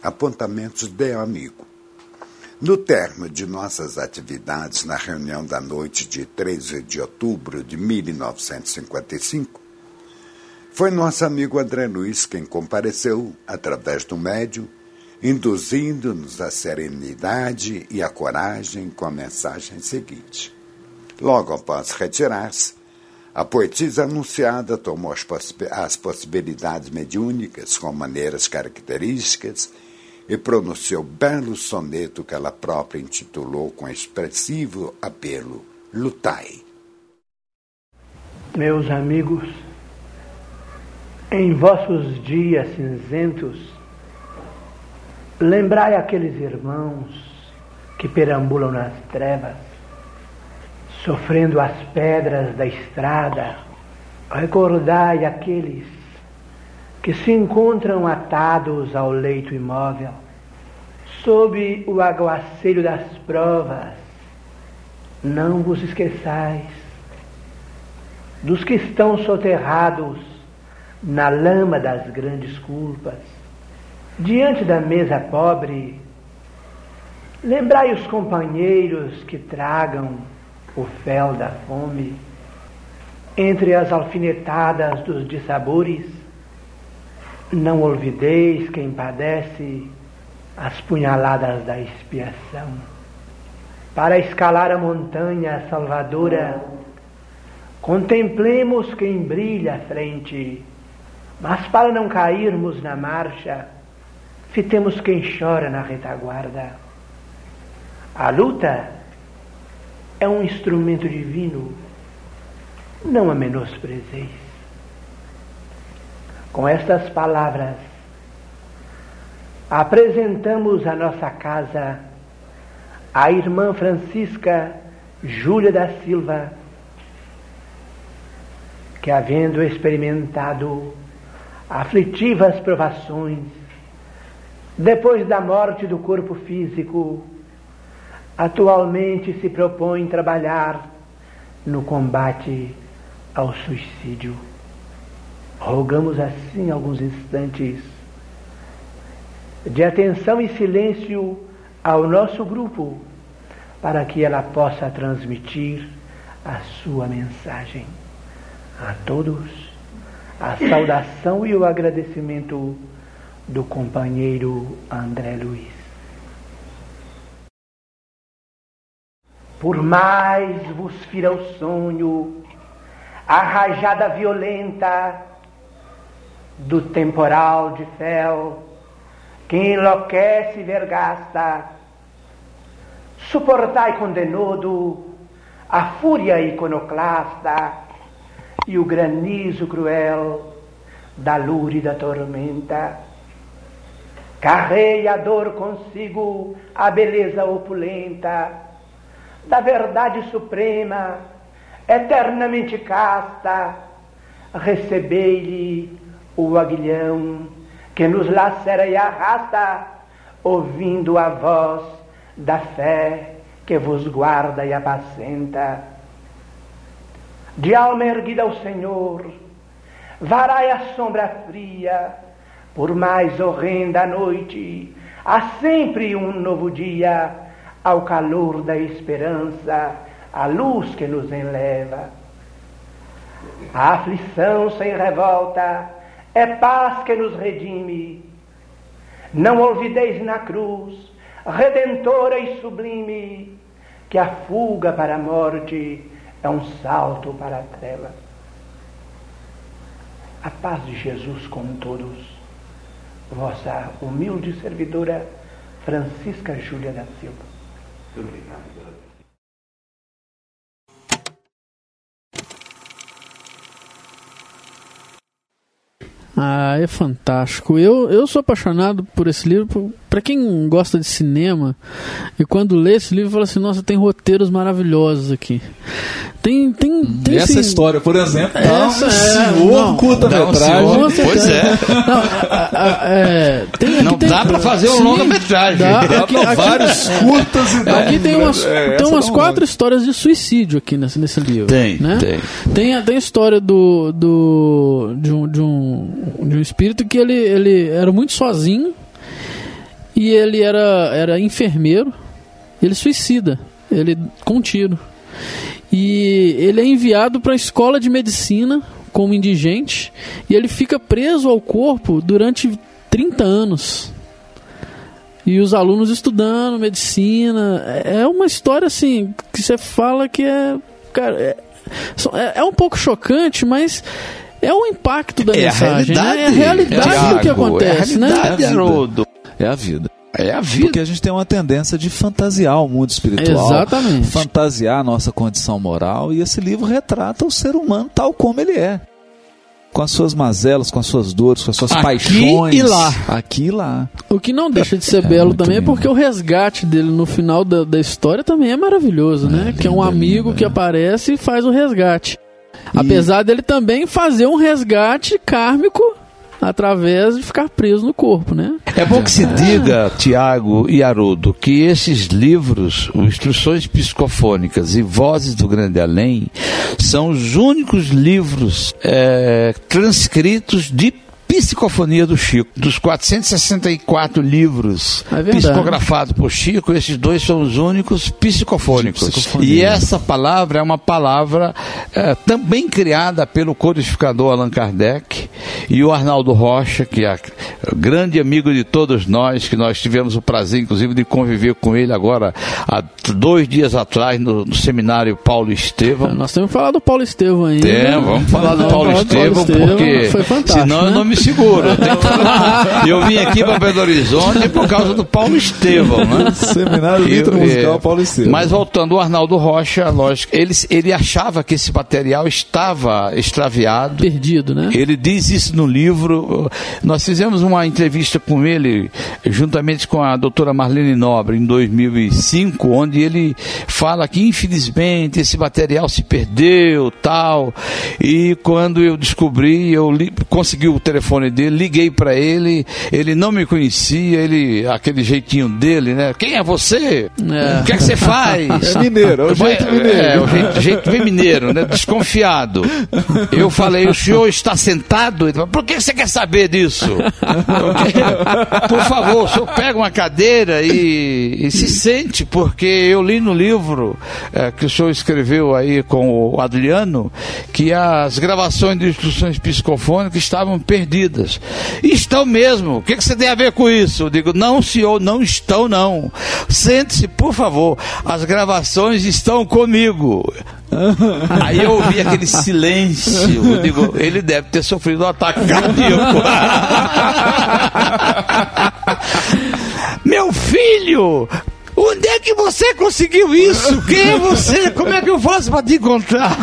Apontamentos de amigo. No termo de nossas atividades na reunião da noite de 13 de outubro de 1955, foi nosso amigo André Luiz quem compareceu, através do médium, induzindo-nos a serenidade e a coragem com a mensagem seguinte. Logo após retirar-se, a poetisa anunciada tomou as, as possibilidades mediúnicas com maneiras características e pronunciou belo soneto que ela própria intitulou com expressivo apelo Lutai. Meus amigos, em vossos dias cinzentos, lembrai aqueles irmãos que perambulam nas trevas, sofrendo as pedras da estrada. Recordai aqueles que se encontram atados ao leito imóvel, sob o aguaceiro das provas. Não vos esqueçais dos que estão soterrados na lama das grandes culpas, diante da mesa pobre. Lembrai os companheiros que tragam o fel da fome, entre as alfinetadas dos dissabores. Não olvideis quem padece as punhaladas da expiação. Para escalar a montanha salvadora, contemplemos quem brilha à frente, mas para não cairmos na marcha, fitemos quem chora na retaguarda. A luta é um instrumento divino, não a menosprezeis. Com estas palavras, apresentamos a nossa casa a irmã Francisca Júlia da Silva, que havendo experimentado aflitivas provações, depois da morte do corpo físico, atualmente se propõe trabalhar no combate ao suicídio. Rogamos assim alguns instantes de atenção e silêncio ao nosso grupo, para que ela possa transmitir a sua mensagem. A todos, a saudação e o agradecimento do companheiro André Luiz. Por mais vos fira o sonho, a rajada violenta do temporal de fel, que enlouquece e vergasta, suportai com denodo a fúria iconoclasta e o granizo cruel da lúrida tormenta. Carrei a dor consigo a beleza opulenta da verdade suprema, eternamente casta. Recebei-lhe o aguilhão que nos lacera e arrasta, ouvindo a voz da fé que vos guarda e apacenta. De alma erguida ao Senhor, varai a sombra fria, por mais horrenda a noite, há sempre um novo dia, ao calor da esperança, a luz que nos enleva. A aflição sem revolta é paz que nos redime. Não olvideis na cruz, redentora e sublime, que a fuga para a morte é um salto para a treva. A paz de Jesus com todos. Vossa humilde servidora, Francisca Júlia da Silva. Muito obrigado. Ah, é fantástico. Eu, eu sou apaixonado por esse livro. Para quem gosta de cinema e quando lê esse livro fala assim: Nossa, tem roteiros maravilhosos aqui. Tem, tem, tem Essa história, por exemplo, dá Essa um é, senhor não, curta-metragem. Certeza. Pois é. Não, a- a- é, tem- Não tem- dá pra fazer um longa-metragem. dá. Dá Aqui, pra aqui- vários curtas e dá Aqui um tem umas, é, tem umas um quatro histórias de suicídio aqui nesse, nesse livro. Tem, né? tem. Tem a, tem a história do, do de, um, de, um, um espírito que ele, ele era muito sozinho e ele era, era enfermeiro. Ele suicida, ele com tiro. E ele é enviado para a escola de medicina como indigente e ele fica preso ao corpo durante 30 anos. E os alunos estudando medicina. É uma história assim que você fala que é. Cara, é, é, é um pouco chocante, mas é o impacto da É a mensagem. realidade. né? É a realidade do que acontece, é a né? realidade, Haroldo. É a vida. É a vida. Porque a gente tem uma tendência de fantasiar o mundo espiritual. Exatamente. Fantasiar a nossa condição moral. E esse livro retrata o ser humano tal como ele é. Com as suas mazelas, com as suas dores, com as suas Aqui paixões. e lá. Aqui e lá. O que não deixa de ser É, belo muito também é lindo. porque o resgate dele no final da, da história também é maravilhoso, né? que é um lindo, amigo lindo, que é. aparece e faz o resgate. Apesar dele também fazer um resgate kármico através de ficar preso no corpo, né? É bom que se diga, Tiago e Haroldo, que esses livros, Instruções Psicofônicas e Vozes do Grande Além, são os únicos livros é, transcritos de psicofonia do Chico. Dos 464 livros É psicografados por Chico, esses dois são os únicos psicofônicos. Psicofonia. E essa palavra é uma palavra é, também criada pelo codificador Allan Kardec e o Arnaldo Rocha, que é grande amigo de todos nós, que nós tivemos o prazer, inclusive, de conviver com ele agora há dois dias atrás no, no seminário Paulo Estevão. Nós temos que falar do Paulo Estevão ainda. É, vamos falar do Paulo Paulo Estevão, Estevão, porque senão eu né? não me seguro. Eu, tenho que falar. Eu vim aqui para Belo Horizonte por causa do Paulo Estevão, né? Seminário Intramusical é, Paulo Estevam. Mas voltando, o Arnaldo Rocha, lógico, ele, ele achava que esse material estava extraviado. Perdido, né? Ele diz isso no livro. Nós fizemos uma entrevista com ele, juntamente com a doutora Marlene Nobre, em 2005, onde ele fala que, infelizmente, esse material se perdeu, tal. E quando eu descobri, eu li- consegui o telefone dele, liguei para ele, ele não me conhecia, ele, aquele jeitinho dele, né? Quem é você? É. O que é que você faz? É mineiro, é o jeito mineiro. É, o jeito, jeito bem mineiro, né? Desconfiado. Eu falei, o senhor está sentado? Ele falou, por que você quer saber disso? Porque, por favor, o senhor pega uma cadeira e, e se sente, porque eu li no livro eh, que o senhor escreveu aí com o Adriano que as gravações de instruções psicofônicas estavam perdidas. E estão mesmo. O que, que você tem a ver com isso? Eu digo, não, senhor, não estão, não. Sente-se, por favor. As gravações estão comigo. Aí eu ouvi aquele silêncio. Eu digo, ele deve ter sofrido um ataque cardíaco. Meu filho! Onde é que você conseguiu isso? Quem é você? Como é que eu faço para te encontrar?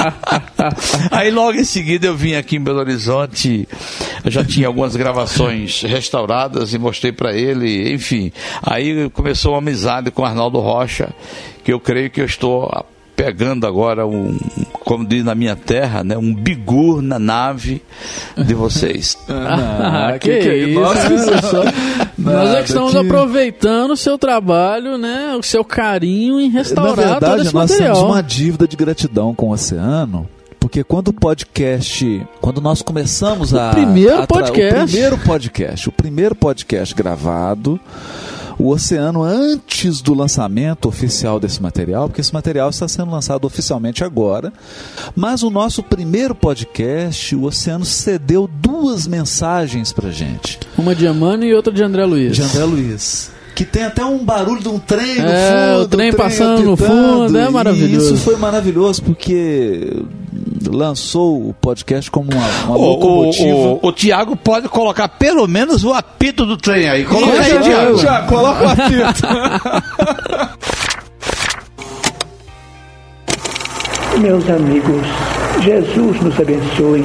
Aí logo em seguida eu vim aqui em Belo Horizonte, eu já tinha algumas gravações restauradas e mostrei para ele, enfim. Aí começou uma amizade com o Arnaldo Rocha, que eu creio que eu estou pegando agora um, como diz na minha terra, né, um bigur na nave de vocês. Ah, que, que que é isso? Nossa, só. Nós é que estamos que- aproveitando o seu trabalho, né? O seu carinho em Na restaurar todo verdade, esse nós material. temos uma dívida de gratidão com o oceano. Porque quando o podcast, quando nós começamos a. primeiro a podcast. O primeiro podcast, o primeiro podcast gravado, o Oceano antes do lançamento oficial desse material, porque esse material está sendo lançado oficialmente agora. Mas o nosso primeiro podcast, o Oceano cedeu duas mensagens pra gente. Uma de Amano e outra de André Luiz. De André Luiz. Que tem até um barulho de um trem no É, fundo. o trem passando no fundo, é maravilhoso. isso foi maravilhoso porque lançou o podcast como uma, uma O, locomotiva. o, o, o Tiago pode colocar pelo menos o apito do trem aí. Coloca aí, Tiago. já, coloca o apito. Meus amigos, Jesus nos abençoe.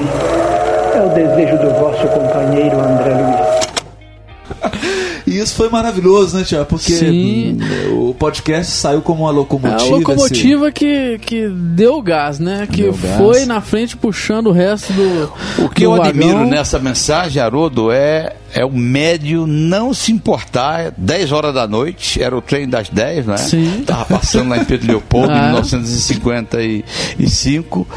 É o desejo do vosso companheiro André Luiz. Isso foi maravilhoso, né, Tiago? Porque Sim. o podcast saiu como uma É locomotiva. a locomotiva que, que deu gás, né? Que Deu gás. foi na frente puxando o resto do. O que do eu vagão. admiro nessa mensagem, Haroldo, é, é o médio não se importar. 10 horas da noite, era o trem das 10, né? Sim. Tava passando lá em Pedro Leopoldo, Ah. em 1955.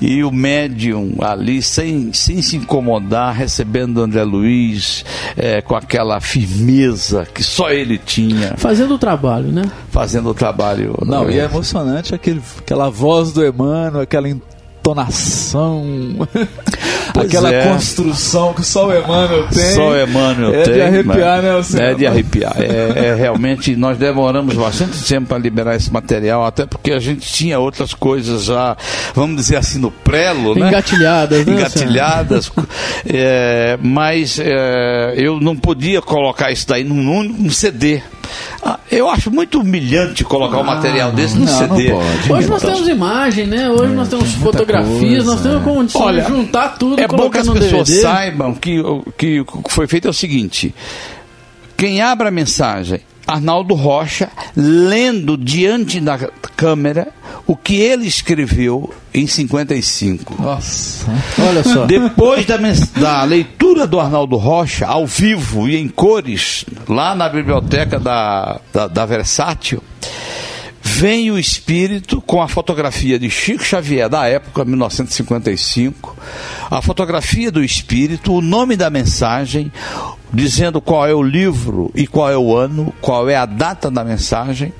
E o médium ali, sem, sem se incomodar, recebendo o André Luiz, eh, com aquela firmeza que só ele tinha, Fazendo o trabalho, né? fazendo o trabalho. Não, e é emocionante aquele, aquela voz do Emmanuel, aquela entonação, Pois aquela é. construção que só o Emmanuel tem. Só o Emmanuel é tem. de arrepiar, né, Luciano? É de arrepiar. É, é realmente, nós demoramos bastante tempo para liberar esse material, até porque a gente tinha outras coisas já, vamos dizer assim, no prelo, né? Engatilhadas, né? Engatilhadas. É, mas é, eu não podia colocar isso daí num, num CD. Ah, eu acho muito humilhante colocar um material desse no não, não CD. pode. Hoje nós temos imagem, né? Hoje nós temos fotografias, coisa, nós temos condição Olha, de juntar tudo É bom que as pessoas DVD. saibam que, o- que foi feito é o seguinte: quem abre a mensagem, Arnaldo Rocha, lendo diante da câmera o que ele escreveu em 55. Nossa. Olha só. Depois da, da leitura do Arnaldo Rocha, ao vivo e em cores, lá na biblioteca da, da, da Versátil, vem o espírito com a fotografia de Chico Xavier da época, 1955, a fotografia do espírito, o nome da mensagem, dizendo qual é o livro e qual é o ano, qual é a data da mensagem.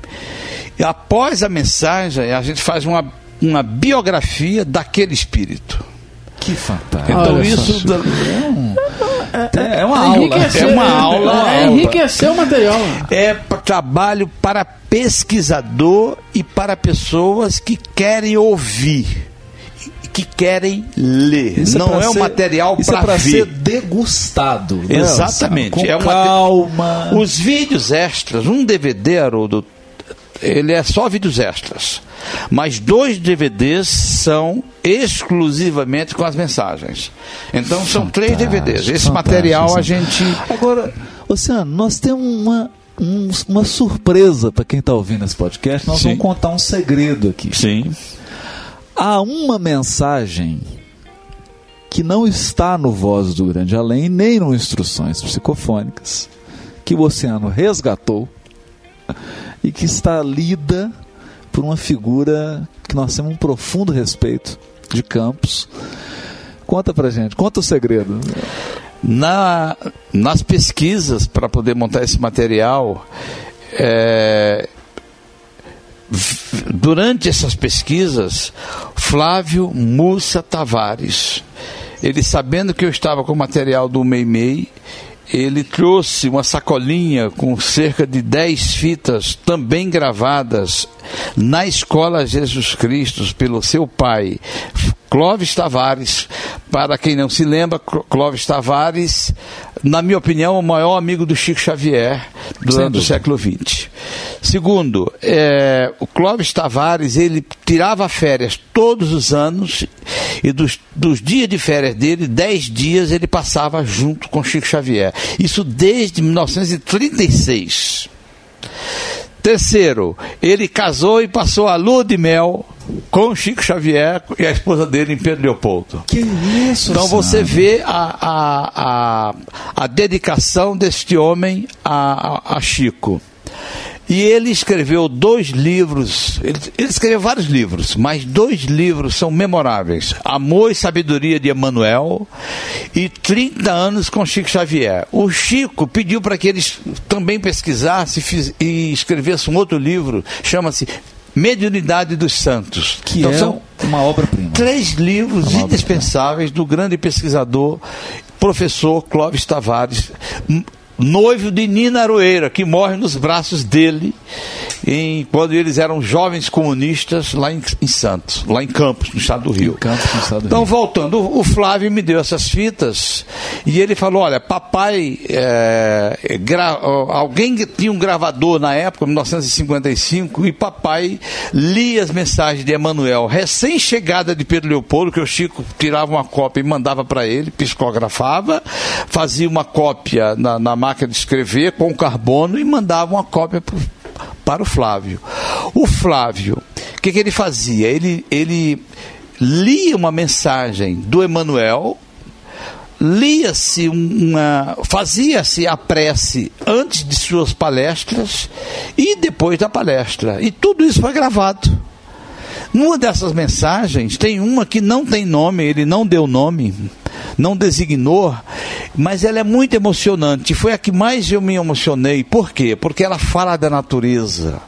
E após a mensagem, a gente faz uma, uma biografia daquele espírito. Que fantástico. Então Olha isso da- É uma aula. Enriqueceu, É uma aula, É, aula. enriqueceu o material. é pra- trabalho para pesquisador e para pessoas que querem ouvir, que querem ler. Isso Não pra é um ser- material é para pra ser degustado. né, Exatamente. Com É uma- calma. Os vídeos extras, um DVD, Haroldo, ele é só vídeos extras. Mas dois DVDs são exclusivamente com as mensagens. Então são três DVDs. Esse fantástico, material a gente. Agora, Luciano, nós temos uma, um- uma surpresa para quem está ouvindo esse podcast. Nós Sim. vamos contar um segredo aqui. Sim. Há uma mensagem que não está no Voz do Grande Além, nem no Instruções Psicofônicas, que o Oceano resgatou e que está lida por uma figura que nós temos um profundo respeito de Campos. Conta pra gente, conta o segredo. Na, nas pesquisas para poder montar esse material, é, durante essas pesquisas, Flávio Mussa Tavares, ele sabendo que eu estava com o material do Meimei, ele trouxe uma sacolinha com cerca de 10 fitas também gravadas na Escola Jesus Cristo pelo seu pai, Clóvis Tavares. Para quem não se lembra, Cló- Clóvis Tavares, na minha opinião, o maior amigo do Chico Xavier durante o século XX. Segundo, é, o Clóvis Tavares, ele tirava férias todos os anos e dos, dos dias de férias dele, 10 dias ele passava junto com Chico Xavier. Isso desde 1936. Terceiro, ele casou e passou a lua de mel com Chico Xavier e a esposa dele em Pedro Leopoldo. Que isso, Então você vê a, a, a, a dedicação deste homem a, a, a Chico. E ele escreveu dois livros, ele, ele, escreveu vários livros, mas dois livros são memoráveis: Amor e Sabedoria de Emanuel e 30 anos com Chico Xavier. O Chico pediu para que eles também pesquisassem e escrevessem um outro livro, chama-se Mediunidade dos Santos. Que então, é são uma obra-prima. Três livros indispensáveis do grande pesquisador, professor Clóvis Tavares noivo de Nina Aroeira, que morre nos braços dele em, quando eles eram jovens comunistas lá em, em Santos, lá em Campos, no estado do Rio. Campos, no estado do então, Rio. voltando, o, Flávio me deu essas fitas e ele falou: olha, papai, é, gra, alguém tinha um gravador na época, 1955, e papai lia as mensagens de Emanuel, recém-chegada de Pedro Leopoldo, que o Chico tirava uma cópia e mandava para ele, psicografava, fazia uma cópia na, na máquina de escrever com carbono e mandava uma cópia pro, para o Flávio. O Flávio, o que, que ele fazia? Ele, ele lia uma mensagem do Emanuel, lia-se uma. fazia-se a prece antes de suas palestras e depois da palestra. E tudo isso foi gravado. Numa dessas mensagens, tem uma que não tem nome, ele não deu nome, não designou, mas ela é muito emocionante. Foi a que mais eu me emocionei. Por quê? Porque ela fala da natureza.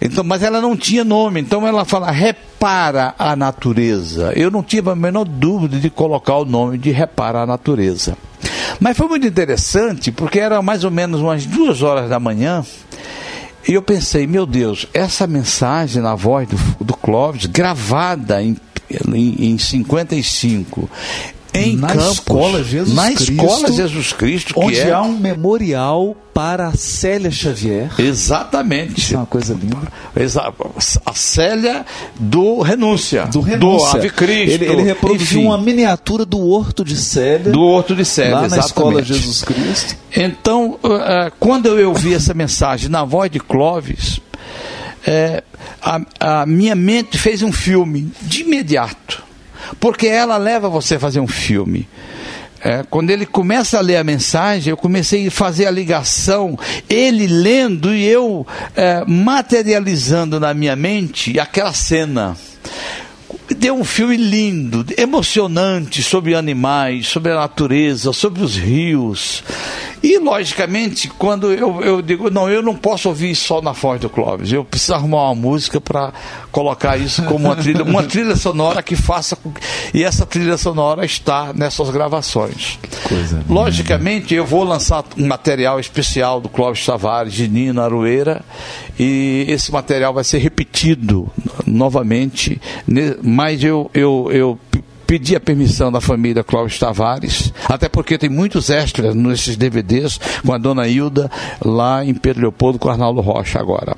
Então, mas ela não tinha nome, então ela fala repara a natureza. Eu não tive a menor dúvida de colocar o nome de repara a natureza. Mas foi muito interessante porque era mais ou menos umas duas horas da manhã e eu pensei, meu Deus, essa mensagem na voz do, do Clóvis, gravada em, em, em 55, em na Campos, escola Jesus na Cristo, escola Jesus Cristo, onde é... há um memorial para a Célia Xavier. Exatamente. Isso é uma coisa linda. A Célia do Renúncia. Do Renúncia. Do Ave Cristo. Ele, ele reproduziu enfim. uma miniatura do Horto de Célia. Do Horto de Célia, lá na exatamente. escola Jesus Cristo. Então, uh, quando eu ouvi essa mensagem na voz de Clóvis, é, a, a minha mente fez um filme de imediato porque ela leva você a fazer um filme. É, quando ele começa a ler a mensagem, eu comecei a fazer a ligação, ele lendo e eu é, materializando na minha mente aquela cena. Deu um filme lindo, emocionante sobre animais, sobre a natureza, sobre os rios. E, logicamente, quando eu, eu digo, não, eu não posso ouvir só na voz do Clóvis, eu preciso arrumar uma música para colocar isso como uma trilha, uma trilha sonora que faça. E essa trilha sonora está nessas gravações. Coisa logicamente, eu vou lançar um material especial do Clóvis Tavares, de Nina Aroeira, e esse material vai ser repetido novamente, mas eu, eu, eu pedi a permissão da família Clóvis Tavares, até porque tem muitos extras nesses DVDs com a dona Hilda lá em Pedro Leopoldo com Arnaldo Rocha agora.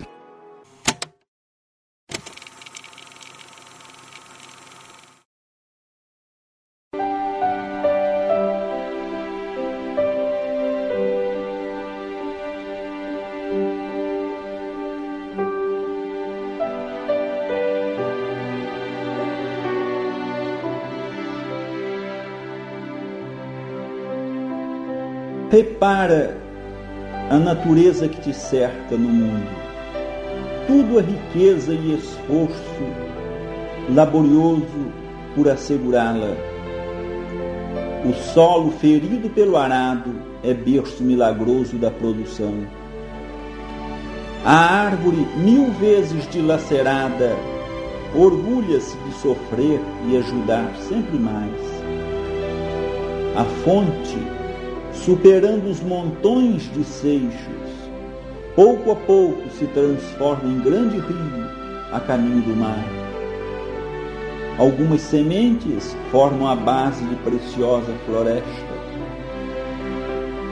A natureza que te cerca no mundo. Tudo é riqueza e esforço laborioso por assegurá-la. O solo ferido pelo arado é berço milagroso da produção. A árvore, mil vezes dilacerada, orgulha-se de sofrer e ajudar sempre mais. A fonte, superando os montões de seixos, pouco a pouco se transforma em grande rio a caminho do mar. Algumas sementes formam a base de preciosa floresta.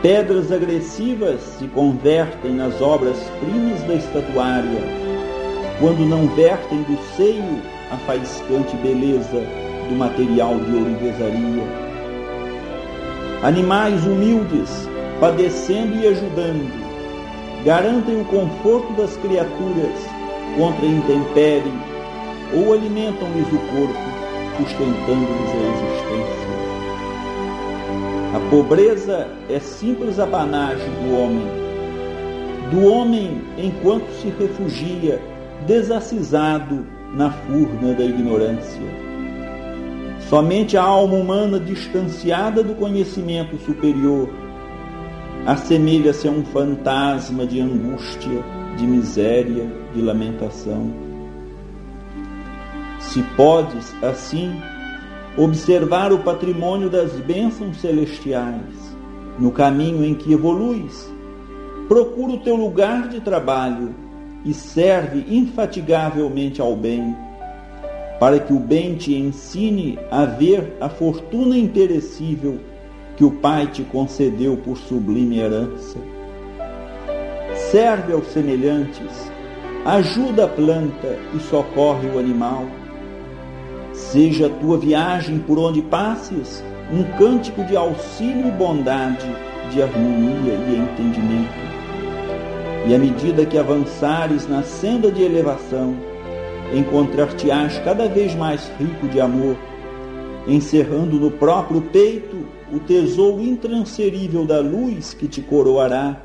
Pedras agressivas se convertem nas obras-primas da estatuária, quando não vertem do seio a faiscante beleza do material de ourivesaria Animais humildes, padecendo e ajudando, garantem o conforto das criaturas contra intempérie ou alimentam-lhes o corpo, sustentando-lhes a existência. A pobreza é simples apanagem do homem. do homem enquanto se refugia, desacisado na furna da ignorância. Somente a alma humana distanciada do conhecimento superior assemelha-se a um fantasma de angústia, de miséria, de lamentação. Se podes, assim, observar o patrimônio das bênçãos celestiais no caminho em que evoluis, procura o teu lugar de trabalho e serve infatigavelmente ao bem para que o bem te ensine a ver a fortuna imperecível que o Pai te concedeu por sublime herança. Serve aos semelhantes, ajuda a planta e socorre o animal. Seja a tua viagem por onde passes um cântico de auxílio e bondade, de harmonia e entendimento. E à medida que avançares na senda de elevação, encontrar-te-ás cada vez mais rico de amor, encerrando no próprio peito o tesouro intransferível da luz que te coroará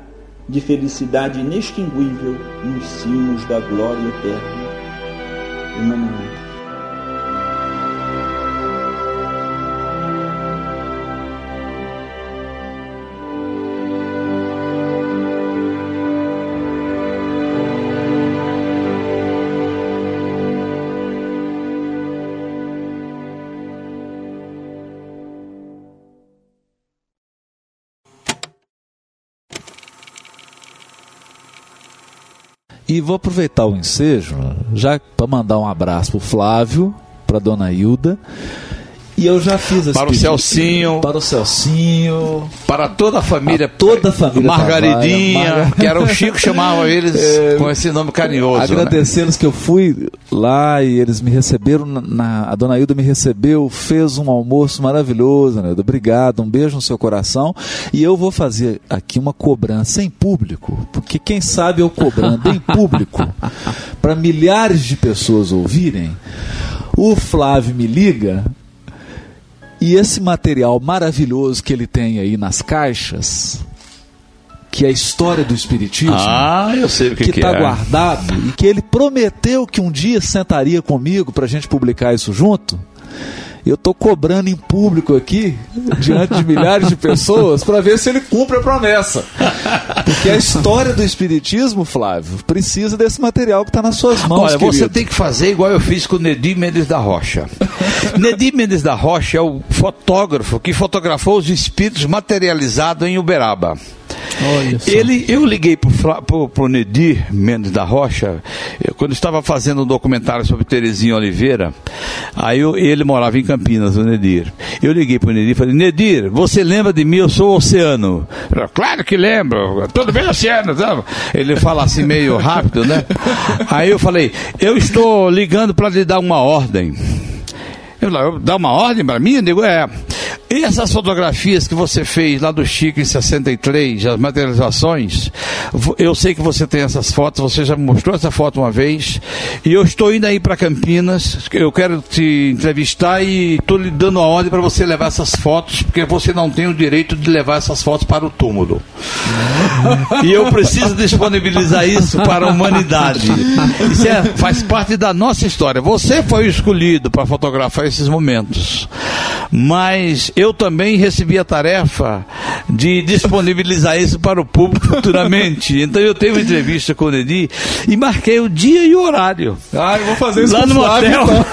de felicidade inextinguível nos cimos da glória eterna. Emmanuel. E vou aproveitar o ensejo já para mandar um abraço para Flávio, para dona Hilda. E eu já fiz esse Para o pedido. Celcinho. Para o Celcinho. Para toda a família. toda a família. Margaridinha, Tavares, que era o Chico chamava eles com esse nome carinhoso. né? Agradecê-los que eu fui lá e eles me receberam. Na, a dona Hilda me recebeu, fez um almoço maravilhoso, Hilda. Obrigado, um beijo no seu coração. E eu vou fazer aqui uma cobrança em público, porque quem sabe eu cobrando em público, para milhares de pessoas ouvirem, o Flávio me liga. E esse material maravilhoso que ele tem aí nas caixas, que é a história do Espiritismo, Ah, eu sei o que, que está é. guardado e que ele prometeu que um dia sentaria comigo para a gente publicar isso junto. Eu estou cobrando em público aqui, diante de milhares de pessoas, para ver se ele cumpre a promessa. Porque a história do Espiritismo, Flávio, precisa desse material que está nas suas mãos. Olha, você tem que fazer igual eu fiz com o Nedim Mendes da Rocha. Nedim Mendes da Rocha é o fotógrafo que fotografou os espíritos materializados em Uberaba. Ele, eu liguei pro, pro Nedir Mendes da Rocha, eu, quando estava fazendo um documentário sobre Terezinha Oliveira, aí eu- ele morava em Campinas, o Nedir. Eu liguei pro Nedir e falei, Nedir, você lembra de mim? Eu sou o Oceano. Claro que lembro, tudo bem, Oceano. sabe? Ele fala assim meio rápido, né? Aí eu falei, eu estou ligando para lhe dar uma ordem. Eu dá uma ordem para mim? Eu digo, é. E essas fotografias que você fez lá do Chico em 63, as materializações, eu sei que você tem essas fotos, você já me mostrou essa foto uma vez, e eu estou indo aí para Campinas, eu quero te entrevistar e estou lhe dando a ordem para você levar essas fotos, porque você não tem o direito de levar essas fotos para o túmulo. E eu preciso disponibilizar isso para a humanidade. Isso é- faz parte da nossa história. Você foi o escolhido para fotografar esses momentos. Mas eu também recebi a tarefa de disponibilizar isso para o público futuramente. Então eu tenho uma entrevista com o Nedi e marquei o dia e o horário. Ah, eu vou fazer isso Lá no Flávio, hotel.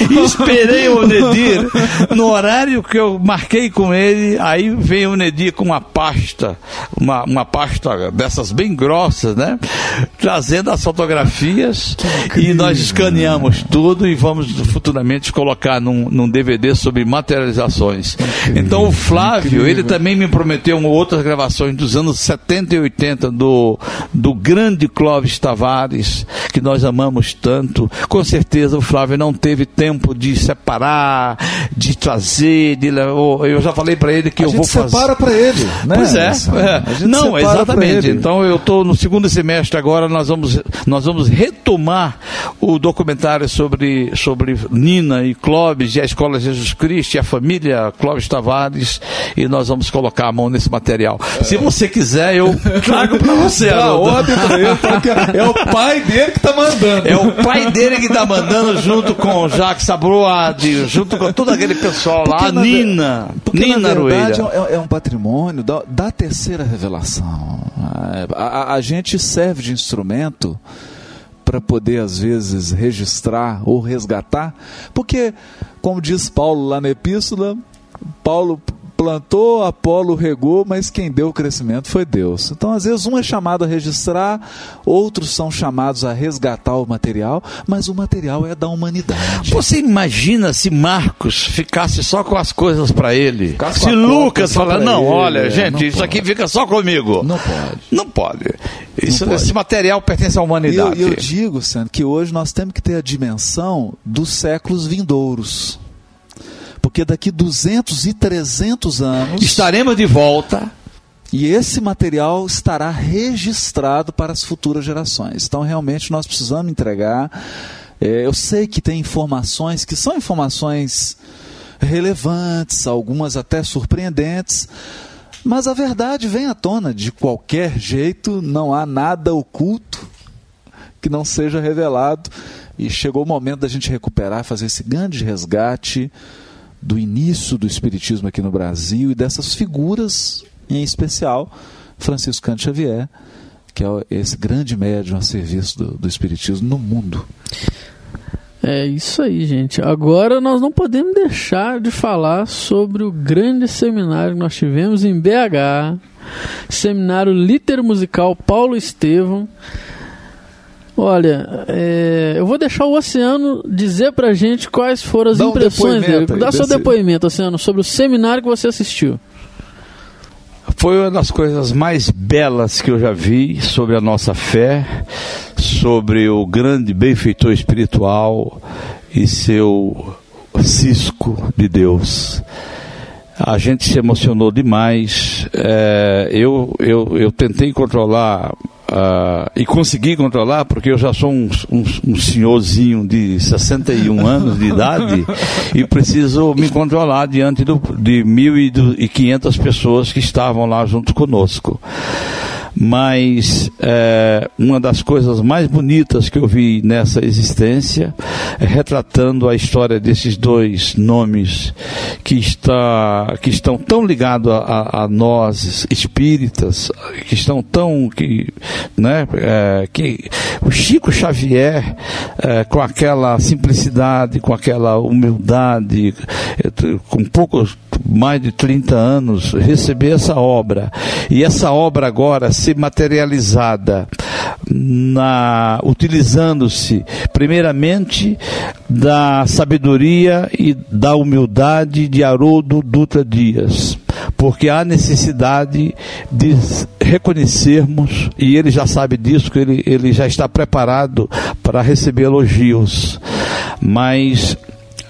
então. Esperei o Nedir no horário que eu marquei com ele. Aí veio o Nedir com uma pasta, uma, uma pasta dessas bem grossas, né? Trazendo as fotografias e nós escaneamos tudo e vamos futuramente colocar num, num DVD sobre materializações. Então o Flávio, ele também me prometeu outras gravações dos anos 70 e 80 do, do grande Clóvis Tavares, que nós amamos tanto. Com certeza o Flávio não teve tempo de separar, de trazer, de. Eu já falei para ele que A eu vou fazer. separa para ele, né? Pois é, é. não, exatamente. Então eu estou no segundo semestre agora, nós vamos, nós vamos retomar o documentário sobre, sobre Nina e Clóvis e a Escola Jesus Cristo e a família Clóvis Tavares e nós vamos colocar a mão nesse material. Se você quiser, eu trago para você. Dá ordem pra ele, porque é o pai dele que tá mandando. É o pai dele que tá mandando junto com o Jacques Sabroade, junto com todo aquele pessoal lá, Porque, a na Nina, Porque, Nina na verdade, Aroeira. é, é um patrimônio da, da terceira revelação. A, a- a gente serve de instrumento para poder, às vezes, registrar ou resgatar, porque, como diz Paulo lá na epístola, Paulo plantou, Apolo regou, mas quem deu o crescimento foi Deus. Então, às vezes, um é chamado a registrar, outros são chamados a resgatar o material, mas o material é da humanidade. Você imagina se Marcos ficasse só com as coisas para ele? Ficasse se Lucas falar, não, ele, olha, é, gente, não isso pode. aqui fica só comigo. Não pode. Não pode. Isso, Não pode. Esse material pertence à eu, humanidade. e eu digo, Sandro, que hoje nós temos que ter a dimensão dos séculos vindouros. Porque daqui 200 e 300 anos. Estaremos de volta. E esse material estará registrado para as futuras gerações. Então, realmente, nós precisamos entregar. É, eu sei que tem informações que são informações relevantes, algumas até surpreendentes, mas a verdade vem à tona de qualquer jeito, não há nada oculto que não seja revelado. E chegou o momento da gente recuperar, fazer esse grande resgate do início do Espiritismo aqui no Brasil e dessas figuras, em especial Francisco Cândido Xavier, que é esse grande médium a serviço do, do Espiritismo no mundo. É isso aí, gente. Agora nós não podemos deixar de falar sobre o grande seminário que nós tivemos em BH, Seminário Liter Musical Paulo Estevam. Olha, é, eu vou deixar o Oceano dizer pra gente quais foram as Dá um impressões dele. aí Dá seu desse- depoimento, Oceano, sobre o seminário que você assistiu. Foi uma das coisas mais belas que eu já vi sobre a nossa fé, sobre o grande benfeitor espiritual e seu cisco de Deus. A gente se emocionou demais. É, eu, eu, eu tentei controlar ah, e consegui controlar, porque eu já sou um, um, um senhorzinho de 61 anos de idade e preciso me controlar diante do, de 1.500 pessoas que estavam lá junto conosco. Mas é, uma das coisas mais bonitas que eu vi nessa existência é retratando a história desses dois nomes que, está, que estão tão ligados a, a- a nós espíritas, que estão tão que, né, é, que o Chico Xavier é, com aquela simplicidade, com aquela humildade, é, com poucos mais de 30 anos receber essa obra. E essa obra agora ser materializada na utilizando-se primeiramente da sabedoria e da humildade de Haroldo Dutra Dias porque há necessidade de reconhecermos, e ele já sabe disso, que ele, ele já está preparado para receber elogios, mas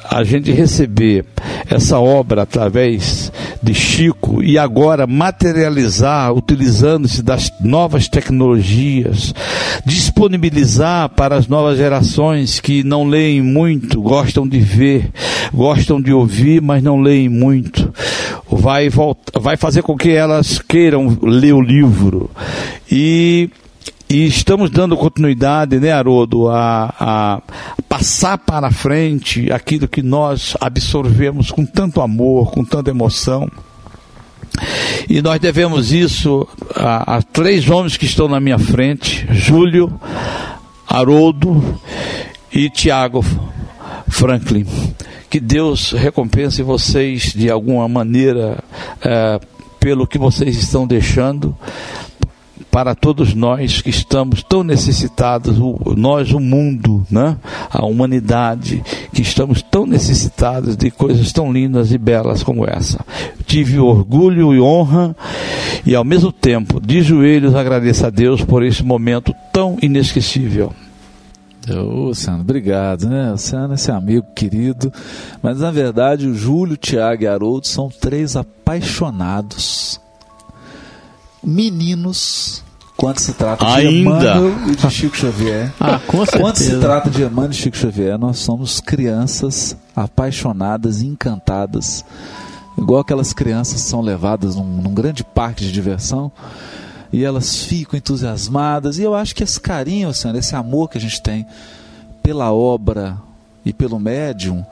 a gente receber essa obra através de Chico e agora materializar, utilizando-se das novas tecnologias, disponibilizar para as novas gerações que não leem muito, gostam de ver, gostam de ouvir, mas não leem muito. Vai, volta, vai fazer com que elas queiram ler o livro. E e estamos dando continuidade, né, Haroldo, a, a passar para frente aquilo que nós absorvemos com tanto amor, com tanta emoção. E nós devemos isso a, a três homens que estão na minha frente: Júlio, Haroldo e Tiago Franklin. Que Deus recompense vocês de alguma maneira eh, pelo que vocês estão deixando para todos nós que estamos tão necessitados, nós, o mundo, né? a humanidade, que estamos tão necessitados de coisas tão lindas e belas como essa. Tive orgulho e honra e, ao mesmo tempo, de joelhos, agradeço a Deus por esse momento tão inesquecível. Ô, Luciano, obrigado, né? Luciano, esse amigo querido. Mas na verdade, o Júlio, Tiago e Haroldo são três apaixonados meninos quando se trata de Ainda. Emmanuel e de Chico Xavier. Ah, com Quando se certeza. trata de Emmanuel e Chico Xavier, nós somos crianças apaixonadas, encantadas igual aquelas crianças são levadas num, num grande parque de diversão e elas ficam entusiasmadas. E eu acho que esse carinho, esse amor que a gente tem pela obra e pelo médium,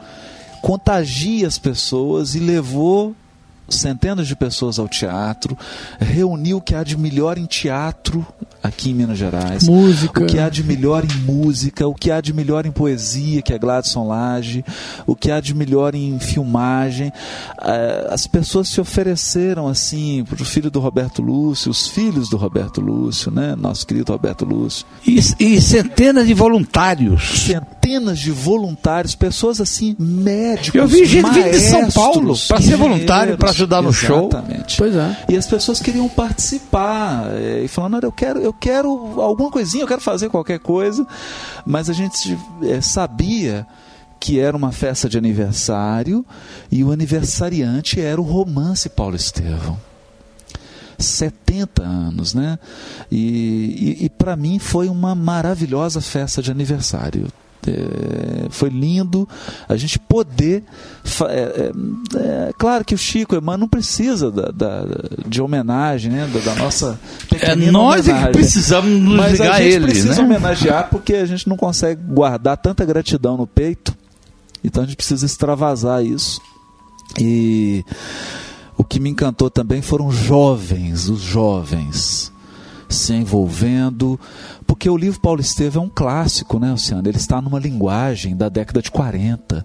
contagia as pessoas e levou centenas de pessoas ao teatro, reuniu o que há de melhor em teatro aqui em Minas Gerais. Música. O que há de melhor em música, o que há de melhor em poesia, que é Gladson Lage, o que há de melhor em filmagem. Eh, As pessoas se ofereceram assim para o filho do Roberto Lúcio, os filhos do Roberto Lúcio, né? Nosso querido Roberto Lúcio. E, e centenas de voluntários. Centenas de voluntários, pessoas assim, médicos. Eu vi gente vindo de São Paulo pra ser voluntário, pra ajudar no show. Exatamente. Pois é. E as pessoas queriam participar eh, e falando, "Olha, eu quero, eu quero alguma coisinha, eu quero fazer qualquer coisa, mas a gente eh, sabia que era uma festa de aniversário e o aniversariante era o romance Paulo Estevão. 70 anos, né? E, e, e para mim foi uma maravilhosa festa de aniversário. É, foi lindo a gente poder. É, é, é claro que o Chico Emmanuel não precisa da, da- de homenagem, né? Da, da nossa. É nós é que precisamos nos Mas ligar a gente ele, precisa né? homenagear porque a gente não consegue guardar tanta gratidão no peito. Então a gente precisa extravasar isso. E o que me encantou também foram os jovens, os jovens se envolvendo, porque o livro Paulo Estevam é um clássico, né, Luciano? Ele está numa linguagem da década de 40.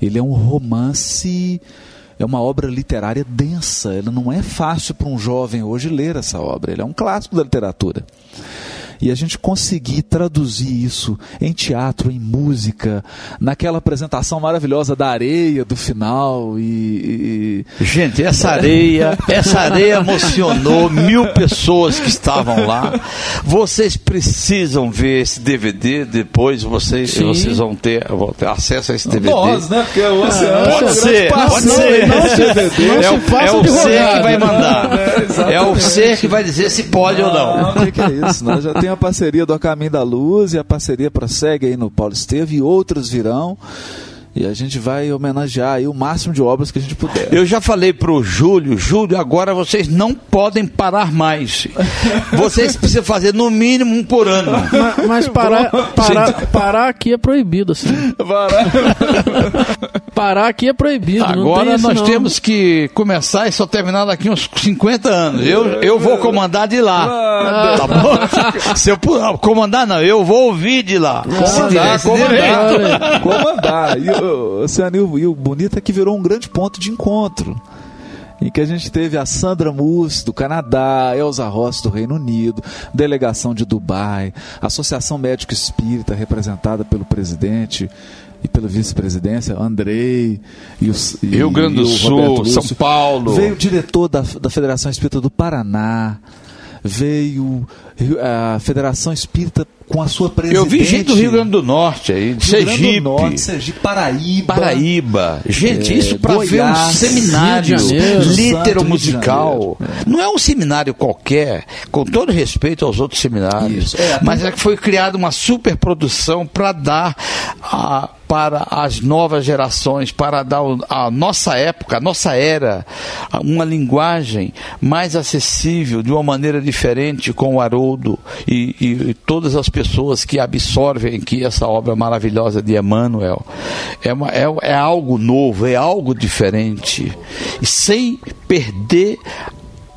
Ele é um romance, é uma obra literária densa. Ele não é fácil para um jovem hoje ler essa obra. Ele é um clássico da literatura. E a gente conseguir traduzir isso em teatro, em música, naquela apresentação maravilhosa da areia do final e, e- Gente, essa areia, essa areia emocionou mil pessoas que estavam lá. Vocês precisam ver esse DVD depois, vocês, Sim. vocês vão ter, vão ter acesso a esse DVD. Nós, né? Porque o Oceano Pode é ser, pode parceiro ser. nesse DVD. É o, é o ser que vai mandar. É, É, o ser que vai dizer se pode ou não. O que, que é isso? Nós já tem a parceria do A Caminho da Luz e a parceria prossegue aí no Paulo Esteve e outros virão. E a gente vai homenagear aí o máximo de obras que a gente puder. Eu já falei pro Júlio, Júlio, agora vocês não podem parar mais. Vocês precisam fazer no mínimo um por ano. Mas, mas parar, parar, parar aqui é proibido, assim. Parar aqui é proibido. não tem Agora isso, nós não. temos que começar e só terminar daqui uns 50 anos. Eu, eu vou comandar de lá. Tá bom? Se eu comandar não, eu vou ouvir de lá. Comandar, direito. comandar, comandar. E, o- Luciano, e o- bonito é que virou um grande ponto de encontro. Em que a gente teve a Sandra Mus, do Canadá, Elza Ross, do Reino Unido, delegação de Dubai, Associação Médico Espírita, representada pelo presidente e pela vice-presidência, Andrei, e, os, e, Rio Grande do Sul. São Paulo. Veio o diretor da, da Federação Espírita do Paraná, veio a Federação Espírita com a sua presidente. Eu vi gente do Rio Grande do Norte aí, de Rio Grande Sergipe. do Norte, Sergipe, Paraíba. Paraíba. Gente, É, isso para ver um seminário Rio de Janeiro, litero Santo Rio de musical. Não é um seminário qualquer, com todo respeito aos outros seminários. É, mas é que foi criada uma superprodução para dar a- para as novas gerações, para dar a nossa época, a nossa era, uma linguagem mais acessível, de uma maneira diferente com o Haroldo e, e- e todas as pessoas que absorvem que essa obra maravilhosa de Emmanuel. É, uma- é- é algo novo, é algo diferente, e sem perder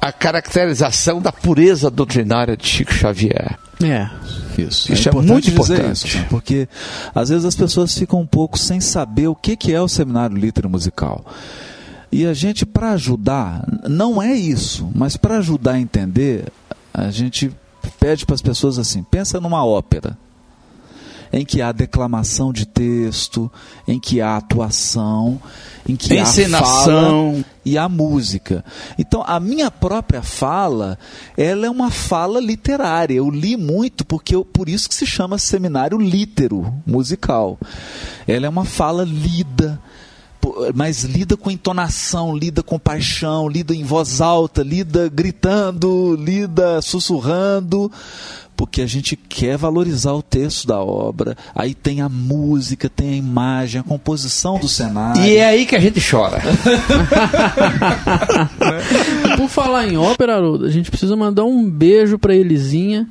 a caracterização da pureza doutrinária de Chico Xavier. É. Isso, Isso é muito dizer importante. isso, né? porque às vezes as pessoas ficam um pouco sem saber o que, que é o seminário litero musical. E a gente, para ajudar, não é isso, mas para ajudar a entender, a gente pede para as pessoas assim: pensa numa ópera em que há declamação de texto, em que há atuação, em que há Encenação. fala e a música. Então, a minha própria fala, ela é uma fala literária. Eu li muito porque eu, por isso que se chama seminário litero musical. Ela é uma fala lida, mas lida com entonação, lida com paixão, lida em voz alta, lida gritando, lida sussurrando, porque a gente quer valorizar o texto da obra. Aí tem a música, tem a imagem, a composição do cenário. E é aí que a gente chora. Por falar em ópera, a gente precisa mandar um beijo pra Elisinha,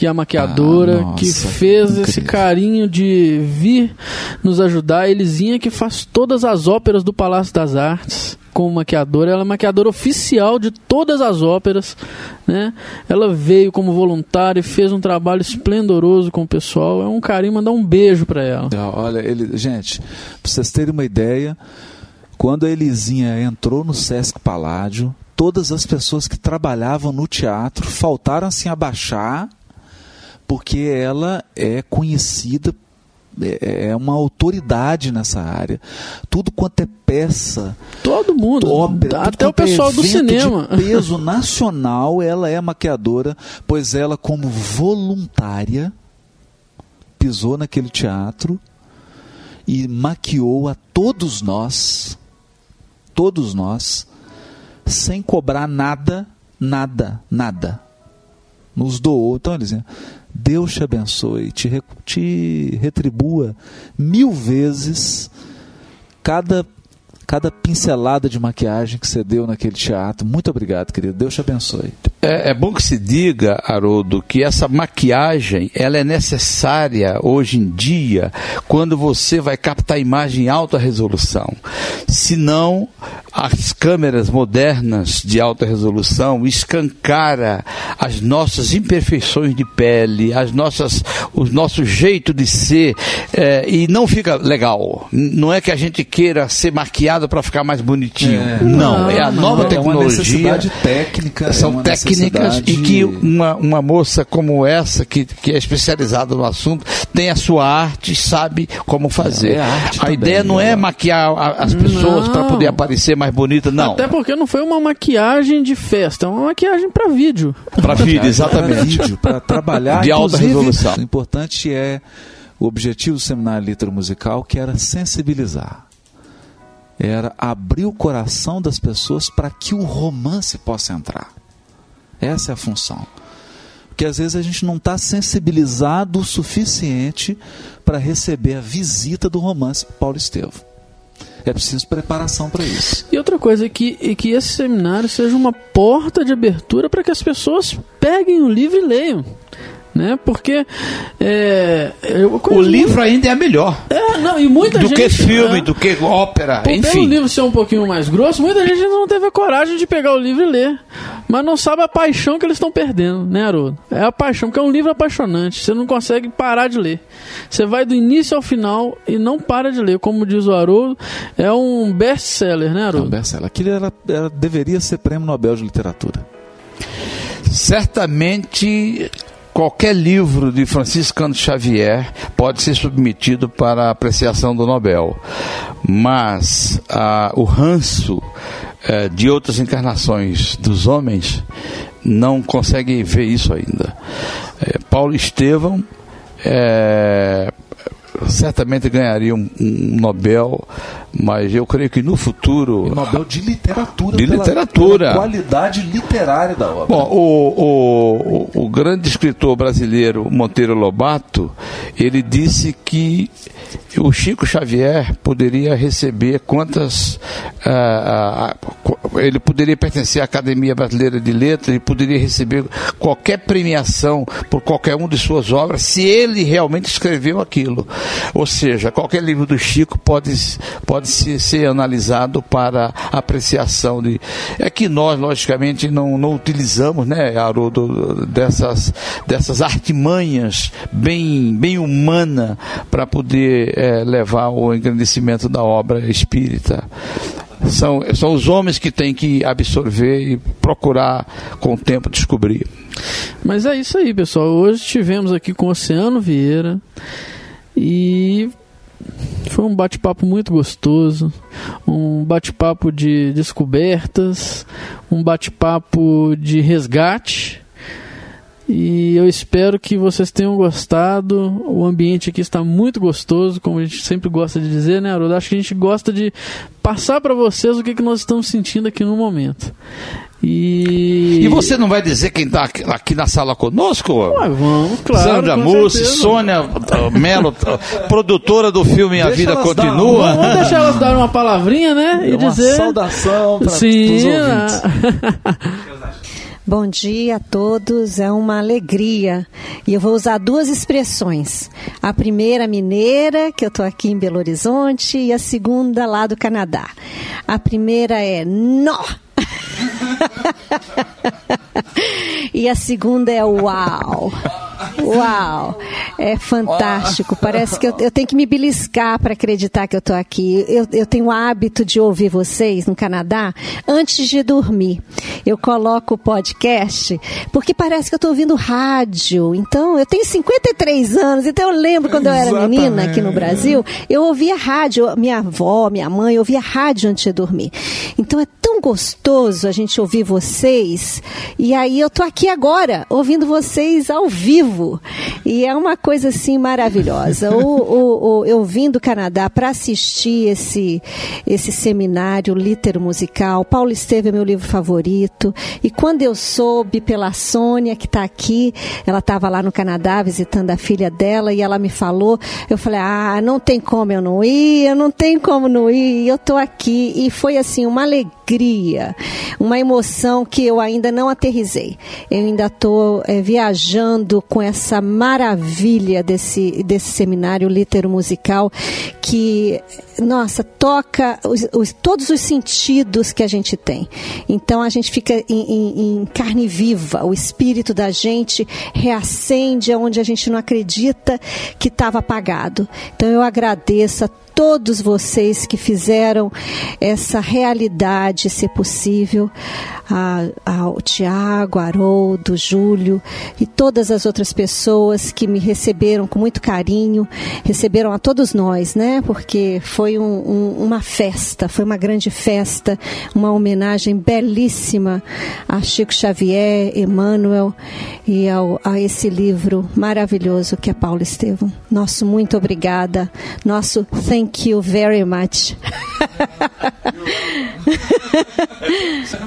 que é a maquiadora, Ah, nossa, que fez esse incrível. carinho de vir nos ajudar. Elisinha que faz todas as óperas do Palácio das Artes como maquiadora. Ela é maquiadora oficial de todas as óperas, né? Ela veio como voluntária e fez um trabalho esplendoroso com o pessoal. É um carinho mandar um beijo pra ela. Olha, ele, gente, pra vocês terem uma ideia, quando a Elisinha entrou no Sesc Paládio, todas as pessoas que trabalhavam no teatro faltaram assim abaixar, porque ela é conhecida, é é uma autoridade nessa área. Tudo quanto é peça, Todo mundo, ópera, até o é pessoal do evento cinema. De peso nacional, ela é maquiadora, pois ela, como voluntária, pisou naquele teatro e maquiou a todos nós, todos nós, sem cobrar nada, nada, nada. Nos doou. Então, Elisinha, Deus te abençoe, te, te retribua mil vezes cada cada pincelada de maquiagem que você deu naquele teatro. Muito obrigado, querido. Deus te abençoe. É, é bom que se diga, Haroldo, que essa maquiagem ela é necessária hoje em dia quando você vai captar imagem em alta resolução. Senão, as câmeras modernas de alta resolução escancara as nossas imperfeições de pele, as nossas, o nosso jeito de ser é, e não fica legal. Não é que a gente queira ser maquiado para ficar mais bonitinho. É, não, não, é a não. nova É uma tecnologia. necessidade técnica, é São uma técnicas e necessidade- que uma, uma moça como essa, que, que é especializada no assunto, tem a sua arte e sabe como fazer. É arte a também, ideia não é maquiar a- as pessoas para poder aparecer mais bonita, não. Até porque não foi uma maquiagem de festa, é uma maquiagem pra vídeo. Para vídeo, Para exatamente. para trabalhar. De alta resolução. O importante é o objetivo do seminário Litro Musical, que era sensibilizar. Era abrir o coração das pessoas para que o romance possa entrar. Essa é a função. Porque às vezes a gente não está sensibilizado o suficiente para receber a visita do romance Paulo Estevam. É preciso preparação para isso. E outra coisa é que, é que esse seminário seja uma porta de abertura para que as pessoas peguem o livro e leiam. Né? Porque é, eu O livro ainda é melhor. É, não, e muita do gente. que filme, é, do que ópera, por enfim. pelo livro ser um pouquinho mais grosso, muita gente não teve a coragem de pegar o livro e ler. Mas não sabe a paixão que eles estão perdendo, né, Haroldo? É a paixão, porque é um livro apaixonante. Você não consegue parar de ler. Você vai do início ao final e não para de ler. Como diz o Haroldo, é um best-seller, né, Haroldo? Bessa, aquilo era, era- deveria ser prêmio Nobel de Literatura. Certamente qualquer livro de Franciscano Xavier pode ser submetido para a apreciação do Nobel, mas ah, o ranço eh, de outras encarnações dos homens não consegue ver isso ainda. Eh, Paulo Estevão eh, certamente ganharia um, um Nobel, mas eu creio que no futuro E Nobel de Literatura. De pela- literatura. pela qualidade literária da obra. Bom, o, o, o, o grande escritor brasileiro Monteiro Lobato, ele disse que o Chico Xavier poderia receber quantas. ah, qu- ele poderia pertencer à Academia Brasileira de Letras, ele poderia receber qualquer premiação por qualquer uma de suas obras, se ele realmente escreveu aquilo. Ou seja, qualquer livro do Chico pode, pode se- ser analisado para apreciação de. É que nós, logicamente, não, não utilizamos, né, Haroldo, dessas, dessas artimanhas bem, bem humana para poder eh, levar o engrandecimento da obra espírita. São, são os homens que têm que absorver e procurar com o tempo descobrir. Mas é isso aí, pessoal. Hoje estivemos aqui com o Oceano Vieira e foi um bate-papo muito gostoso, um bate-papo de descobertas, um bate-papo de resgate. E eu espero que vocês tenham gostado. O ambiente aqui está muito gostoso, como a gente sempre gosta de dizer, né, Haroldo? Acho que a gente gosta de passar para vocês o que, que nós estamos sentindo aqui no momento. E E, você não vai dizer quem está aqui, aqui na sala conosco? Ué, vamos, claro. Sandra Mussi. Sônia Mello, uh, produtora do filme A Deixa Vida elas dar Continua. Vamos deixar elas dar uma palavrinha, né? E Uma dizer. saudação para Sim. os ouvintes. Bom dia a todos, é uma alegria. E eu vou usar duas expressões. A primeira, mineira, que eu estou aqui em Belo Horizonte, e a segunda, lá do Canadá. A primeira é nó. e a segunda é uau. Uau, é fantástico. Parece que eu, eu tenho que me beliscar para acreditar que eu estou aqui. Eu, eu tenho o hábito de ouvir vocês no Canadá antes de dormir. Eu coloco o podcast porque parece que eu estou ouvindo rádio. Então, eu tenho 53 anos, então eu lembro quando eu era menina aqui no Brasil, eu ouvia rádio. Minha avó, minha mãe, ouvia rádio antes de dormir. Então, é tão gostoso a gente ouvir vocês. E aí, eu tô aqui agora ouvindo vocês ao vivo. E é uma coisa assim maravilhosa. O, o, o- eu vim do Canadá para assistir esse, esse seminário litero musical. Paulo Esteve é meu livro favorito. E quando eu soube pela Sônia, que está aqui, ela estava lá no Canadá visitando a filha dela e ela me falou, eu falei, ah, não tem como eu não ir, eu não tenho como não ir, eu estou aqui. E foi assim, uma alegria, uma emoção que eu ainda não aterrisei. Eu ainda estou viajando com essa maravilha desse, desse seminário litero musical que, nossa, toca os- os- todos os sentidos que a gente tem. Então a gente fica em, em- em carne viva, o espírito da gente reacende onde a gente não acredita que estava apagado. Então eu agradeço a todos vocês que fizeram essa realidade ser possível, ao Tiago, Haroldo, Júlio e todas as outras pessoas que me receberam com muito carinho, receberam a todos nós, né? Porque foi um- um- uma festa, foi uma grande festa, uma homenagem belíssima a Chico Xavier, Emmanuel e ao, a esse livro maravilhoso que é Paulo Estevam. Nosso muito obrigada, nosso thank you very much.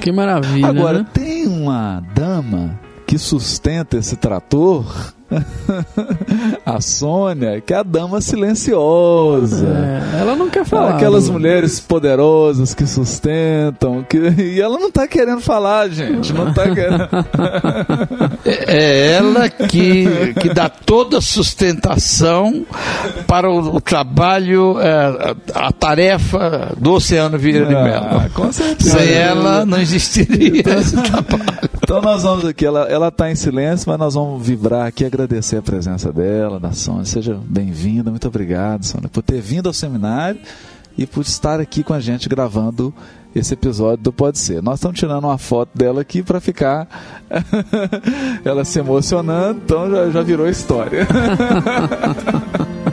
Que maravilha. Agora, né? tem uma dama que sustenta esse trator, a Sônia, que é a dama silenciosa. É, ela não quer falar. Aquelas né? mulheres poderosas que sustentam, que... e ela não tá querendo falar, gente. Não tá querendo. É ela que, que dá toda a sustentação para o, o trabalho, é, a, a tarefa do Oceano Vieira de Ah, Mello. com certeza. Sem ela não existiria esse trabalho. Então nós vamos aqui, ela, ela tá em silêncio, mas nós vamos vibrar aqui e agradecer a presença dela, da Sônia. Seja bem-vinda, muito obrigado, Sônia, por ter vindo ao seminário e por estar aqui com a gente gravando esse episódio do Pode Ser. Nós estamos tirando uma foto dela aqui para ficar ela se emocionando, então já, já virou história.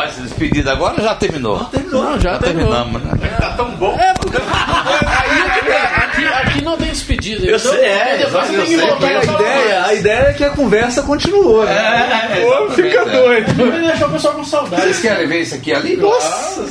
Vai se despedir agora ou já terminou? Não, já terminou. Terminamos, né? Tá tão bom. É, porque aí é que é, aqui, aqui não tem despedida. Eu então, sei, é, depois eu tem que sei. voltar A ideia, a ideia é que a conversa continua. Né? Pô, fica doido. deixar o pessoal com saudade. Vocês querem ver isso aqui ali? Nossa